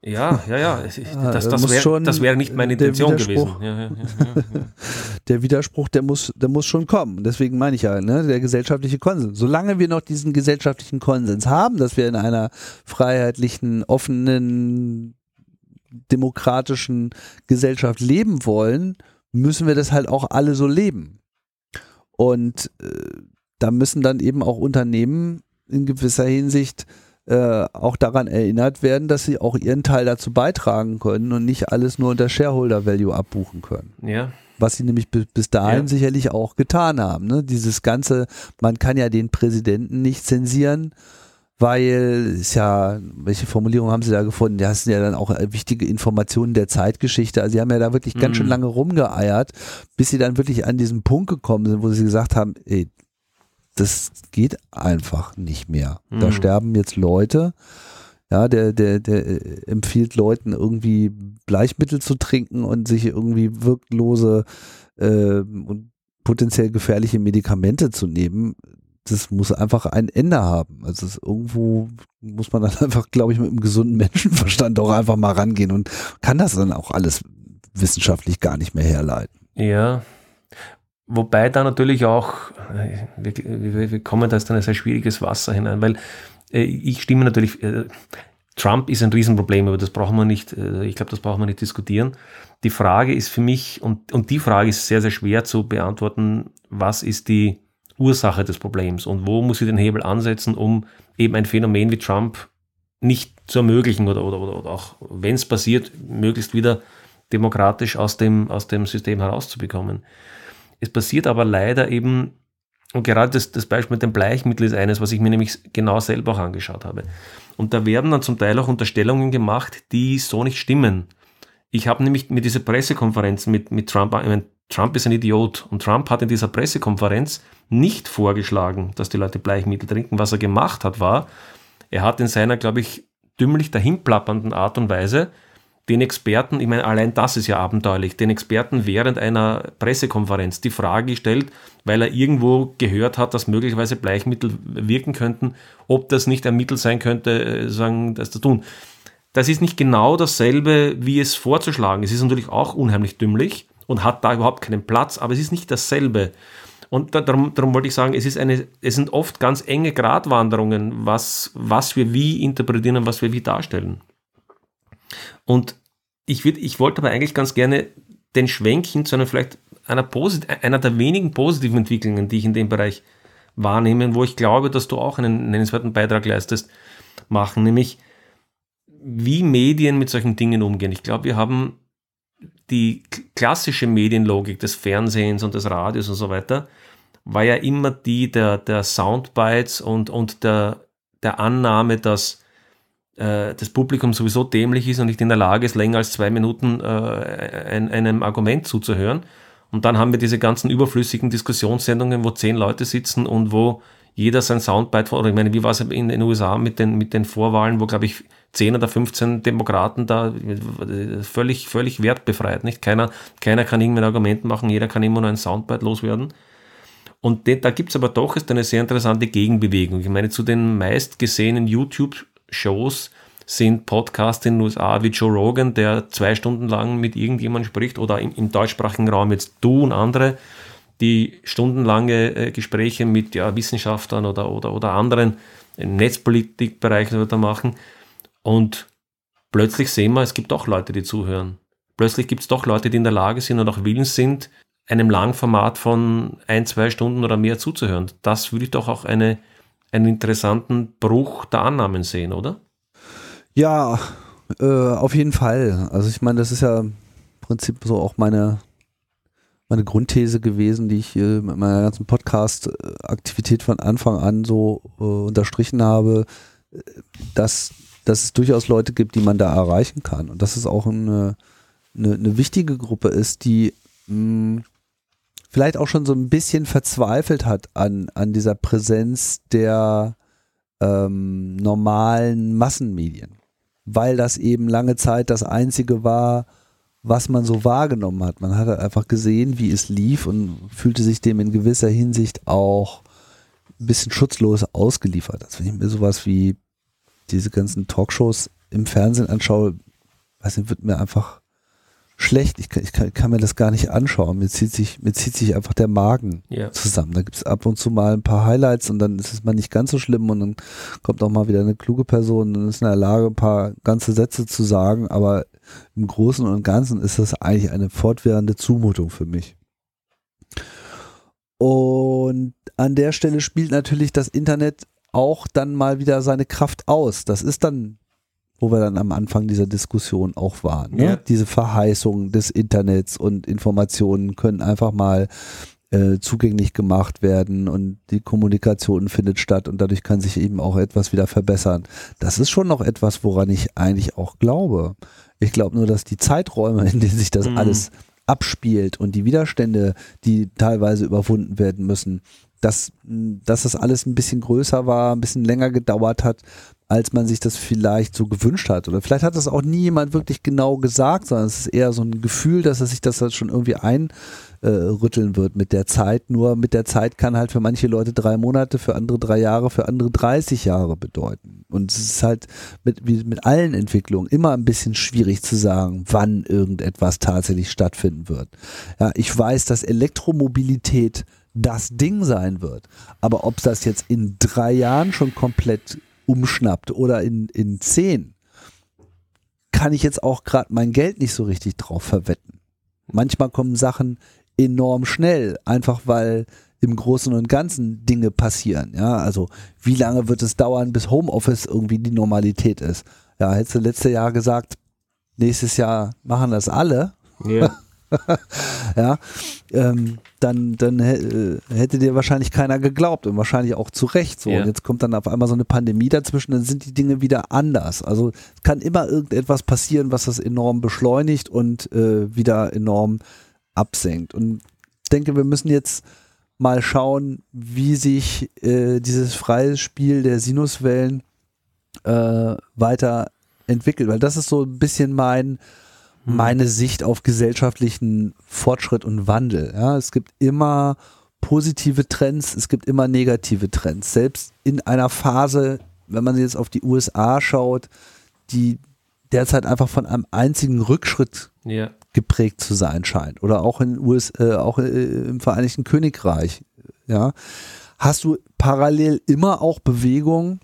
Ja, ja, ja. Das, das wäre das wär nicht meine Intention gewesen. Ja, ja, ja, der Widerspruch, der muss, der muss schon kommen. Deswegen meine ich ja, ne, der gesellschaftliche Konsens. Solange wir noch diesen gesellschaftlichen Konsens haben, dass wir in einer freiheitlichen, offenen, demokratischen Gesellschaft leben wollen, müssen wir das halt auch alle so leben. Und äh, da müssen dann eben auch Unternehmen in gewisser Hinsicht äh, auch daran erinnert werden, dass sie auch ihren Teil dazu beitragen können und nicht alles nur unter Shareholder Value abbuchen können. Ja. Was sie nämlich bis dahin ja. sicherlich auch getan haben. Ne? Dieses ganze, man kann ja den Präsidenten nicht zensieren, weil ist ja, welche Formulierung haben sie da gefunden? Das sind ja dann auch wichtige Informationen der Zeitgeschichte. Also sie haben ja da wirklich ganz schön mhm. lange rumgeeiert, bis sie dann wirklich an diesen Punkt gekommen sind, wo sie gesagt haben, ey, das geht einfach nicht mehr. Mhm. Da sterben jetzt Leute. Ja, der, der, der äh, empfiehlt Leuten irgendwie Bleichmittel zu trinken und sich irgendwie wirklose äh, und potenziell gefährliche Medikamente zu nehmen. Das muss einfach ein Ende haben. Also irgendwo muss man dann einfach, glaube ich, mit einem gesunden Menschenverstand auch einfach mal rangehen und kann das dann auch alles wissenschaftlich gar nicht mehr herleiten. Ja, Wobei da natürlich auch, äh, wir, wir kommen da jetzt in ein sehr schwieriges Wasser hinein, weil äh, ich stimme natürlich, äh, Trump ist ein Riesenproblem, aber das brauchen wir nicht, äh, ich glaube, das brauchen wir nicht diskutieren. Die Frage ist für mich, und, und die Frage ist sehr, sehr schwer zu beantworten, was ist die Ursache des Problems und wo muss ich den Hebel ansetzen, um eben ein Phänomen wie Trump nicht zu ermöglichen oder, oder, oder auch, wenn es passiert, möglichst wieder demokratisch aus dem, aus dem System herauszubekommen. Es passiert aber leider eben, und gerade das, das Beispiel mit dem Bleichmittel ist eines, was ich mir nämlich genau selber auch angeschaut habe. Und da werden dann zum Teil auch Unterstellungen gemacht, die so nicht stimmen. Ich habe nämlich mit dieser Pressekonferenz mit, mit Trump, ich meine, Trump ist ein Idiot. Und Trump hat in dieser Pressekonferenz nicht vorgeschlagen, dass die Leute Bleichmittel trinken. Was er gemacht hat, war, er hat in seiner, glaube ich, dümmlich dahinplappernden Art und Weise den Experten, ich meine, allein das ist ja abenteuerlich, den Experten während einer Pressekonferenz die Frage gestellt, weil er irgendwo gehört hat, dass möglicherweise Bleichmittel wirken könnten, ob das nicht ein Mittel sein könnte, äh, sagen, das zu tun. Das ist nicht genau dasselbe, wie es vorzuschlagen. Es ist natürlich auch unheimlich dümmlich und hat da überhaupt keinen Platz, aber es ist nicht dasselbe. Und darum, darum wollte ich sagen, es, ist eine, es sind oft ganz enge Gratwanderungen, was, was wir wie interpretieren und was wir wie darstellen. Und ich, würd, ich wollte aber eigentlich ganz gerne den Schwenk hin zu einer vielleicht einer, Posit einer der wenigen positiven Entwicklungen, die ich in dem Bereich wahrnehme, wo ich glaube, dass du auch einen nennenswerten Beitrag leistest, machen, nämlich wie Medien mit solchen Dingen umgehen. Ich glaube, wir haben die klassische Medienlogik des Fernsehens und des Radios und so weiter, war ja immer die der, der Soundbites und, und der, der Annahme, dass äh, das Publikum sowieso dämlich ist und nicht in der Lage ist, länger als zwei Minuten äh, ein, einem Argument zuzuhören. Und dann haben wir diese ganzen überflüssigen Diskussionssendungen, wo zehn Leute sitzen und wo jeder sein Soundbite, oder ich meine, wie war es in den USA mit den, mit den Vorwahlen, wo, glaube ich, 10 oder 15 Demokraten da völlig, völlig wertbefreit, nicht? Keiner, keiner kann irgendein Argument machen, jeder kann immer nur ein Soundbite loswerden. Und da gibt es aber doch ist eine sehr interessante Gegenbewegung. Ich meine, zu den meistgesehenen YouTube Shows sind Podcasts in den USA wie Joe Rogan, der zwei Stunden lang mit irgendjemandem spricht, oder im, im deutschsprachigen Raum jetzt du und andere, die stundenlange äh, Gespräche mit ja, Wissenschaftlern oder, oder, oder anderen Netzpolitikbereichen da machen. Und plötzlich sehen wir, es gibt doch Leute, die zuhören. Plötzlich gibt es doch Leute, die in der Lage sind und auch willens sind, einem Langformat von ein, zwei Stunden oder mehr zuzuhören. Das würde ich doch auch eine einen interessanten Bruch der Annahmen sehen, oder? Ja, äh, auf jeden Fall. Also ich meine, das ist ja im Prinzip so auch meine, meine Grundthese gewesen, die ich äh, mit meiner ganzen Podcast-Aktivität von Anfang an so äh, unterstrichen habe, dass, dass es durchaus Leute gibt, die man da erreichen kann. Und dass es auch eine, eine, eine wichtige Gruppe ist, die mh, mm, vielleicht auch schon so ein bisschen verzweifelt hat an, an dieser Präsenz der ähm, normalen Massenmedien, weil das eben lange Zeit das Einzige war, was man so wahrgenommen hat. Man hat halt einfach gesehen, wie es lief und fühlte sich dem in gewisser Hinsicht auch ein bisschen schutzlos ausgeliefert. Also wenn ich mir sowas wie diese ganzen Talkshows im Fernsehen anschaue, weiß nicht, wird mir einfach schlecht. Ich kann, ich kann, kann, mir das gar nicht anschauen. Mir zieht sich, mir zieht sich einfach der Magen yeah. zusammen. Da gibt es ab und zu mal ein paar Highlights und dann ist es mal nicht ganz so schlimm und dann kommt auch mal wieder eine kluge Person und ist in der Lage, ein paar ganze Sätze zu sagen. Aber im Großen und Ganzen ist das eigentlich eine fortwährende Zumutung für mich. Und an der Stelle spielt natürlich das Internet auch dann mal wieder seine Kraft aus. Das ist dann wo wir dann am Anfang dieser Diskussion auch waren. Ne? Ja. Diese Verheißung des Internets und Informationen können einfach mal äh, zugänglich gemacht werden und die Kommunikation findet statt und dadurch kann sich eben auch etwas wieder verbessern. Das ist schon noch etwas, woran ich eigentlich auch glaube. Ich glaube nur, dass die Zeiträume, in denen sich das mhm. alles abspielt und die Widerstände, die teilweise überwunden werden müssen, dass, dass das alles ein bisschen größer war, ein bisschen länger gedauert hat, als man sich das vielleicht so gewünscht hat. Oder vielleicht hat das auch nie jemand wirklich genau gesagt, sondern es ist eher so ein Gefühl, dass er sich das halt schon irgendwie einrütteln wird mit der Zeit. Nur mit der Zeit kann halt für manche Leute drei Monate, für andere drei Jahre, für andere 30 Jahre bedeuten. Und es ist halt mit, wie mit allen Entwicklungen immer ein bisschen schwierig zu sagen, wann irgendetwas tatsächlich stattfinden wird. Ja, ich weiß, dass Elektromobilität das Ding sein wird. Aber ob das jetzt in drei Jahren schon komplett umschnappt oder in, in zehn, kann ich jetzt auch gerade mein Geld nicht so richtig drauf verwetten. Manchmal kommen Sachen enorm schnell, einfach weil im Großen und Ganzen Dinge passieren. Ja, also wie lange wird es dauern, bis Homeoffice irgendwie die Normalität ist? Ja, hättest du letztes Jahr gesagt, nächstes Jahr machen das alle. Ja. ja, ähm, dann, dann äh, hätte dir wahrscheinlich keiner geglaubt und wahrscheinlich auch zu Recht so. Ja. Und jetzt kommt dann auf einmal so eine Pandemie dazwischen, dann sind die Dinge wieder anders. Also es kann immer irgendetwas passieren, was das enorm beschleunigt und äh, wieder enorm absenkt. Und ich denke, wir müssen jetzt mal schauen, wie sich äh, dieses freie Spiel der Sinuswellen äh, weiterentwickelt, weil das ist so ein bisschen mein hm. meine Sicht auf gesellschaftlichen Fortschritt und Wandel. Ja, es gibt immer positive Trends, es gibt immer negative Trends. Selbst in einer Phase, wenn man jetzt auf die USA schaut, die derzeit einfach von einem einzigen Rückschritt ja. geprägt zu sein scheint. Oder auch in US, äh, auch äh, im Vereinigten Königreich. Ja, hast du parallel immer auch Bewegungen,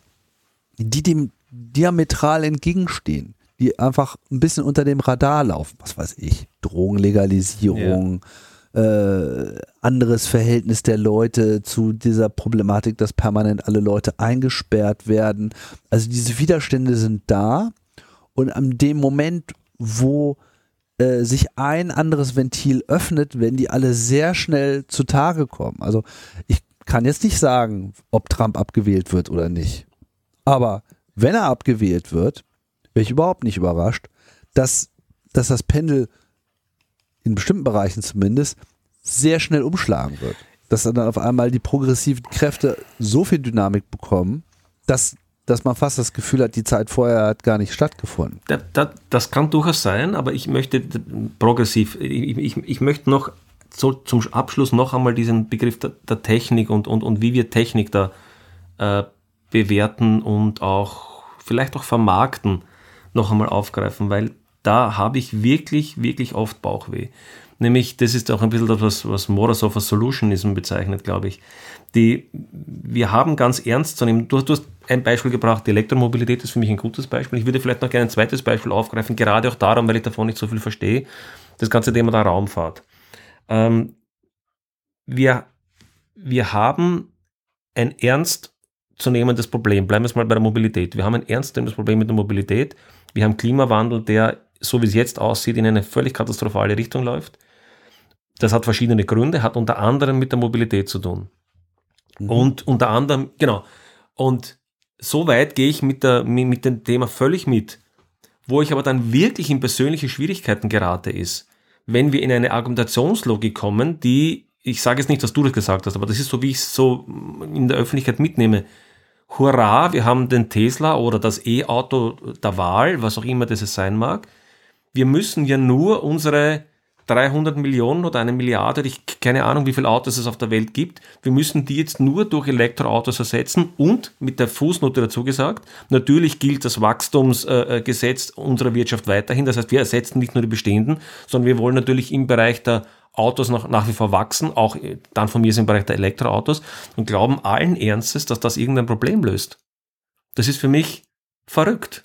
die dem diametral entgegenstehen, die einfach ein bisschen unter dem Radar laufen. Was weiß ich, Drogenlegalisierung, ja. äh, anderes Verhältnis der Leute zu dieser Problematik, dass permanent alle Leute eingesperrt werden. Also diese Widerstände sind da und an dem Moment, wo äh, sich ein anderes Ventil öffnet, werden die alle sehr schnell zutage kommen. Also ich kann jetzt nicht sagen, ob Trump abgewählt wird oder nicht. Aber wenn er abgewählt wird, wäre ich überhaupt nicht überrascht, dass, dass das Pendel in bestimmten Bereichen zumindest sehr schnell umschlagen wird. Dass dann auf einmal die progressiven Kräfte so viel Dynamik bekommen, dass dass man fast das Gefühl hat, die Zeit vorher hat gar nicht stattgefunden. Da, da, das kann durchaus sein, aber ich möchte progressiv, ich, ich, ich möchte noch so zum Abschluss noch einmal diesen Begriff der, der Technik und, und, und wie wir Technik da äh, bewerten und auch vielleicht auch vermarkten noch einmal aufgreifen, weil da habe ich wirklich, wirklich oft Bauchweh. Nämlich, das ist auch ein bisschen das, was, was Morozov als Solutionism bezeichnet, glaube ich. Die, wir haben ganz ernst zu nehmen, du, du hast ein Beispiel gebracht, die Elektromobilität ist für mich ein gutes Beispiel. Ich würde vielleicht noch gerne ein zweites Beispiel aufgreifen, gerade auch darum, weil ich davon nicht so viel verstehe, das ganze Thema der Raumfahrt. Ähm, wir, wir haben ein ernst zu nehmendes Problem. Bleiben wir mal bei der Mobilität. Wir haben ein ernst zu nehmendes Problem mit der Mobilität. Wir haben Klimawandel, der, so wie es jetzt aussieht, in eine völlig katastrophale Richtung läuft. Das hat verschiedene Gründe, hat unter anderem mit der Mobilität zu tun. Mhm. Und unter anderem, genau. Und so weit gehe ich mit, der, mit dem Thema völlig mit. Wo ich aber dann wirklich in persönliche Schwierigkeiten gerate, ist, wenn wir in eine Argumentationslogik kommen, die, ich sage jetzt nicht, dass du das gesagt hast, aber das ist so, wie ich es so in der Öffentlichkeit mitnehme. Hurra, wir haben den Tesla oder das E-Auto der Wahl, was auch immer das sein mag. Wir müssen ja nur unsere 300 Millionen oder eine Milliarde, ich keine Ahnung, wie viele Autos es auf der Welt gibt. Wir müssen die jetzt nur durch Elektroautos ersetzen und mit der Fußnote dazu gesagt, natürlich gilt das Wachstumsgesetz unserer Wirtschaft weiterhin. Das heißt, wir ersetzen nicht nur die bestehenden, sondern wir wollen natürlich im Bereich der Autos noch, nach wie vor wachsen, auch dann von mir ist im Bereich der Elektroautos und glauben allen Ernstes, dass das irgendein Problem löst. Das ist für mich verrückt.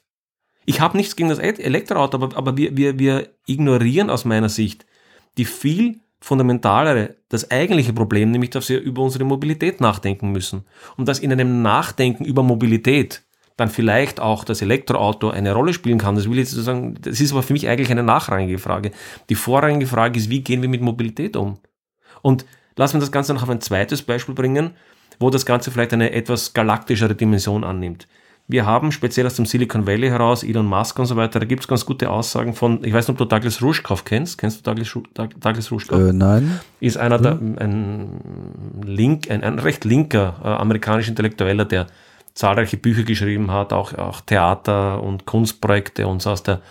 Ich habe nichts gegen das Elektroauto, aber, aber wir, wir, wir ignorieren aus meiner Sicht die viel fundamentalere, das eigentliche Problem, nämlich dass wir über unsere Mobilität nachdenken müssen. Und dass in einem Nachdenken über Mobilität dann vielleicht auch das Elektroauto eine Rolle spielen kann. Das will ich jetzt sagen, das ist aber für mich eigentlich eine nachrangige Frage. Die vorrangige Frage ist, wie gehen wir mit Mobilität um? Und lassen wir das Ganze noch auf ein zweites Beispiel bringen, wo das Ganze vielleicht eine etwas galaktischere Dimension annimmt wir haben speziell aus dem Silicon Valley heraus, Elon Musk und so weiter, da gibt es ganz gute Aussagen von, ich weiß nicht, ob du Douglas Rushkoff kennst. Kennst du Douglas, Douglas Rushkoff? Äh, nein. Ist einer hm. der, ein Link, ein, ein recht linker äh, amerikanischer Intellektueller, der zahlreiche Bücher geschrieben hat, auch, auch Theater und Kunstprojekte und so aus der,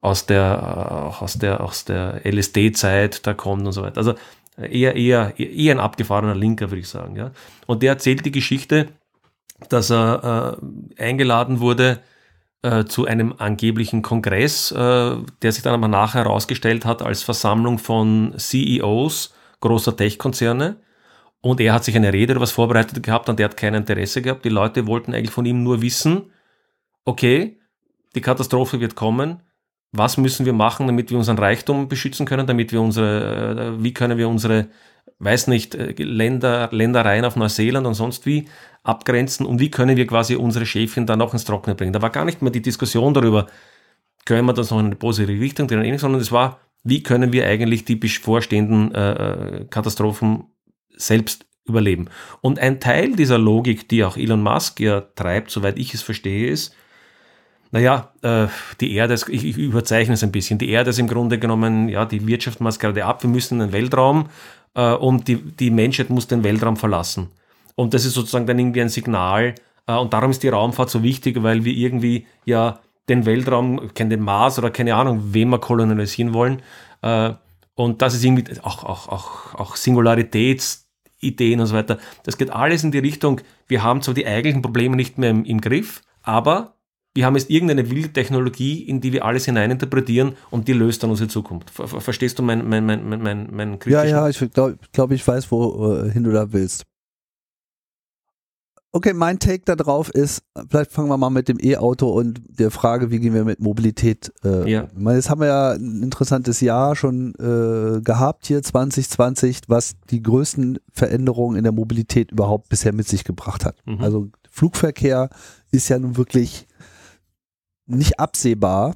aus der, auch aus der, aus der LSD-Zeit da kommt und so weiter. Also eher, eher, eher ein abgefahrener Linker, würde ich sagen, ja. Und der erzählt die Geschichte, dass er äh, eingeladen wurde äh, zu einem angeblichen Kongress, äh, der sich dann aber nachher herausgestellt hat als Versammlung von CEOs großer Tech-Konzerne. Und er hat sich eine Rede oder was vorbereitet gehabt und der hat kein Interesse gehabt. Die Leute wollten eigentlich von ihm nur wissen, okay, die Katastrophe wird kommen. Was müssen wir machen, damit wir unseren Reichtum beschützen können, damit wir unsere, äh, wie können wir unsere, weiß nicht, äh, Länder, Ländereien auf Neuseeland und sonst wie abgrenzen und wie können wir quasi unsere Schäfchen dann auch ins Trockene bringen. Da war gar nicht mehr die Diskussion darüber, können wir das noch in eine positive Richtung drehen, sondern es war, wie können wir eigentlich die bevorstehenden äh, äh, Katastrophen selbst überleben. Und ein Teil dieser Logik, die auch Elon Musk ja treibt, soweit ich es verstehe, ist, Naja, äh, die Erde, ist, ich, ich überzeichne es ein bisschen, die Erde ist im Grunde genommen, ja, die Wirtschaft macht gerade ab, wir müssen in den Weltraum äh, und die, die Menschheit muss den Weltraum verlassen. Und das ist sozusagen dann irgendwie ein Signal, äh, und darum ist die Raumfahrt so wichtig, weil wir irgendwie ja den Weltraum, den Mars oder keine Ahnung, wen wir kolonialisieren wollen. Und das ist irgendwie auch, auch, auch, auch Singularitätsideen und so weiter. Das geht alles in die Richtung, wir haben zwar die eigentlichen Probleme nicht mehr im, im Griff, aber wir haben jetzt irgendeine wilde Technologie, in die wir alles hineininterpretieren und die löst dann unsere Zukunft. Ver verstehst du mein, mein, mein, mein, mein Ja, ja, ich glaube, glaub, ich weiß, wohin äh, du da willst. Okay, mein Take da drauf ist, vielleicht fangen wir mal mit dem E-Auto und der Frage, wie gehen wir mit Mobilität. Äh, ja. Jetzt haben wir ja ein interessantes Jahr schon äh, gehabt hier, 2020, was die größten Veränderungen in der Mobilität überhaupt bisher mit sich gebracht hat. Mhm. Also Flugverkehr ist ja nun wirklich nicht absehbar,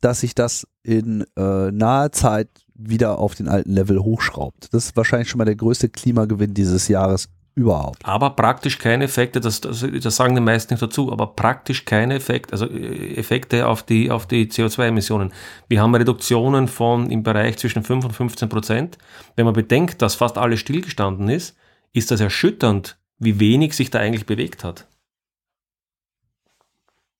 dass sich das in äh, naher Zeit wieder auf den alten Level hochschraubt. Das ist wahrscheinlich schon mal der größte Klimagewinn dieses Jahres überhaupt. Aber praktisch keine Effekte, das, das, das sagen die meisten nicht dazu, aber praktisch keine Effekte, also äh, Effekte auf die, auf die CO2-Emissionen. Wir haben Reduktionen von im Bereich zwischen 5 und 15 Prozent. Wenn man bedenkt, dass fast alles stillgestanden ist, ist das erschütternd, wie wenig sich da eigentlich bewegt hat.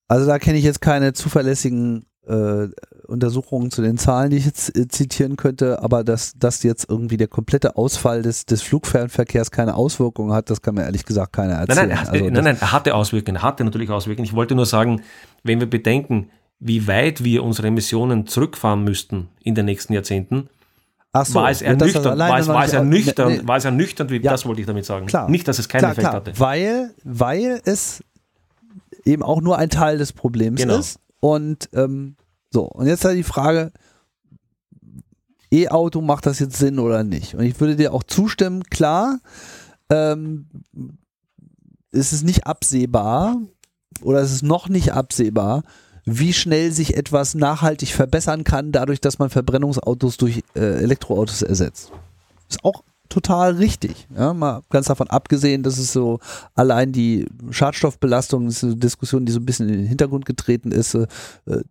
Also da kenne ich jetzt keine zuverlässigen äh, Untersuchungen zu den Zahlen, die ich jetzt äh, zitieren könnte, aber dass, dass jetzt irgendwie der komplette Ausfall des, des Flugfernverkehrs keine Auswirkungen hat, das kann mir ehrlich gesagt keiner erzählen. Nein, nein, also nein, nein, er hatte Auswirkungen, er hatte natürlich Auswirkungen. Ich wollte nur sagen, wenn wir bedenken, wie weit wir unsere Emissionen zurückfahren müssten in den nächsten Jahrzehnten, so, war es ernüchternd, war es, war es ernüchternd, nee, war es ernüchternd, wie, ja, das wollte ich damit sagen. Klar, Nicht, dass es keinen klar, Effekt klar, hatte. Weil, weil es eben auch nur ein Teil des Problems genau. ist. Und ähm, so, und jetzt halt die Frage, E-Auto macht das jetzt Sinn oder nicht? Und ich würde dir auch zustimmen, klar, ähm, ist nicht absehbar oder ist es noch nicht absehbar, wie schnell sich etwas nachhaltig verbessern kann, dadurch, dass man Verbrennungsautos durch äh, Elektroautos ersetzt. Ist auch total richtig. Ja, mal ganz davon abgesehen, dass es so allein die Schadstoffbelastung, das ist eine Diskussion, die so ein bisschen in den Hintergrund getreten ist, äh,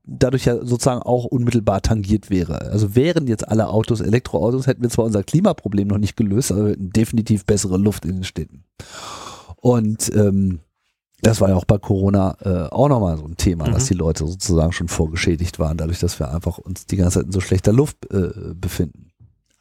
dadurch ja sozusagen auch unmittelbar tangiert wäre. Also wären jetzt alle Autos Elektroautos, hätten wir zwar unser Klimaproblem noch nicht gelöst, aber wir hätten definitiv bessere Luft in den Städten. Und ähm, das war ja auch bei Corona äh, auch nochmal so ein Thema, mhm. dass die Leute sozusagen schon vorgeschädigt waren, dadurch, dass wir einfach uns die ganze Zeit in so schlechter Luft äh, befinden.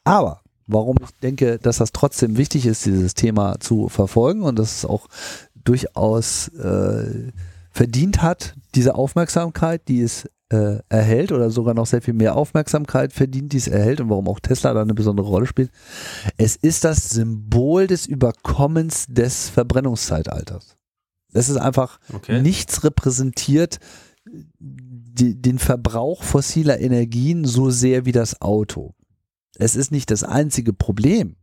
Aber warum ich denke, dass das trotzdem wichtig ist, dieses Thema zu verfolgen und dass es auch durchaus äh, verdient hat, diese Aufmerksamkeit, die es äh, erhält oder sogar noch sehr viel mehr Aufmerksamkeit verdient, die es erhält und warum auch Tesla da eine besondere Rolle spielt. Es ist das Symbol des Überkommens des Verbrennungszeitalters. Es ist einfach okay. nichts repräsentiert die, den Verbrauch fossiler Energien so sehr wie das Auto es ist nicht das einzige Problem.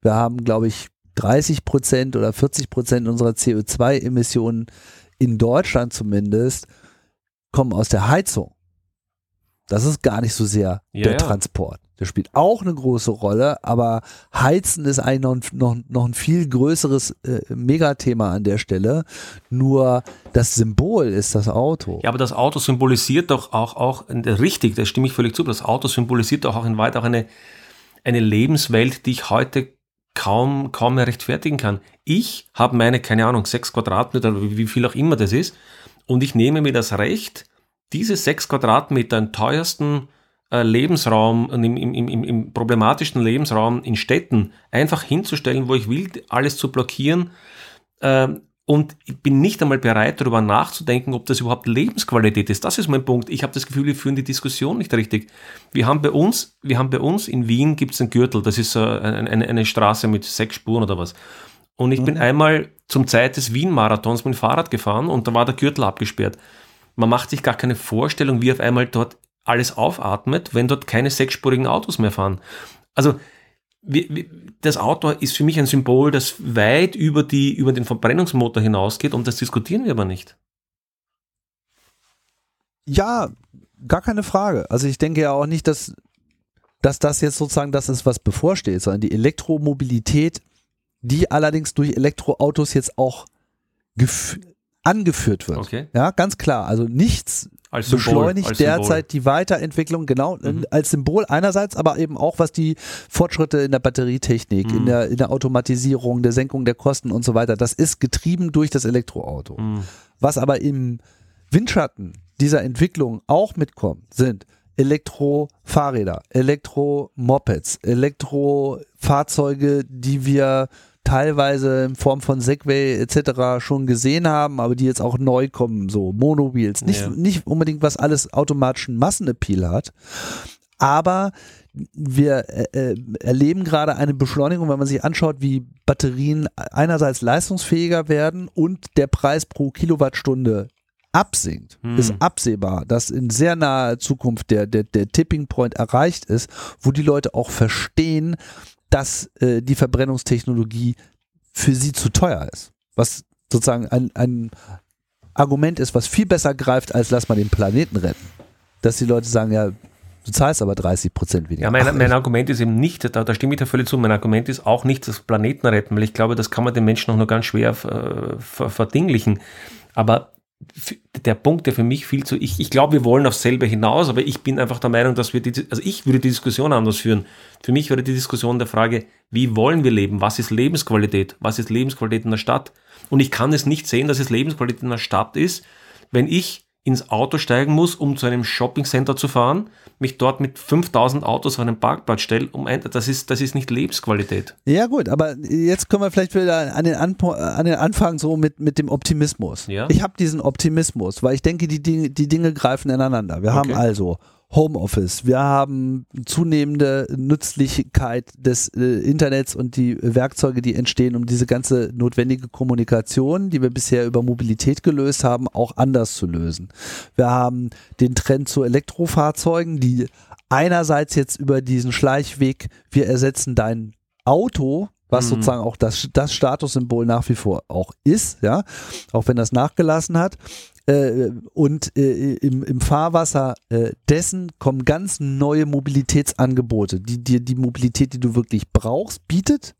Wir haben, glaube ich, 30 Prozent oder 40 Prozent unserer CO2-Emissionen in Deutschland zumindest kommen aus der Heizung. Das ist gar nicht so sehr ja, der. Transport. Der spielt auch eine große Rolle, aber Heizen ist eigentlich noch, noch, noch ein viel größeres äh, Megathema an der Stelle. Nur das Symbol ist das Auto. Ja, aber das Auto symbolisiert doch auch, auch richtig, da stimme ich völlig zu, das Auto symbolisiert doch auch in weit auch eine, eine Lebenswelt, die ich heute kaum, kaum mehr rechtfertigen kann. Ich habe meine, keine Ahnung, sechs Quadratmeter, wie viel auch immer das ist, und ich nehme mir das Recht, diese sechs Quadratmeter im teuersten Lebensraum, im, im, im, im problematischsten Lebensraum in Städten einfach hinzustellen, wo ich will, alles zu blockieren. Äh, und ich bin nicht einmal bereit, darüber nachzudenken, ob das überhaupt Lebensqualität ist. Das ist mein Punkt. Ich habe das Gefühl, wir führen die Diskussion nicht richtig. Wir haben bei uns, wir haben bei uns in Wien gibt es einen Gürtel. Das ist äh, eine, eine, Straße mit sechs Spuren oder was. Und ich mhm. bin einmal zum Zeit des Wien-Marathons mit dem Fahrrad gefahren und da war der Gürtel abgesperrt. Man macht sich gar keine Vorstellung, wie auf einmal dort alles aufatmet, wenn dort keine sechsspurigen Autos mehr fahren. Also das Auto ist für mich ein Symbol, das weit über, die, über den Verbrennungsmotor hinausgeht und das diskutieren wir aber nicht. Ja, gar keine Frage. Also ich denke ja auch nicht, dass, dass das jetzt sozusagen das ist, was bevorsteht, sondern die Elektromobilität, die allerdings durch Elektroautos jetzt auch angeführt wird. Okay. Ja, ganz klar. Also nichts Als beschleunigt als derzeit die Weiterentwicklung, genau, Mhm. als Symbol einerseits, aber eben auch was die Fortschritte in der Batterietechnik, in, Mhm. der, in der Automatisierung, der Senkung der Kosten und so weiter, das ist getrieben durch das Elektroauto. Mhm. Was aber im Windschatten dieser Entwicklung auch mitkommt, sind Elektrofahrräder, Elektromopeds, Elektrofahrzeuge, die wir teilweise in Form von Segway etc. schon gesehen haben, aber die jetzt auch neu kommen, so Monowheels. Nicht, Ja. nicht unbedingt, was alles automatischen Massenappeal hat, aber wir äh, äh, erleben gerade eine Beschleunigung, wenn man sich anschaut, wie Batterien einerseits leistungsfähiger werden und der Preis pro Kilowattstunde absinkt, Hm. ist absehbar, dass in sehr naher Zukunft der, der, der Tipping Point erreicht ist, wo die Leute auch verstehen, dass äh, die Verbrennungstechnologie für sie zu teuer ist. Was sozusagen ein, ein Argument ist, was viel besser greift, als lass mal den Planeten retten. Dass die Leute sagen, ja, du zahlst aber 30 Prozent weniger. Ja, mein, Ach, mein Argument ist eben nicht, da, da stimme ich dir völlig zu, mein Argument ist auch nicht das Planeten retten, weil ich glaube, das kann man den Menschen auch nur ganz schwer äh, ver, verdinglichen. Aber der Punkt, der für mich viel zu, ich, ich glaube, wir wollen aufs selbe hinaus, aber ich bin einfach der Meinung, dass wir die, also ich würde die Diskussion anders führen. Für mich wäre die Diskussion der Frage, wie wollen wir leben? Was ist Lebensqualität? Was ist Lebensqualität in der Stadt? Und ich kann es nicht sehen, dass es Lebensqualität in der Stadt ist, wenn ich ins Auto steigen muss, um zu einem Shoppingcenter zu fahren, mich dort mit 5000 Autos auf einen Parkplatz stelle, um ein, das ist, das ist nicht Lebensqualität. Ja gut, aber jetzt kommen wir vielleicht wieder an den, Anpo an den Anfang so mit, mit dem Optimismus. Ja. Ich habe diesen Optimismus, weil ich denke, die Dinge, die Dinge greifen ineinander. Wir haben Okay. also Homeoffice, wir haben zunehmende Nützlichkeit des äh, Internets und die Werkzeuge, die entstehen, um diese ganze notwendige Kommunikation, die wir bisher über Mobilität gelöst haben, auch anders zu lösen. Wir haben den Trend zu Elektrofahrzeugen, die einerseits jetzt über diesen Schleichweg, wir ersetzen dein Auto, was Mhm. sozusagen auch das, das Statussymbol nach wie vor auch ist, ja, auch wenn das nachgelassen hat. Äh, und äh, im, im Fahrwasser äh, dessen kommen ganz neue Mobilitätsangebote, die dir die Mobilität, die du wirklich brauchst, bietet,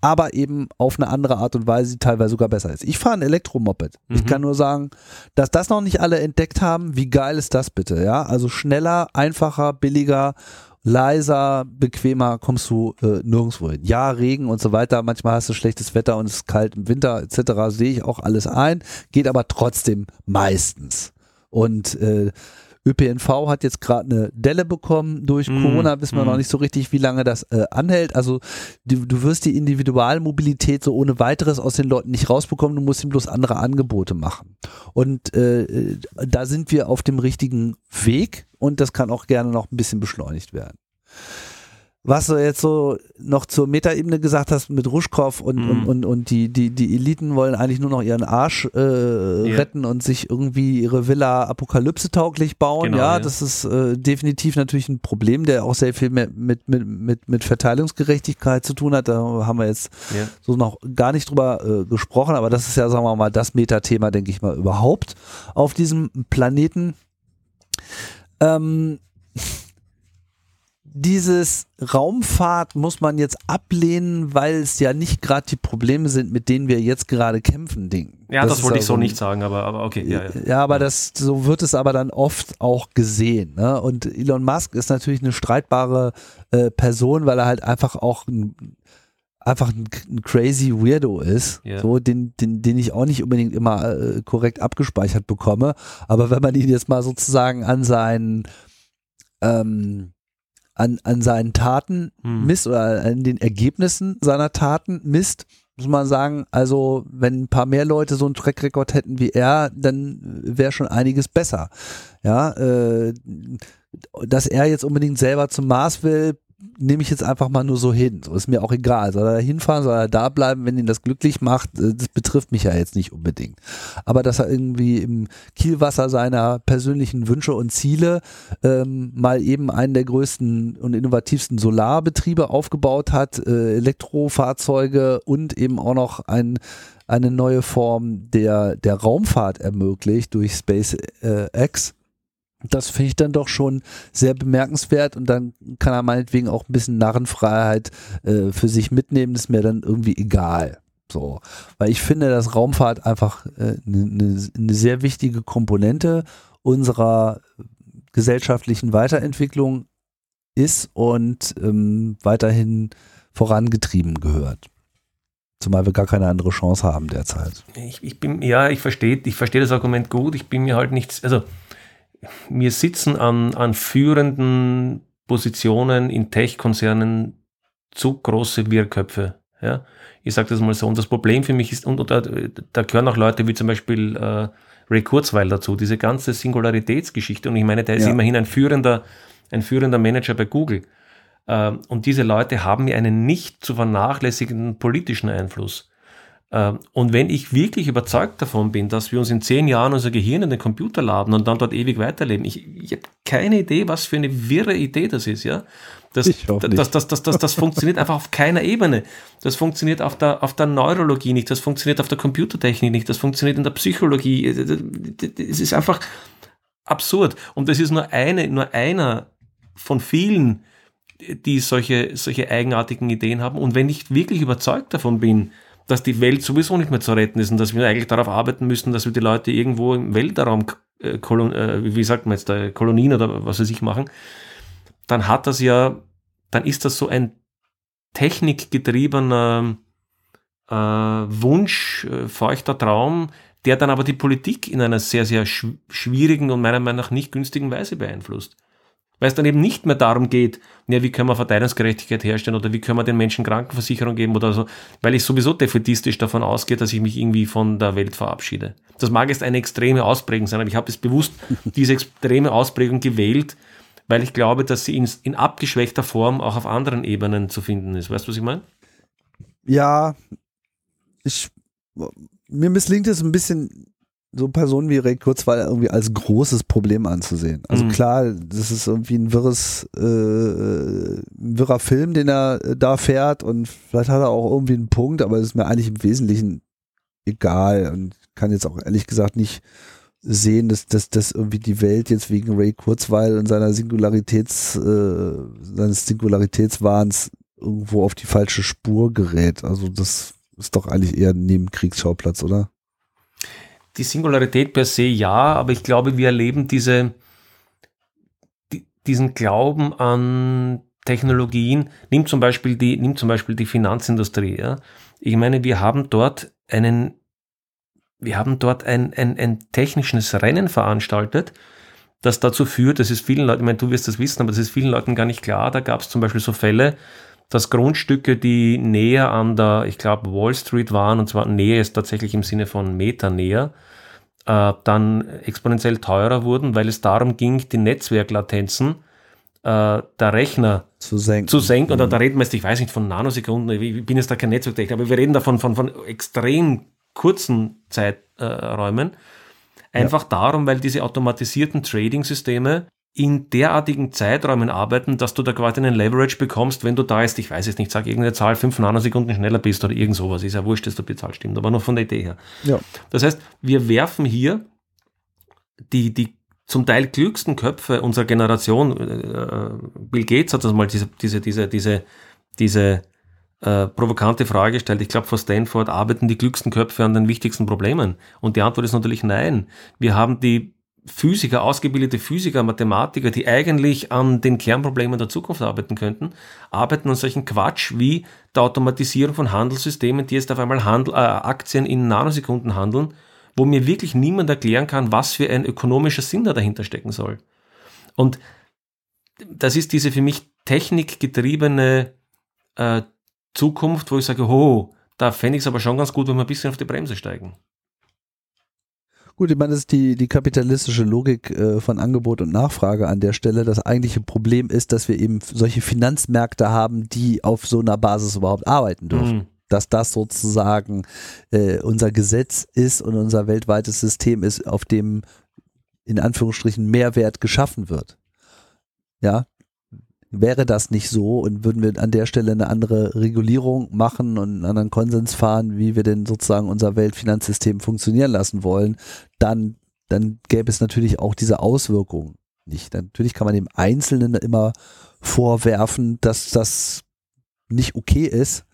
aber eben auf eine andere Art und Weise, die teilweise sogar besser ist. Ich fahre ein Elektromoped. Ich Mhm. kann nur sagen, dass das noch nicht alle entdeckt haben. Wie geil ist das bitte? Ja, also schneller, einfacher, billiger, leiser, bequemer kommst du äh, nirgendwo hin. Ja, Regen und so weiter. Manchmal hast du schlechtes Wetter und es ist kalt im Winter etc. Sehe ich auch alles ein. Geht aber trotzdem meistens. Und äh, ÖPNV hat jetzt gerade eine Delle bekommen durch Mm, Corona, wissen wir mm. noch nicht so richtig, wie lange das äh, anhält. Also du, du wirst die Individualmobilität so ohne weiteres aus den Leuten nicht rausbekommen, du musst ihnen bloß andere Angebote machen. Und äh, äh, da sind wir auf dem richtigen Weg und das kann auch gerne noch ein bisschen beschleunigt werden. Was du jetzt so noch zur Metaebene gesagt hast mit Ruschkow und, Mhm. und, und, und die, die, die Eliten wollen eigentlich nur noch ihren Arsch äh, Ja. retten und sich irgendwie ihre Villa apokalypse-tauglich bauen. Genau, ja, ja. das ist äh, definitiv natürlich ein Problem, der auch sehr viel mehr mit, mit, mit, mit Verteilungsgerechtigkeit zu tun hat. Da haben wir jetzt Ja. so noch gar nicht drüber äh, gesprochen, aber das ist ja, sagen wir mal, das Metathema, denke ich mal, überhaupt auf diesem Planeten. Ähm, dieses Raumfahrt muss man jetzt ablehnen, weil es ja nicht gerade die Probleme sind, mit denen wir jetzt gerade kämpfen, Ding. Ja, das, ist wollte ich so nicht sagen, aber, aber okay. Ja, ja. ja, aber das, so wird es aber dann oft auch gesehen. Ne? Und Elon Musk ist natürlich eine streitbare äh, Person, weil er halt einfach auch ein, einfach ein, ein crazy Weirdo ist, Ja. so den, den, den ich auch nicht unbedingt immer äh, korrekt abgespeichert bekomme. Aber wenn man ihn jetzt mal sozusagen an seinen ähm, an, an seinen Taten Hm. misst oder an den Ergebnissen seiner Taten misst, muss man sagen, also wenn ein paar mehr Leute so einen Track-Record hätten wie er, dann wäre schon einiges besser. Ja, äh, dass er jetzt unbedingt selber zum Mars will, nehme ich jetzt einfach mal nur so hin. So ist mir auch egal. Soll er da hinfahren, soll er da bleiben, wenn ihn das glücklich macht, äh, das betrifft mich ja jetzt nicht unbedingt. Aber dass er irgendwie im Kielwasser seiner persönlichen Wünsche und Ziele ähm, mal eben einen der größten und innovativsten Solarbetriebe aufgebaut hat, äh, Elektrofahrzeuge und eben auch noch ein, eine neue Form der, der Raumfahrt ermöglicht durch SpaceX. Das finde ich dann doch schon sehr bemerkenswert und dann kann er meinetwegen auch ein bisschen Narrenfreiheit äh, für sich mitnehmen, das ist mir dann irgendwie egal. So, weil ich finde, dass Raumfahrt einfach eine äh, ne, ne sehr wichtige Komponente unserer gesellschaftlichen Weiterentwicklung ist und ähm, weiterhin vorangetrieben gehört. Zumal wir gar keine andere Chance haben derzeit. Ich, ich bin, ja, ich verstehe ich versteh das Argument gut. Ich bin mir halt nichts, also wir sitzen an, an führenden Positionen in Tech-Konzernen zu große Wirrköpfe. Ja? Ich sage das mal so. Und das Problem für mich ist, und, und da, da gehören auch Leute wie zum Beispiel äh, Ray Kurzweil dazu, diese ganze Singularitätsgeschichte. Und ich meine, der ist ja. immerhin ein führender, ein führender Manager bei Google. Ähm, und diese Leute haben ja einen nicht zu vernachlässigenden politischen Einfluss. Ähm, und wenn ich wirklich überzeugt davon bin, dass wir uns in zehn Jahren unser Gehirn in den Computer laden und dann dort ewig weiterleben, ich, ich habe keine Idee, was für eine wirre Idee das ist, ja. Das, das, das, das, das, das funktioniert einfach auf keiner Ebene. Das funktioniert auf der, auf der Neurologie nicht, das funktioniert auf der Computertechnik nicht, das funktioniert in der Psychologie. Es ist einfach absurd. Und das ist nur eine, nur einer von vielen die solche, solche eigenartigen Ideen haben. Und wenn ich wirklich überzeugt davon bin, dass die Welt sowieso nicht mehr zu retten ist und dass wir eigentlich darauf arbeiten müssen, dass wir die Leute irgendwo im Weltraum, äh, äh, wie sagt man jetzt, äh, Kolonien oder was weiß ich machen, dann hat das ja, dann ist das so ein technikgetriebener äh, Wunsch, äh, feuchter Traum, der dann aber die Politik in einer sehr, sehr schwierigen und meiner Meinung nach nicht günstigen Weise beeinflusst. Weil es dann eben nicht mehr darum geht, ja, wie können wir Verteilungsgerechtigkeit herstellen oder wie können wir den Menschen Krankenversicherung geben oder so, weil ich sowieso defetistisch davon ausgehe, dass ich mich irgendwie von der Welt verabschiede. Das mag jetzt eine extreme Ausprägung sein, aber ich habe es bewusst diese extreme Ausprägung gewählt, weil ich glaube, dass sie in, in abgeschwächter Form auch auf anderen Ebenen zu finden ist. Weißt du, was ich meine? Ja, ich, mir misslingt es ein bisschen so Personen wie Ray Kurzweil irgendwie als großes Problem anzusehen. Also mhm. klar, das ist irgendwie ein wirres, äh, ein wirrer Film, den er äh, da fährt und vielleicht hat er auch irgendwie einen Punkt, aber es ist mir eigentlich im Wesentlichen egal und kann jetzt auch ehrlich gesagt nicht sehen, dass, dass, dass irgendwie die Welt jetzt wegen Ray Kurzweil und seiner Singularitäts, äh, seines Singularitätswahns irgendwo auf die falsche Spur gerät. Also das ist doch eigentlich eher ein Nebenkriegsschauplatz, oder? Die Singularität per se ja, aber ich glaube, wir erleben diese, die, diesen Glauben an Technologien. Nimm zum Beispiel die, nimm zum Beispiel die Finanzindustrie. Ja. Ich meine, wir haben dort einen, wir haben dort ein, ein, ein technisches Rennen veranstaltet, das dazu führt, das ist vielen Leuten, ich meine, du wirst das wissen, aber das ist vielen Leuten gar nicht klar. Da gab es zum Beispiel so Fälle, dass Grundstücke, die näher an der, ich glaube, Wall Street waren, und zwar näher ist tatsächlich im Sinne von Meter näher, äh, dann exponentiell teurer wurden, weil es darum ging, die Netzwerklatenzen äh, der Rechner zu senken. Zu senken. Oder mhm. da reden wir jetzt, ich weiß nicht, von Nanosekunden, ich bin jetzt da kein Netzwerktechniker, aber wir reden davon von, von extrem kurzen Zeiträumen. Einfach ja. darum, weil diese automatisierten Trading-Systeme in derartigen Zeiträumen arbeiten, dass du da quasi einen Leverage bekommst, wenn du da jetzt, ich weiß jetzt nicht, sag irgendeine Zahl, fünf Nanosekunden schneller bist oder irgend sowas. Ist ja wurscht, dass die Zahl stimmt, aber nur von der Idee her. Ja. Das heißt, wir werfen hier die, die zum Teil klügsten Köpfe unserer Generation, äh, Bill Gates hat das mal diese, diese, diese, diese, diese äh, provokante Frage gestellt. Ich glaube, vor Stanford arbeiten die klügsten Köpfe an den wichtigsten Problemen. Und die Antwort ist natürlich nein. Wir haben die Physiker, ausgebildete Physiker, Mathematiker, die eigentlich an den Kernproblemen der Zukunft arbeiten könnten, arbeiten an solchen Quatsch wie der Automatisierung von Handelssystemen, die jetzt auf einmal Handel, äh, Aktien in Nanosekunden handeln, wo mir wirklich niemand erklären kann, was für ein ökonomischer Sinn da dahinter stecken soll. Und das ist diese für mich technikgetriebene äh, Zukunft, wo ich sage, oh, da fände ich es aber schon ganz gut, wenn wir ein bisschen auf die Bremse steigen. Gut, ich meine, das ist die, die kapitalistische Logik äh, von Angebot und Nachfrage an der Stelle. Das eigentliche Problem ist, dass wir eben solche Finanzmärkte haben, die auf so einer Basis überhaupt arbeiten dürfen. Mhm. Dass das sozusagen äh, unser Gesetz ist und unser weltweites System ist, auf dem in Anführungsstrichen Mehrwert geschaffen wird. Ja, wäre das nicht so und würden wir an der Stelle eine andere Regulierung machen und einen anderen Konsens fahren, wie wir denn sozusagen unser Weltfinanzsystem funktionieren lassen wollen, dann, dann gäbe es natürlich auch diese Auswirkungen nicht. Natürlich kann man dem Einzelnen immer vorwerfen, dass das nicht okay ist,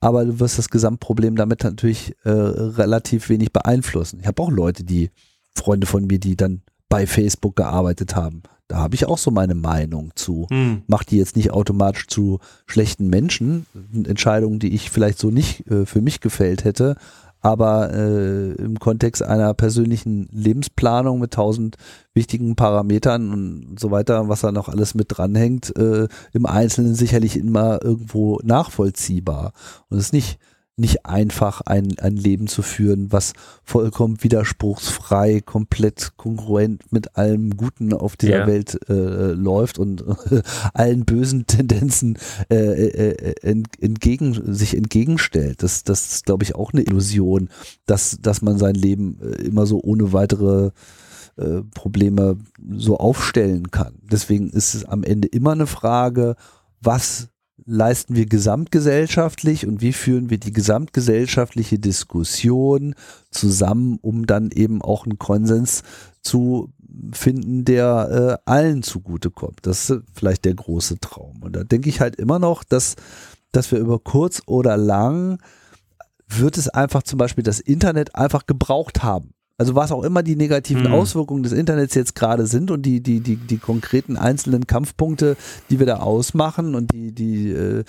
aber du wirst das Gesamtproblem damit natürlich äh, relativ wenig beeinflussen. Ich habe auch Leute, die Freunde von mir, die dann bei Facebook gearbeitet haben. Da habe ich auch so meine Meinung zu. Hm. Macht die jetzt nicht automatisch zu schlechten Menschen. Entscheidungen, die ich vielleicht so nicht äh, für mich gefällt hätte. Aber äh, im Kontext einer persönlichen Lebensplanung mit tausend wichtigen Parametern und so weiter, was da noch alles mit dranhängt, äh, im Einzelnen sicherlich immer irgendwo nachvollziehbar. Und es ist nicht nicht einfach ein, ein Leben zu führen, was vollkommen widerspruchsfrei, komplett kongruent mit allem Guten auf dieser Ja. Welt äh, läuft und äh, allen bösen Tendenzen äh, äh, ent, entgegen, sich entgegenstellt. Das, das ist, glaube ich, auch eine Illusion, dass, dass man sein Leben äh, immer so ohne weitere äh, Probleme so aufstellen kann. Deswegen ist es am Ende immer eine Frage, was leisten wir gesamtgesellschaftlich und wie führen wir die gesamtgesellschaftliche Diskussion zusammen, um dann eben auch einen Konsens zu finden, der äh, allen zugutekommt. Das ist vielleicht der große Traum. Und da denke ich halt immer noch, dass, dass wir über kurz oder lang wird es einfach zum Beispiel das Internet einfach gebraucht haben. Also was auch immer die negativen Hm. Auswirkungen des Internets jetzt gerade sind und die, die, die, die konkreten einzelnen Kampfpunkte, die wir da ausmachen und die, die äh,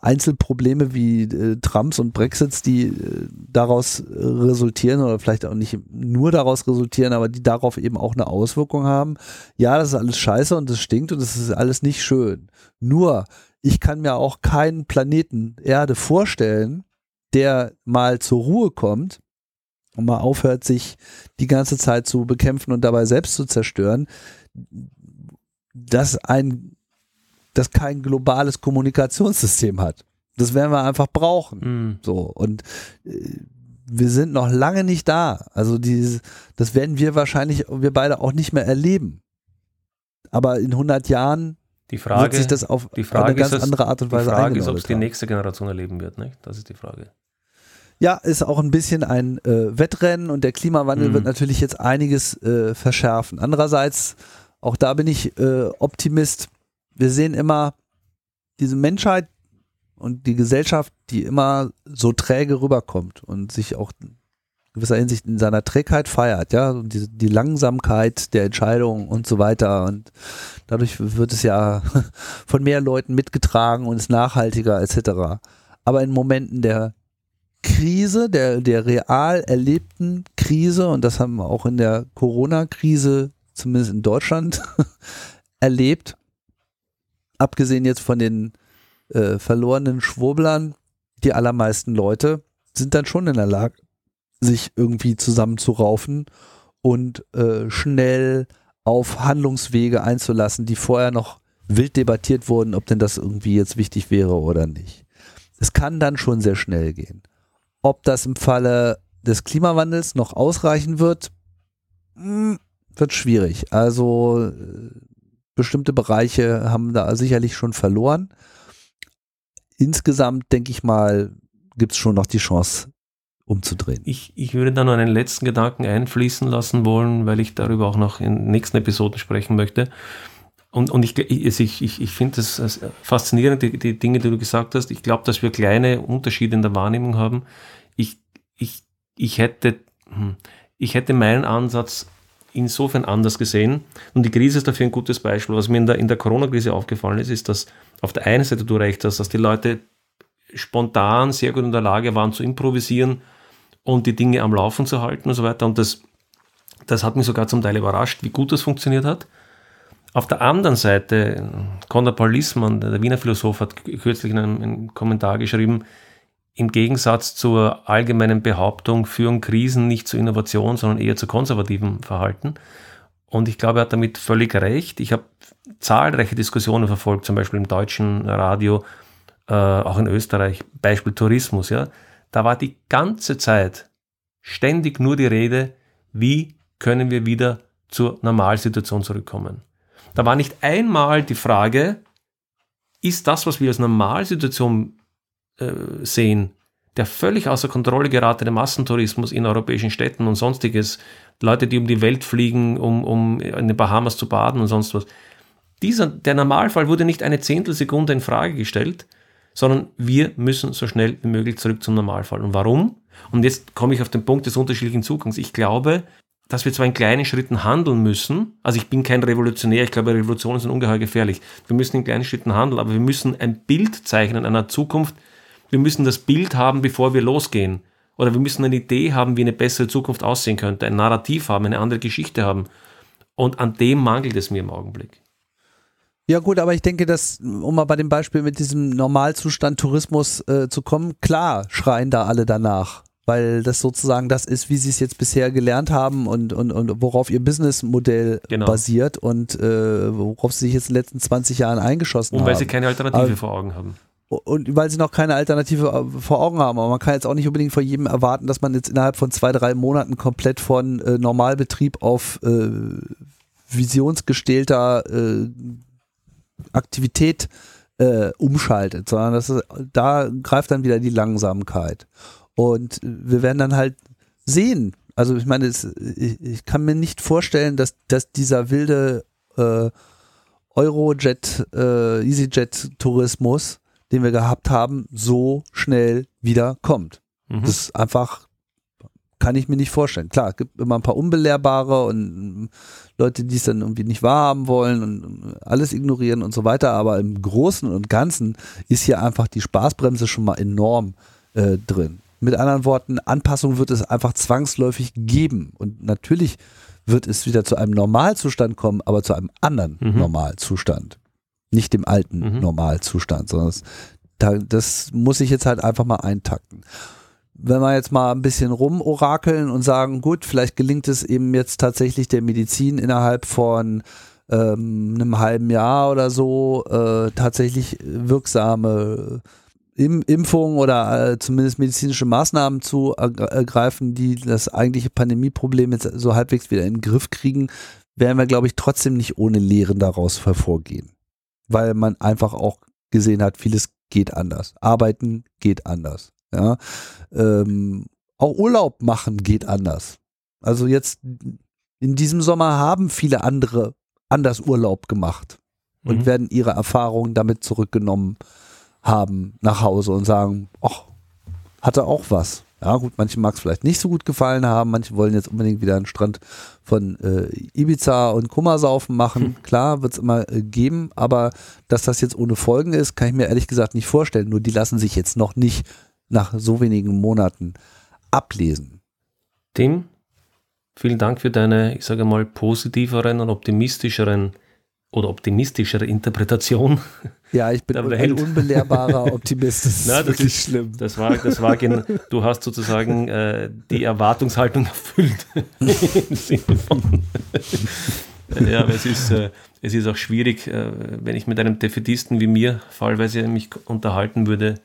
Einzelprobleme wie äh, Trumps und Brexits, die äh, daraus resultieren oder vielleicht auch nicht nur daraus resultieren, aber die darauf eben auch eine Auswirkung haben. Ja, das ist alles scheiße und das stinkt und das ist alles nicht schön. Nur, ich kann mir auch keinen Planeten Erde vorstellen, der mal zur Ruhe kommt und mal aufhört, sich die ganze Zeit zu bekämpfen und dabei selbst zu zerstören, dass ein, das kein globales Kommunikationssystem hat. Das werden wir einfach brauchen. Hm. So und äh, wir sind noch lange nicht da. Also dieses, das werden wir wahrscheinlich, wir beide auch nicht mehr erleben. Aber in 100 Jahren Die wird Frage, sich das auf die Frage eine ganz ist, andere Art und die Weise Frage ist, ob es die nächste Generation erleben wird. Nicht? Das ist die Frage. Ja, ist auch ein bisschen ein äh, Wettrennen und der Klimawandel Mhm. wird natürlich jetzt einiges äh, verschärfen. Andererseits, auch da bin ich äh, Optimist. Wir sehen immer diese Menschheit und die Gesellschaft, die immer so träge rüberkommt und sich auch in gewisser Hinsicht in seiner Trägheit feiert, ja, und die, die Langsamkeit der Entscheidungen und so weiter und dadurch wird es ja von mehr Leuten mitgetragen und ist nachhaltiger etc. Aber in Momenten der Krise, der, der real erlebten Krise, und das haben wir auch in der Corona-Krise, zumindest in Deutschland, erlebt, abgesehen jetzt von den äh, verlorenen Schwurblern, die allermeisten Leute sind dann schon in der Lage, sich irgendwie zusammenzuraufen und äh, schnell auf Handlungswege einzulassen, die vorher noch wild debattiert wurden, ob denn das irgendwie jetzt wichtig wäre oder nicht. Es kann dann schon sehr schnell gehen. Ob das im Falle des Klimawandels noch ausreichen wird, hm, wird schwierig. Also äh, bestimmte Bereiche haben da sicherlich schon verloren. Insgesamt denke ich mal, gibt es schon noch die Chance umzudrehen. Ich, ich würde da noch einen letzten Gedanken einfließen lassen wollen, weil ich darüber auch noch in nächsten Episoden sprechen möchte. Und, und ich, ich, ich, ich finde das das faszinierend, die, die Dinge, die du gesagt hast. Ich glaube, dass wir kleine Unterschiede in der Wahrnehmung haben. Ich, ich, ich, hätte, hm, ich hätte meinen Ansatz insofern anders gesehen. Und die Krise ist dafür ein gutes Beispiel. Was mir in der, in der Corona-Krise aufgefallen ist, ist, dass auf der einen Seite du recht hast, dass die Leute spontan sehr gut in der Lage waren zu improvisieren und die Dinge am Laufen zu halten und so weiter. Und das, das hat mich sogar zum Teil überrascht, wie gut das funktioniert hat. Auf der anderen Seite, Konrad Paul Lissmann, der Wiener Philosoph, hat kürzlich in einem, Kommentar geschrieben, im Gegensatz zur allgemeinen Behauptung führen Krisen nicht zu Innovation, sondern eher zu konservativem Verhalten. Und ich glaube, er hat damit völlig recht. Ich habe zahlreiche Diskussionen verfolgt, zum Beispiel im deutschen Radio, äh, auch in Österreich, Beispiel Tourismus, ja. Da war die ganze Zeit ständig nur die Rede, wie können wir wieder zur Normalsituation zurückkommen. Da war nicht einmal die Frage, ist das, was wir als Normalsituation äh, sehen, der völlig außer Kontrolle geratene Massentourismus in europäischen Städten und sonstiges, Leute, die um die Welt fliegen, um, um in den Bahamas zu baden und sonst was. Dieser, der Normalfall wurde nicht eine Zehntelsekunde in Frage gestellt, sondern wir müssen so schnell wie möglich zurück zum Normalfall. Und warum? Und jetzt komme ich auf den Punkt des unterschiedlichen Zugangs. Ich glaube, dass wir zwar in kleinen Schritten handeln müssen, also ich bin kein Revolutionär, ich glaube, Revolutionen sind ungeheuer gefährlich. Wir müssen in kleinen Schritten handeln, aber wir müssen ein Bild zeichnen einer Zukunft. Wir müssen das Bild haben, bevor wir losgehen. Oder wir müssen eine Idee haben, wie eine bessere Zukunft aussehen könnte, ein Narrativ haben, eine andere Geschichte haben. Und an dem mangelt es mir im Augenblick. Ja gut, aber ich denke, dass, um mal bei dem Beispiel mit diesem Normalzustand Tourismus äh, zu kommen, klar schreien da alle danach weil das sozusagen das ist, wie sie es jetzt bisher gelernt haben und, und, und worauf ihr Businessmodell genau. basiert und äh, worauf sie sich jetzt in den letzten 20 Jahren eingeschossen haben. Und weil sie keine Alternative Aber, vor Augen haben. Und weil sie noch keine Alternative äh, vor Augen haben. Aber man kann jetzt auch nicht unbedingt von jedem erwarten, dass man jetzt innerhalb von zwei, drei Monaten komplett von äh, Normalbetrieb auf äh, visionsgestählter äh, Aktivität äh, umschaltet, sondern das ist, da greift dann wieder die Langsamkeit. Und wir werden dann halt sehen. Also ich meine, es, ich, ich, kann mir nicht vorstellen, dass, dass dieser wilde äh, Eurojet, äh, EasyJet-Tourismus, den wir gehabt haben, so schnell wieder kommt. Mhm. Das ist einfach, kann ich mir nicht vorstellen. Klar, es gibt immer ein paar Unbelehrbare und Leute, die es dann irgendwie nicht wahrhaben wollen und alles ignorieren und so weiter, aber im Großen und Ganzen ist hier einfach die Spaßbremse schon mal enorm äh, drin. Mit anderen Worten, Anpassung wird es einfach zwangsläufig geben. Und natürlich wird es wieder zu einem Normalzustand kommen, aber zu einem anderen mhm. Normalzustand. Nicht dem alten mhm. Normalzustand, sondern das, das muss ich jetzt halt einfach mal eintakten. Wenn wir jetzt mal ein bisschen rumorakeln und sagen, gut, vielleicht gelingt es eben jetzt tatsächlich der Medizin innerhalb von ähm, einem halben Jahr oder so äh, tatsächlich wirksame Impfungen oder äh, zumindest medizinische Maßnahmen zu ergreifen, die das eigentliche Pandemieproblem jetzt so halbwegs wieder in den Griff kriegen, werden wir, glaube ich, trotzdem nicht ohne Lehren daraus hervorgehen. Weil man einfach auch gesehen hat, vieles geht anders. Arbeiten geht anders. Ja. Ähm, auch Urlaub machen geht anders. Also jetzt in diesem Sommer haben viele andere anders Urlaub gemacht und mhm. werden ihre Erfahrungen damit zurückgenommen haben nach Hause und sagen, ach, hatte auch was. Ja, gut, manchen mag es vielleicht nicht so gut gefallen haben, manche wollen jetzt unbedingt wieder einen Strand von äh, Ibiza und Kummersaufen machen. Hm. Klar, wird es immer äh, geben, aber dass das jetzt ohne Folgen ist, kann ich mir ehrlich gesagt nicht vorstellen. Nur die lassen sich jetzt noch nicht nach so wenigen Monaten ablesen. Tim, vielen Dank für deine, ich sage mal, positiveren und optimistischeren oder optimistischere Interpretation. Ja, ich bin ein Welt. unbelehrbarer Optimist. Das ist Na, das wirklich ist, schlimm. Das war, das war du hast sozusagen äh, die Erwartungshaltung erfüllt. Im Sinne von. ja, aber es ist, äh, es ist auch schwierig, äh, wenn ich mit einem Defetisten wie mir fallweise mich unterhalten würde,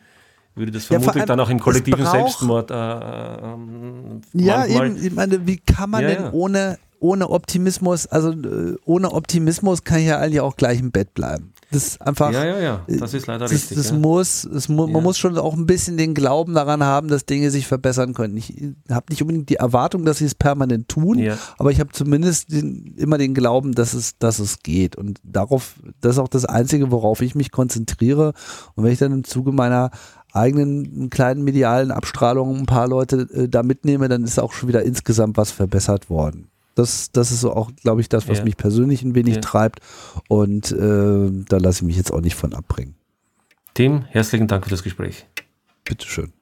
würde das vermutlich ja, dann auch im kollektiven Selbstmord äh, ähm, Ja, eben, ich meine, wie kann man ja, denn ja. ohne ohne Optimismus, also äh, ohne Optimismus kann ich ja eigentlich auch gleich im Bett bleiben. Das ist einfach. Ja, ja, ja. Das ist leider das, richtig. Das ja. muss, das mu ja. man muss schon auch ein bisschen den Glauben daran haben, dass Dinge sich verbessern können. Ich habe nicht unbedingt die Erwartung, dass sie es permanent tun, ja. aber ich habe zumindest den, immer den Glauben, dass es, dass es geht. Und darauf, das ist auch das Einzige, worauf ich mich konzentriere. Und wenn ich dann im Zuge meiner eigenen kleinen medialen Abstrahlung ein paar Leute äh, da mitnehme, dann ist auch schon wieder insgesamt was verbessert worden. Das, das ist auch, glaube ich, das, was ja. mich persönlich ein wenig ja. treibt. Und äh, da lasse ich mich jetzt auch nicht von abbringen. Tim, herzlichen Dank für das Gespräch. Bitteschön.